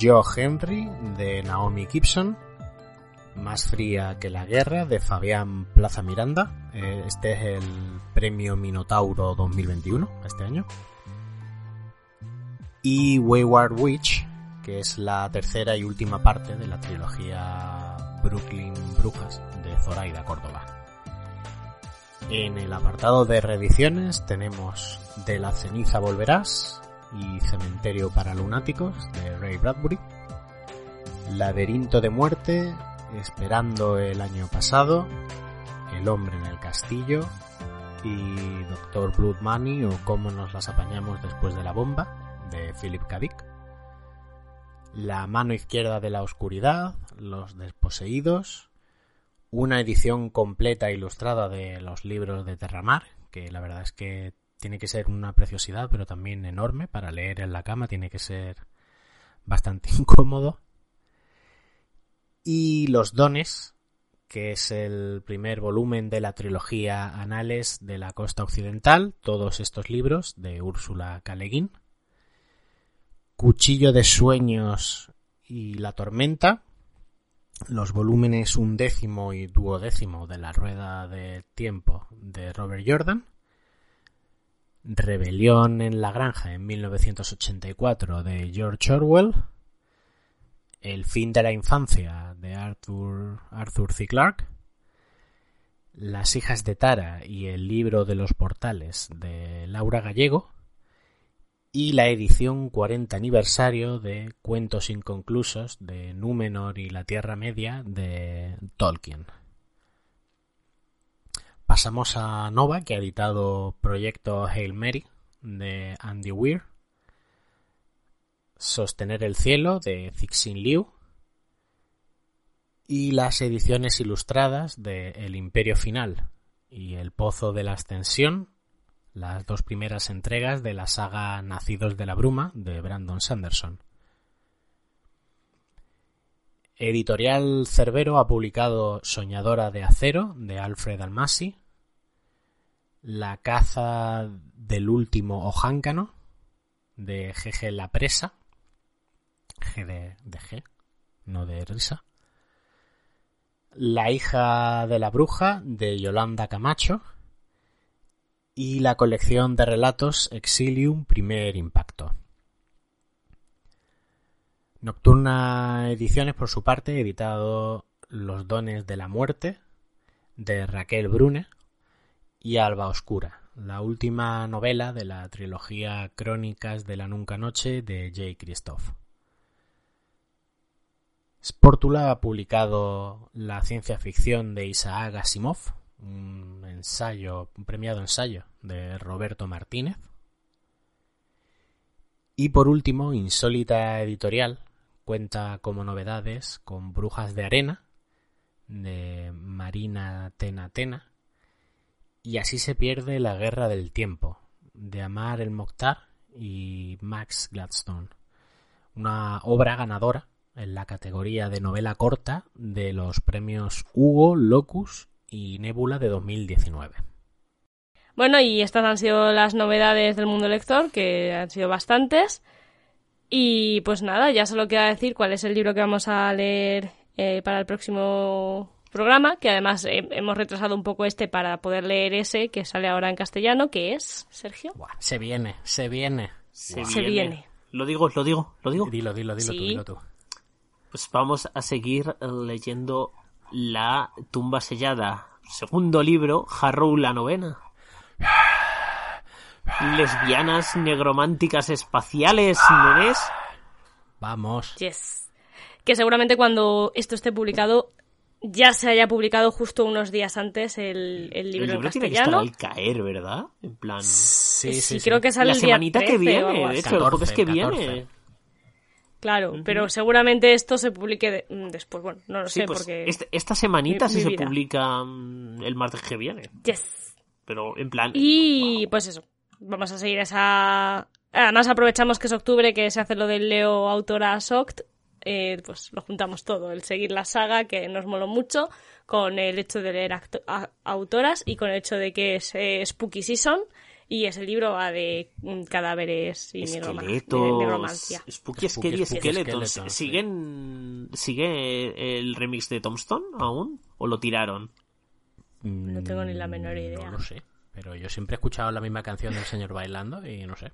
Speaker 3: Joe Henry de Naomi Gibson Más fría que la guerra de Fabián Plaza Miranda. Eh, este es el premio Minotauro 2021, este año. Y Wayward Witch, que es la tercera y última parte de la trilogía Brooklyn Brujas de Zoraida Córdoba. En el apartado de reediciones tenemos De la ceniza volverás y Cementerio para lunáticos de Ray Bradbury. Laberinto de muerte, Esperando el año pasado, El hombre en el castillo y Doctor Blood Money o Cómo nos las apañamos después de la bomba de Philip K. Dick. La mano izquierda de la oscuridad, Los desposeídos, una edición completa ilustrada de los libros de Terramar, que la verdad es que tiene que ser una preciosidad, pero también enorme para leer en la cama, tiene que ser bastante *laughs* incómodo. Y Los Dones, que es el primer volumen de la trilogía Anales de la Costa Occidental, todos estos libros de Úrsula Caleguín. Cuchillo de Sueños y La Tormenta, los volúmenes undécimo y duodécimo de la Rueda de Tiempo de Robert Jordan, Rebelión en la Granja en 1984 de George Orwell, El fin de la infancia de Arthur, Arthur C. Clarke, Las hijas de Tara y el libro de los portales de Laura Gallego, y la edición 40 aniversario de Cuentos inconclusos de Númenor y la Tierra Media de Tolkien. Pasamos a Nova, que ha editado Proyecto Hail Mary de Andy Weir, Sostener el cielo de Cixin Liu. Y las ediciones ilustradas de El Imperio Final y El Pozo de la Ascensión. Las dos primeras entregas de la saga Nacidos de la Bruma de Brandon Sanderson. Editorial Cerbero ha publicado Soñadora de Acero de Alfred Almasi, La caza del último ojáncano de G.G. La Presa, G de, de G, no de risa. La hija de la bruja de Yolanda Camacho y la colección de relatos Exilium Primer Impacto. Nocturna Ediciones, por su parte, editado Los dones de la muerte de Raquel Brune y Alba Oscura, la última novela de la trilogía Crónicas de la Nunca Noche de J. Christoph. Sportula ha publicado la ciencia ficción de Isaac Asimov, un ensayo, un premiado ensayo de Roberto Martínez. Y por último, Insólita Editorial cuenta como novedades con Brujas de Arena de Marina Tena Tena y así se pierde la guerra del tiempo de Amar el Mokhtar y Max Gladstone, una obra ganadora en la categoría de novela corta de los premios Hugo, Locus y Nebula de 2019.
Speaker 1: Bueno, y estas han sido las novedades del mundo lector, que han sido bastantes. Y pues nada, ya solo queda decir cuál es el libro que vamos a leer eh, para el próximo programa, que además eh, hemos retrasado un poco este para poder leer ese que sale ahora en castellano, que es, Sergio.
Speaker 3: se viene, se viene.
Speaker 1: Se, viene.
Speaker 2: Lo digo, lo digo, lo digo.
Speaker 3: Dilo, dilo, dilo tú, dilo tú.
Speaker 2: Pues vamos a seguir leyendo la tumba sellada. Segundo libro, Harrow la novena. Lesbianas negrománticas espaciales, ¿no ves?
Speaker 3: Vamos.
Speaker 1: Yes. Que seguramente cuando esto esté publicado ya se haya publicado justo unos días antes el, el libro, el libro en.
Speaker 2: Tiene que estar al caer, ¿verdad? En plan.
Speaker 1: Sí, sí, sí creo que sale
Speaker 2: la
Speaker 1: el
Speaker 2: semanita
Speaker 1: que
Speaker 2: viene, de hecho, el jueves que viene.
Speaker 1: Claro, pero seguramente esto se publique mm, después. Bueno, no lo sé
Speaker 2: pues
Speaker 1: porque.
Speaker 2: Este, esta semanita sí se publica mm, el martes que viene.
Speaker 1: Yes.
Speaker 2: Pero en plan.
Speaker 1: Y pues eso. Vamos a seguir esa. Además, aprovechamos que es octubre, que se hace lo del Leo Autora Soct. Eh, pues lo juntamos todo, el seguir la saga, que nos moló mucho, con el hecho de leer autoras y con el hecho de que es eh, Spooky Season Y ese libro va de mm, cadáveres y
Speaker 2: esqueletos, negromancia. Spooky, Scary Skeletons. ¿Siguen, ¿Sigue el remix de Tombstone aún? ¿O lo tiraron?
Speaker 1: No tengo ni la menor idea.
Speaker 3: No lo sé. Pero yo siempre he escuchado la misma canción del señor bailando y no sé.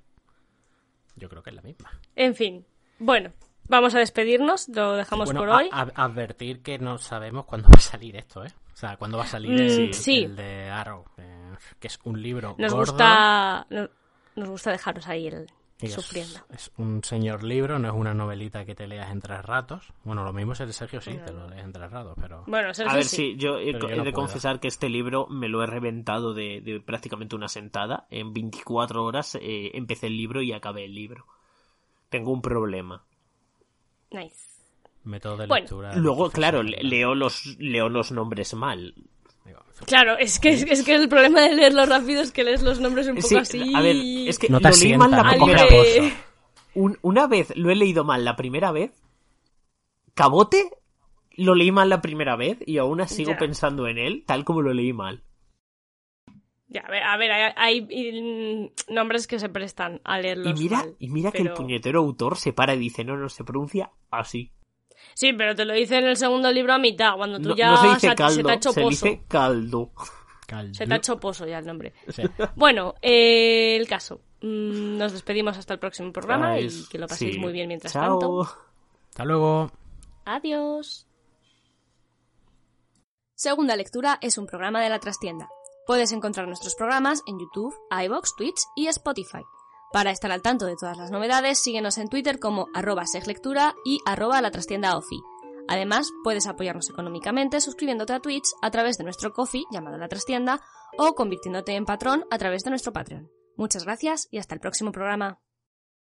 Speaker 3: Yo creo que es la misma.
Speaker 1: En fin. Bueno, vamos a despedirnos. Lo dejamos por hoy.
Speaker 3: advertir que no sabemos cuándo va a salir esto, ¿eh? O sea, cuándo va a salir mm, el, de Arrow. Eh, que es un libro
Speaker 1: nos Gusta, nos gusta dejaros ahí el, sufriendo.
Speaker 3: Es, un señor libro, no es una novelita que te leas en tres ratos. Bueno, lo mismo es el de Sergio, sí, te lo lees en tres ratos, pero...
Speaker 1: Bueno,
Speaker 2: A ver, sí, yo he, de confesar que este libro me lo he reventado de, prácticamente una sentada. En 24 horas eh, empecé el libro y acabé el libro. Tengo un problema.
Speaker 1: Nice.
Speaker 3: Método de lectura.
Speaker 2: Luego, claro, leo los, leo los nombres mal.
Speaker 1: Claro, es que, es que el problema de leerlo rápido es que lees los nombres un poco así.
Speaker 2: A ver, es que lo leí mal la primera vez. una vez lo he leído mal la primera vez. Cabote lo leí mal la primera vez y aún así sigo pensando en él tal como lo leí mal.
Speaker 1: Ya, a ver, a ver hay, nombres que se prestan a leerlos
Speaker 2: y mira,
Speaker 1: mal,
Speaker 2: Y mira que el puñetero autor se para y dice, no, no, se pronuncia así.
Speaker 1: Sí, pero te lo dice en el segundo libro a mitad, cuando tú ya se, te ha hecho
Speaker 2: se dice caldo.
Speaker 1: Se te ha hecho pozo ya el nombre. Bueno, eh, el caso. Mm, nos despedimos hasta el próximo programa y que lo paséis muy bien mientras tanto.
Speaker 3: Hasta luego.
Speaker 1: Adiós. Segunda Lectura es un programa de la trastienda. Puedes encontrar nuestros programas en YouTube, iBox, Twitch y Spotify. Para estar al tanto de todas las novedades, síguenos en Twitter como arroba seglectura y arroba la trastienda ofi. Además, puedes apoyarnos económicamente suscribiéndote a Twitch a través de nuestro coffee llamado La Trastienda o convirtiéndote en patrón a través de nuestro Patreon. Muchas gracias y hasta el próximo programa.